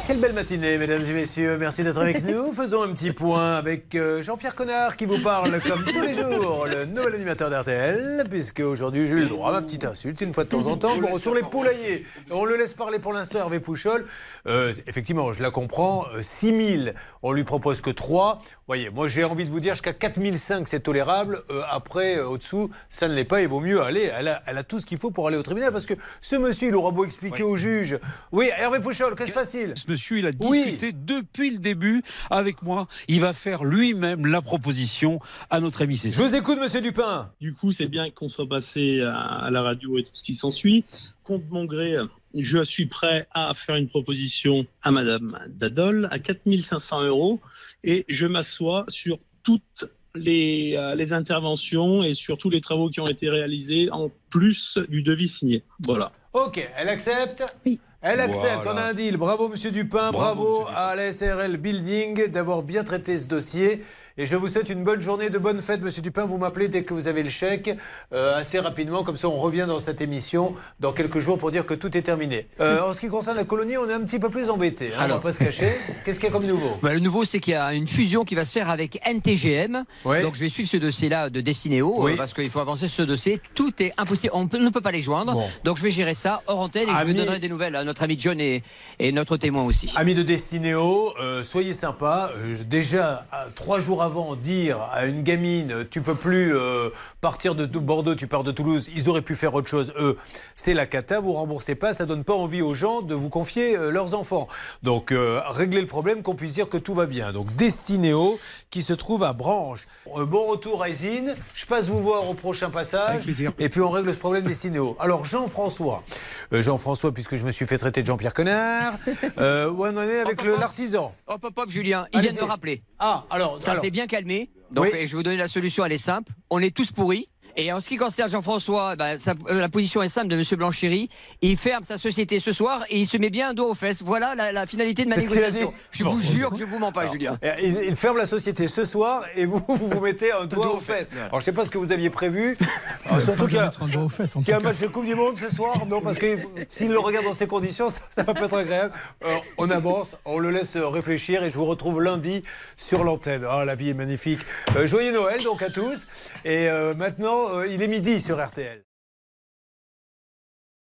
Quelle belle matinée, mesdames et messieurs. Merci d'être avec nous. [LAUGHS] Faisons un petit point avec euh, Jean-Pierre Connard qui vous parle comme tous les jours, le nouvel animateur d'RTL, puisque aujourd'hui j'ai eu le droit à ma petite insulte une fois de temps en temps. Bon, sur les poulaillers, on le laisse parler pour l'instant, Hervé Pouchol. Euh, effectivement, je la comprends. 6 000, on lui propose que 3. Voyez, moi j'ai envie de vous dire jusqu'à 4 500 c'est tolérable. Euh, après, euh, au-dessous, ça ne l'est pas. Il vaut mieux aller. Elle a, elle a tout ce qu'il faut pour aller au tribunal parce que ce monsieur, il aura beau expliquer au juge. Oui, Hervé Pouchol, que se passe-t-il? Ce monsieur, il a discuté depuis le début avec moi. Il va faire lui-même la proposition à notre ami. Je vous écoute, monsieur Dupin. Du coup, c'est bien qu'on soit passé à, la radio et tout ce qui s'ensuit. Contre mon gré, je suis prêt à faire une proposition à Madame Dadol à 4500 euros et je m'assois sur toutes les, euh, les interventions et sur tous les travaux qui ont été réalisés en plus du devis signé. Voilà. Ok, elle accepte Oui. Elle accepte, Voilà. on a un deal. Bravo Monsieur Dupin, bravo, à la SRL Building d'avoir bien traité ce dossier. Et je vous souhaite une bonne journée, de bonnes fêtes, Monsieur Dupin. Vous m'appelez dès que vous avez le chèque, euh, assez rapidement, comme ça on revient dans cette émission dans quelques jours pour dire que tout est terminé. Euh, en ce qui concerne la colonie, on est un petit peu plus embêté. Hein, on va pas se cacher. Qu'est-ce qu'il y a comme nouveau? Bah, le nouveau, c'est qu'il y a une fusion qui va se faire avec NTGM. Donc je vais suivre ce dossier-là de Destinéo Oui. euh, parce qu'il faut avancer ce dossier. Tout est impossible, on peut- ne peut pas les joindre. Donc je vais gérer ça hors antenne et je vous donnerai des nouvelles à notre ami John et, et notre témoin aussi. Amis de Destinéo, euh, soyez sympas. Déjà, trois jours avant, dire à une gamine, euh, tu peux plus euh, partir de Bordeaux, tu pars de Toulouse, ils auraient pu faire autre chose. Eux, c'est la cata, vous remboursez pas, ça donne pas envie aux gens de vous confier euh, leurs enfants. Donc, euh, réglez le problème, qu'on puisse dire que tout va bien. Donc, Destinéo, qui se trouve à Branche. Euh, bon retour à Isine. Je passe vous voir au prochain passage. Et puis, on règle ce problème Destinéo. Alors, Jean-François. Euh, Jean-François, puisque je me suis fait traiter de Jean-Pierre Connard. Euh, où on en est avec l'artisan Hop, hop, hop, Julien, il vient de me rappeler. Ah, alors. Ça alors. s'est bien calmé. Donc Oui. euh, je vais vous donner la solution, elle est simple. On est tous pourris. Et en ce qui concerne Jean-François, ben, sa- euh, la position est simple de M. Blanchéry. Il ferme sa société ce soir et il se met bien un dos aux fesses. Voilà la, la finalité de ma négociation. Je vous jure que je vous mens pas, Julien. Euh, Il, il ferme la société ce soir et vous vous, vous mettez un doigt aux fesses. Alors je sais pas ce que vous aviez prévu. Alors, [LAUGHS] surtout qu'il y a, un match de Coupe du Monde ce soir, non parce que s'il le regarde dans ces conditions, ça, ça va pas être agréable. Alors, on avance, on le laisse réfléchir et je vous retrouve lundi sur l'antenne. Ah la vie est magnifique. Euh, joyeux Noël donc à tous. Et euh, maintenant euh, il est midi sur RTL.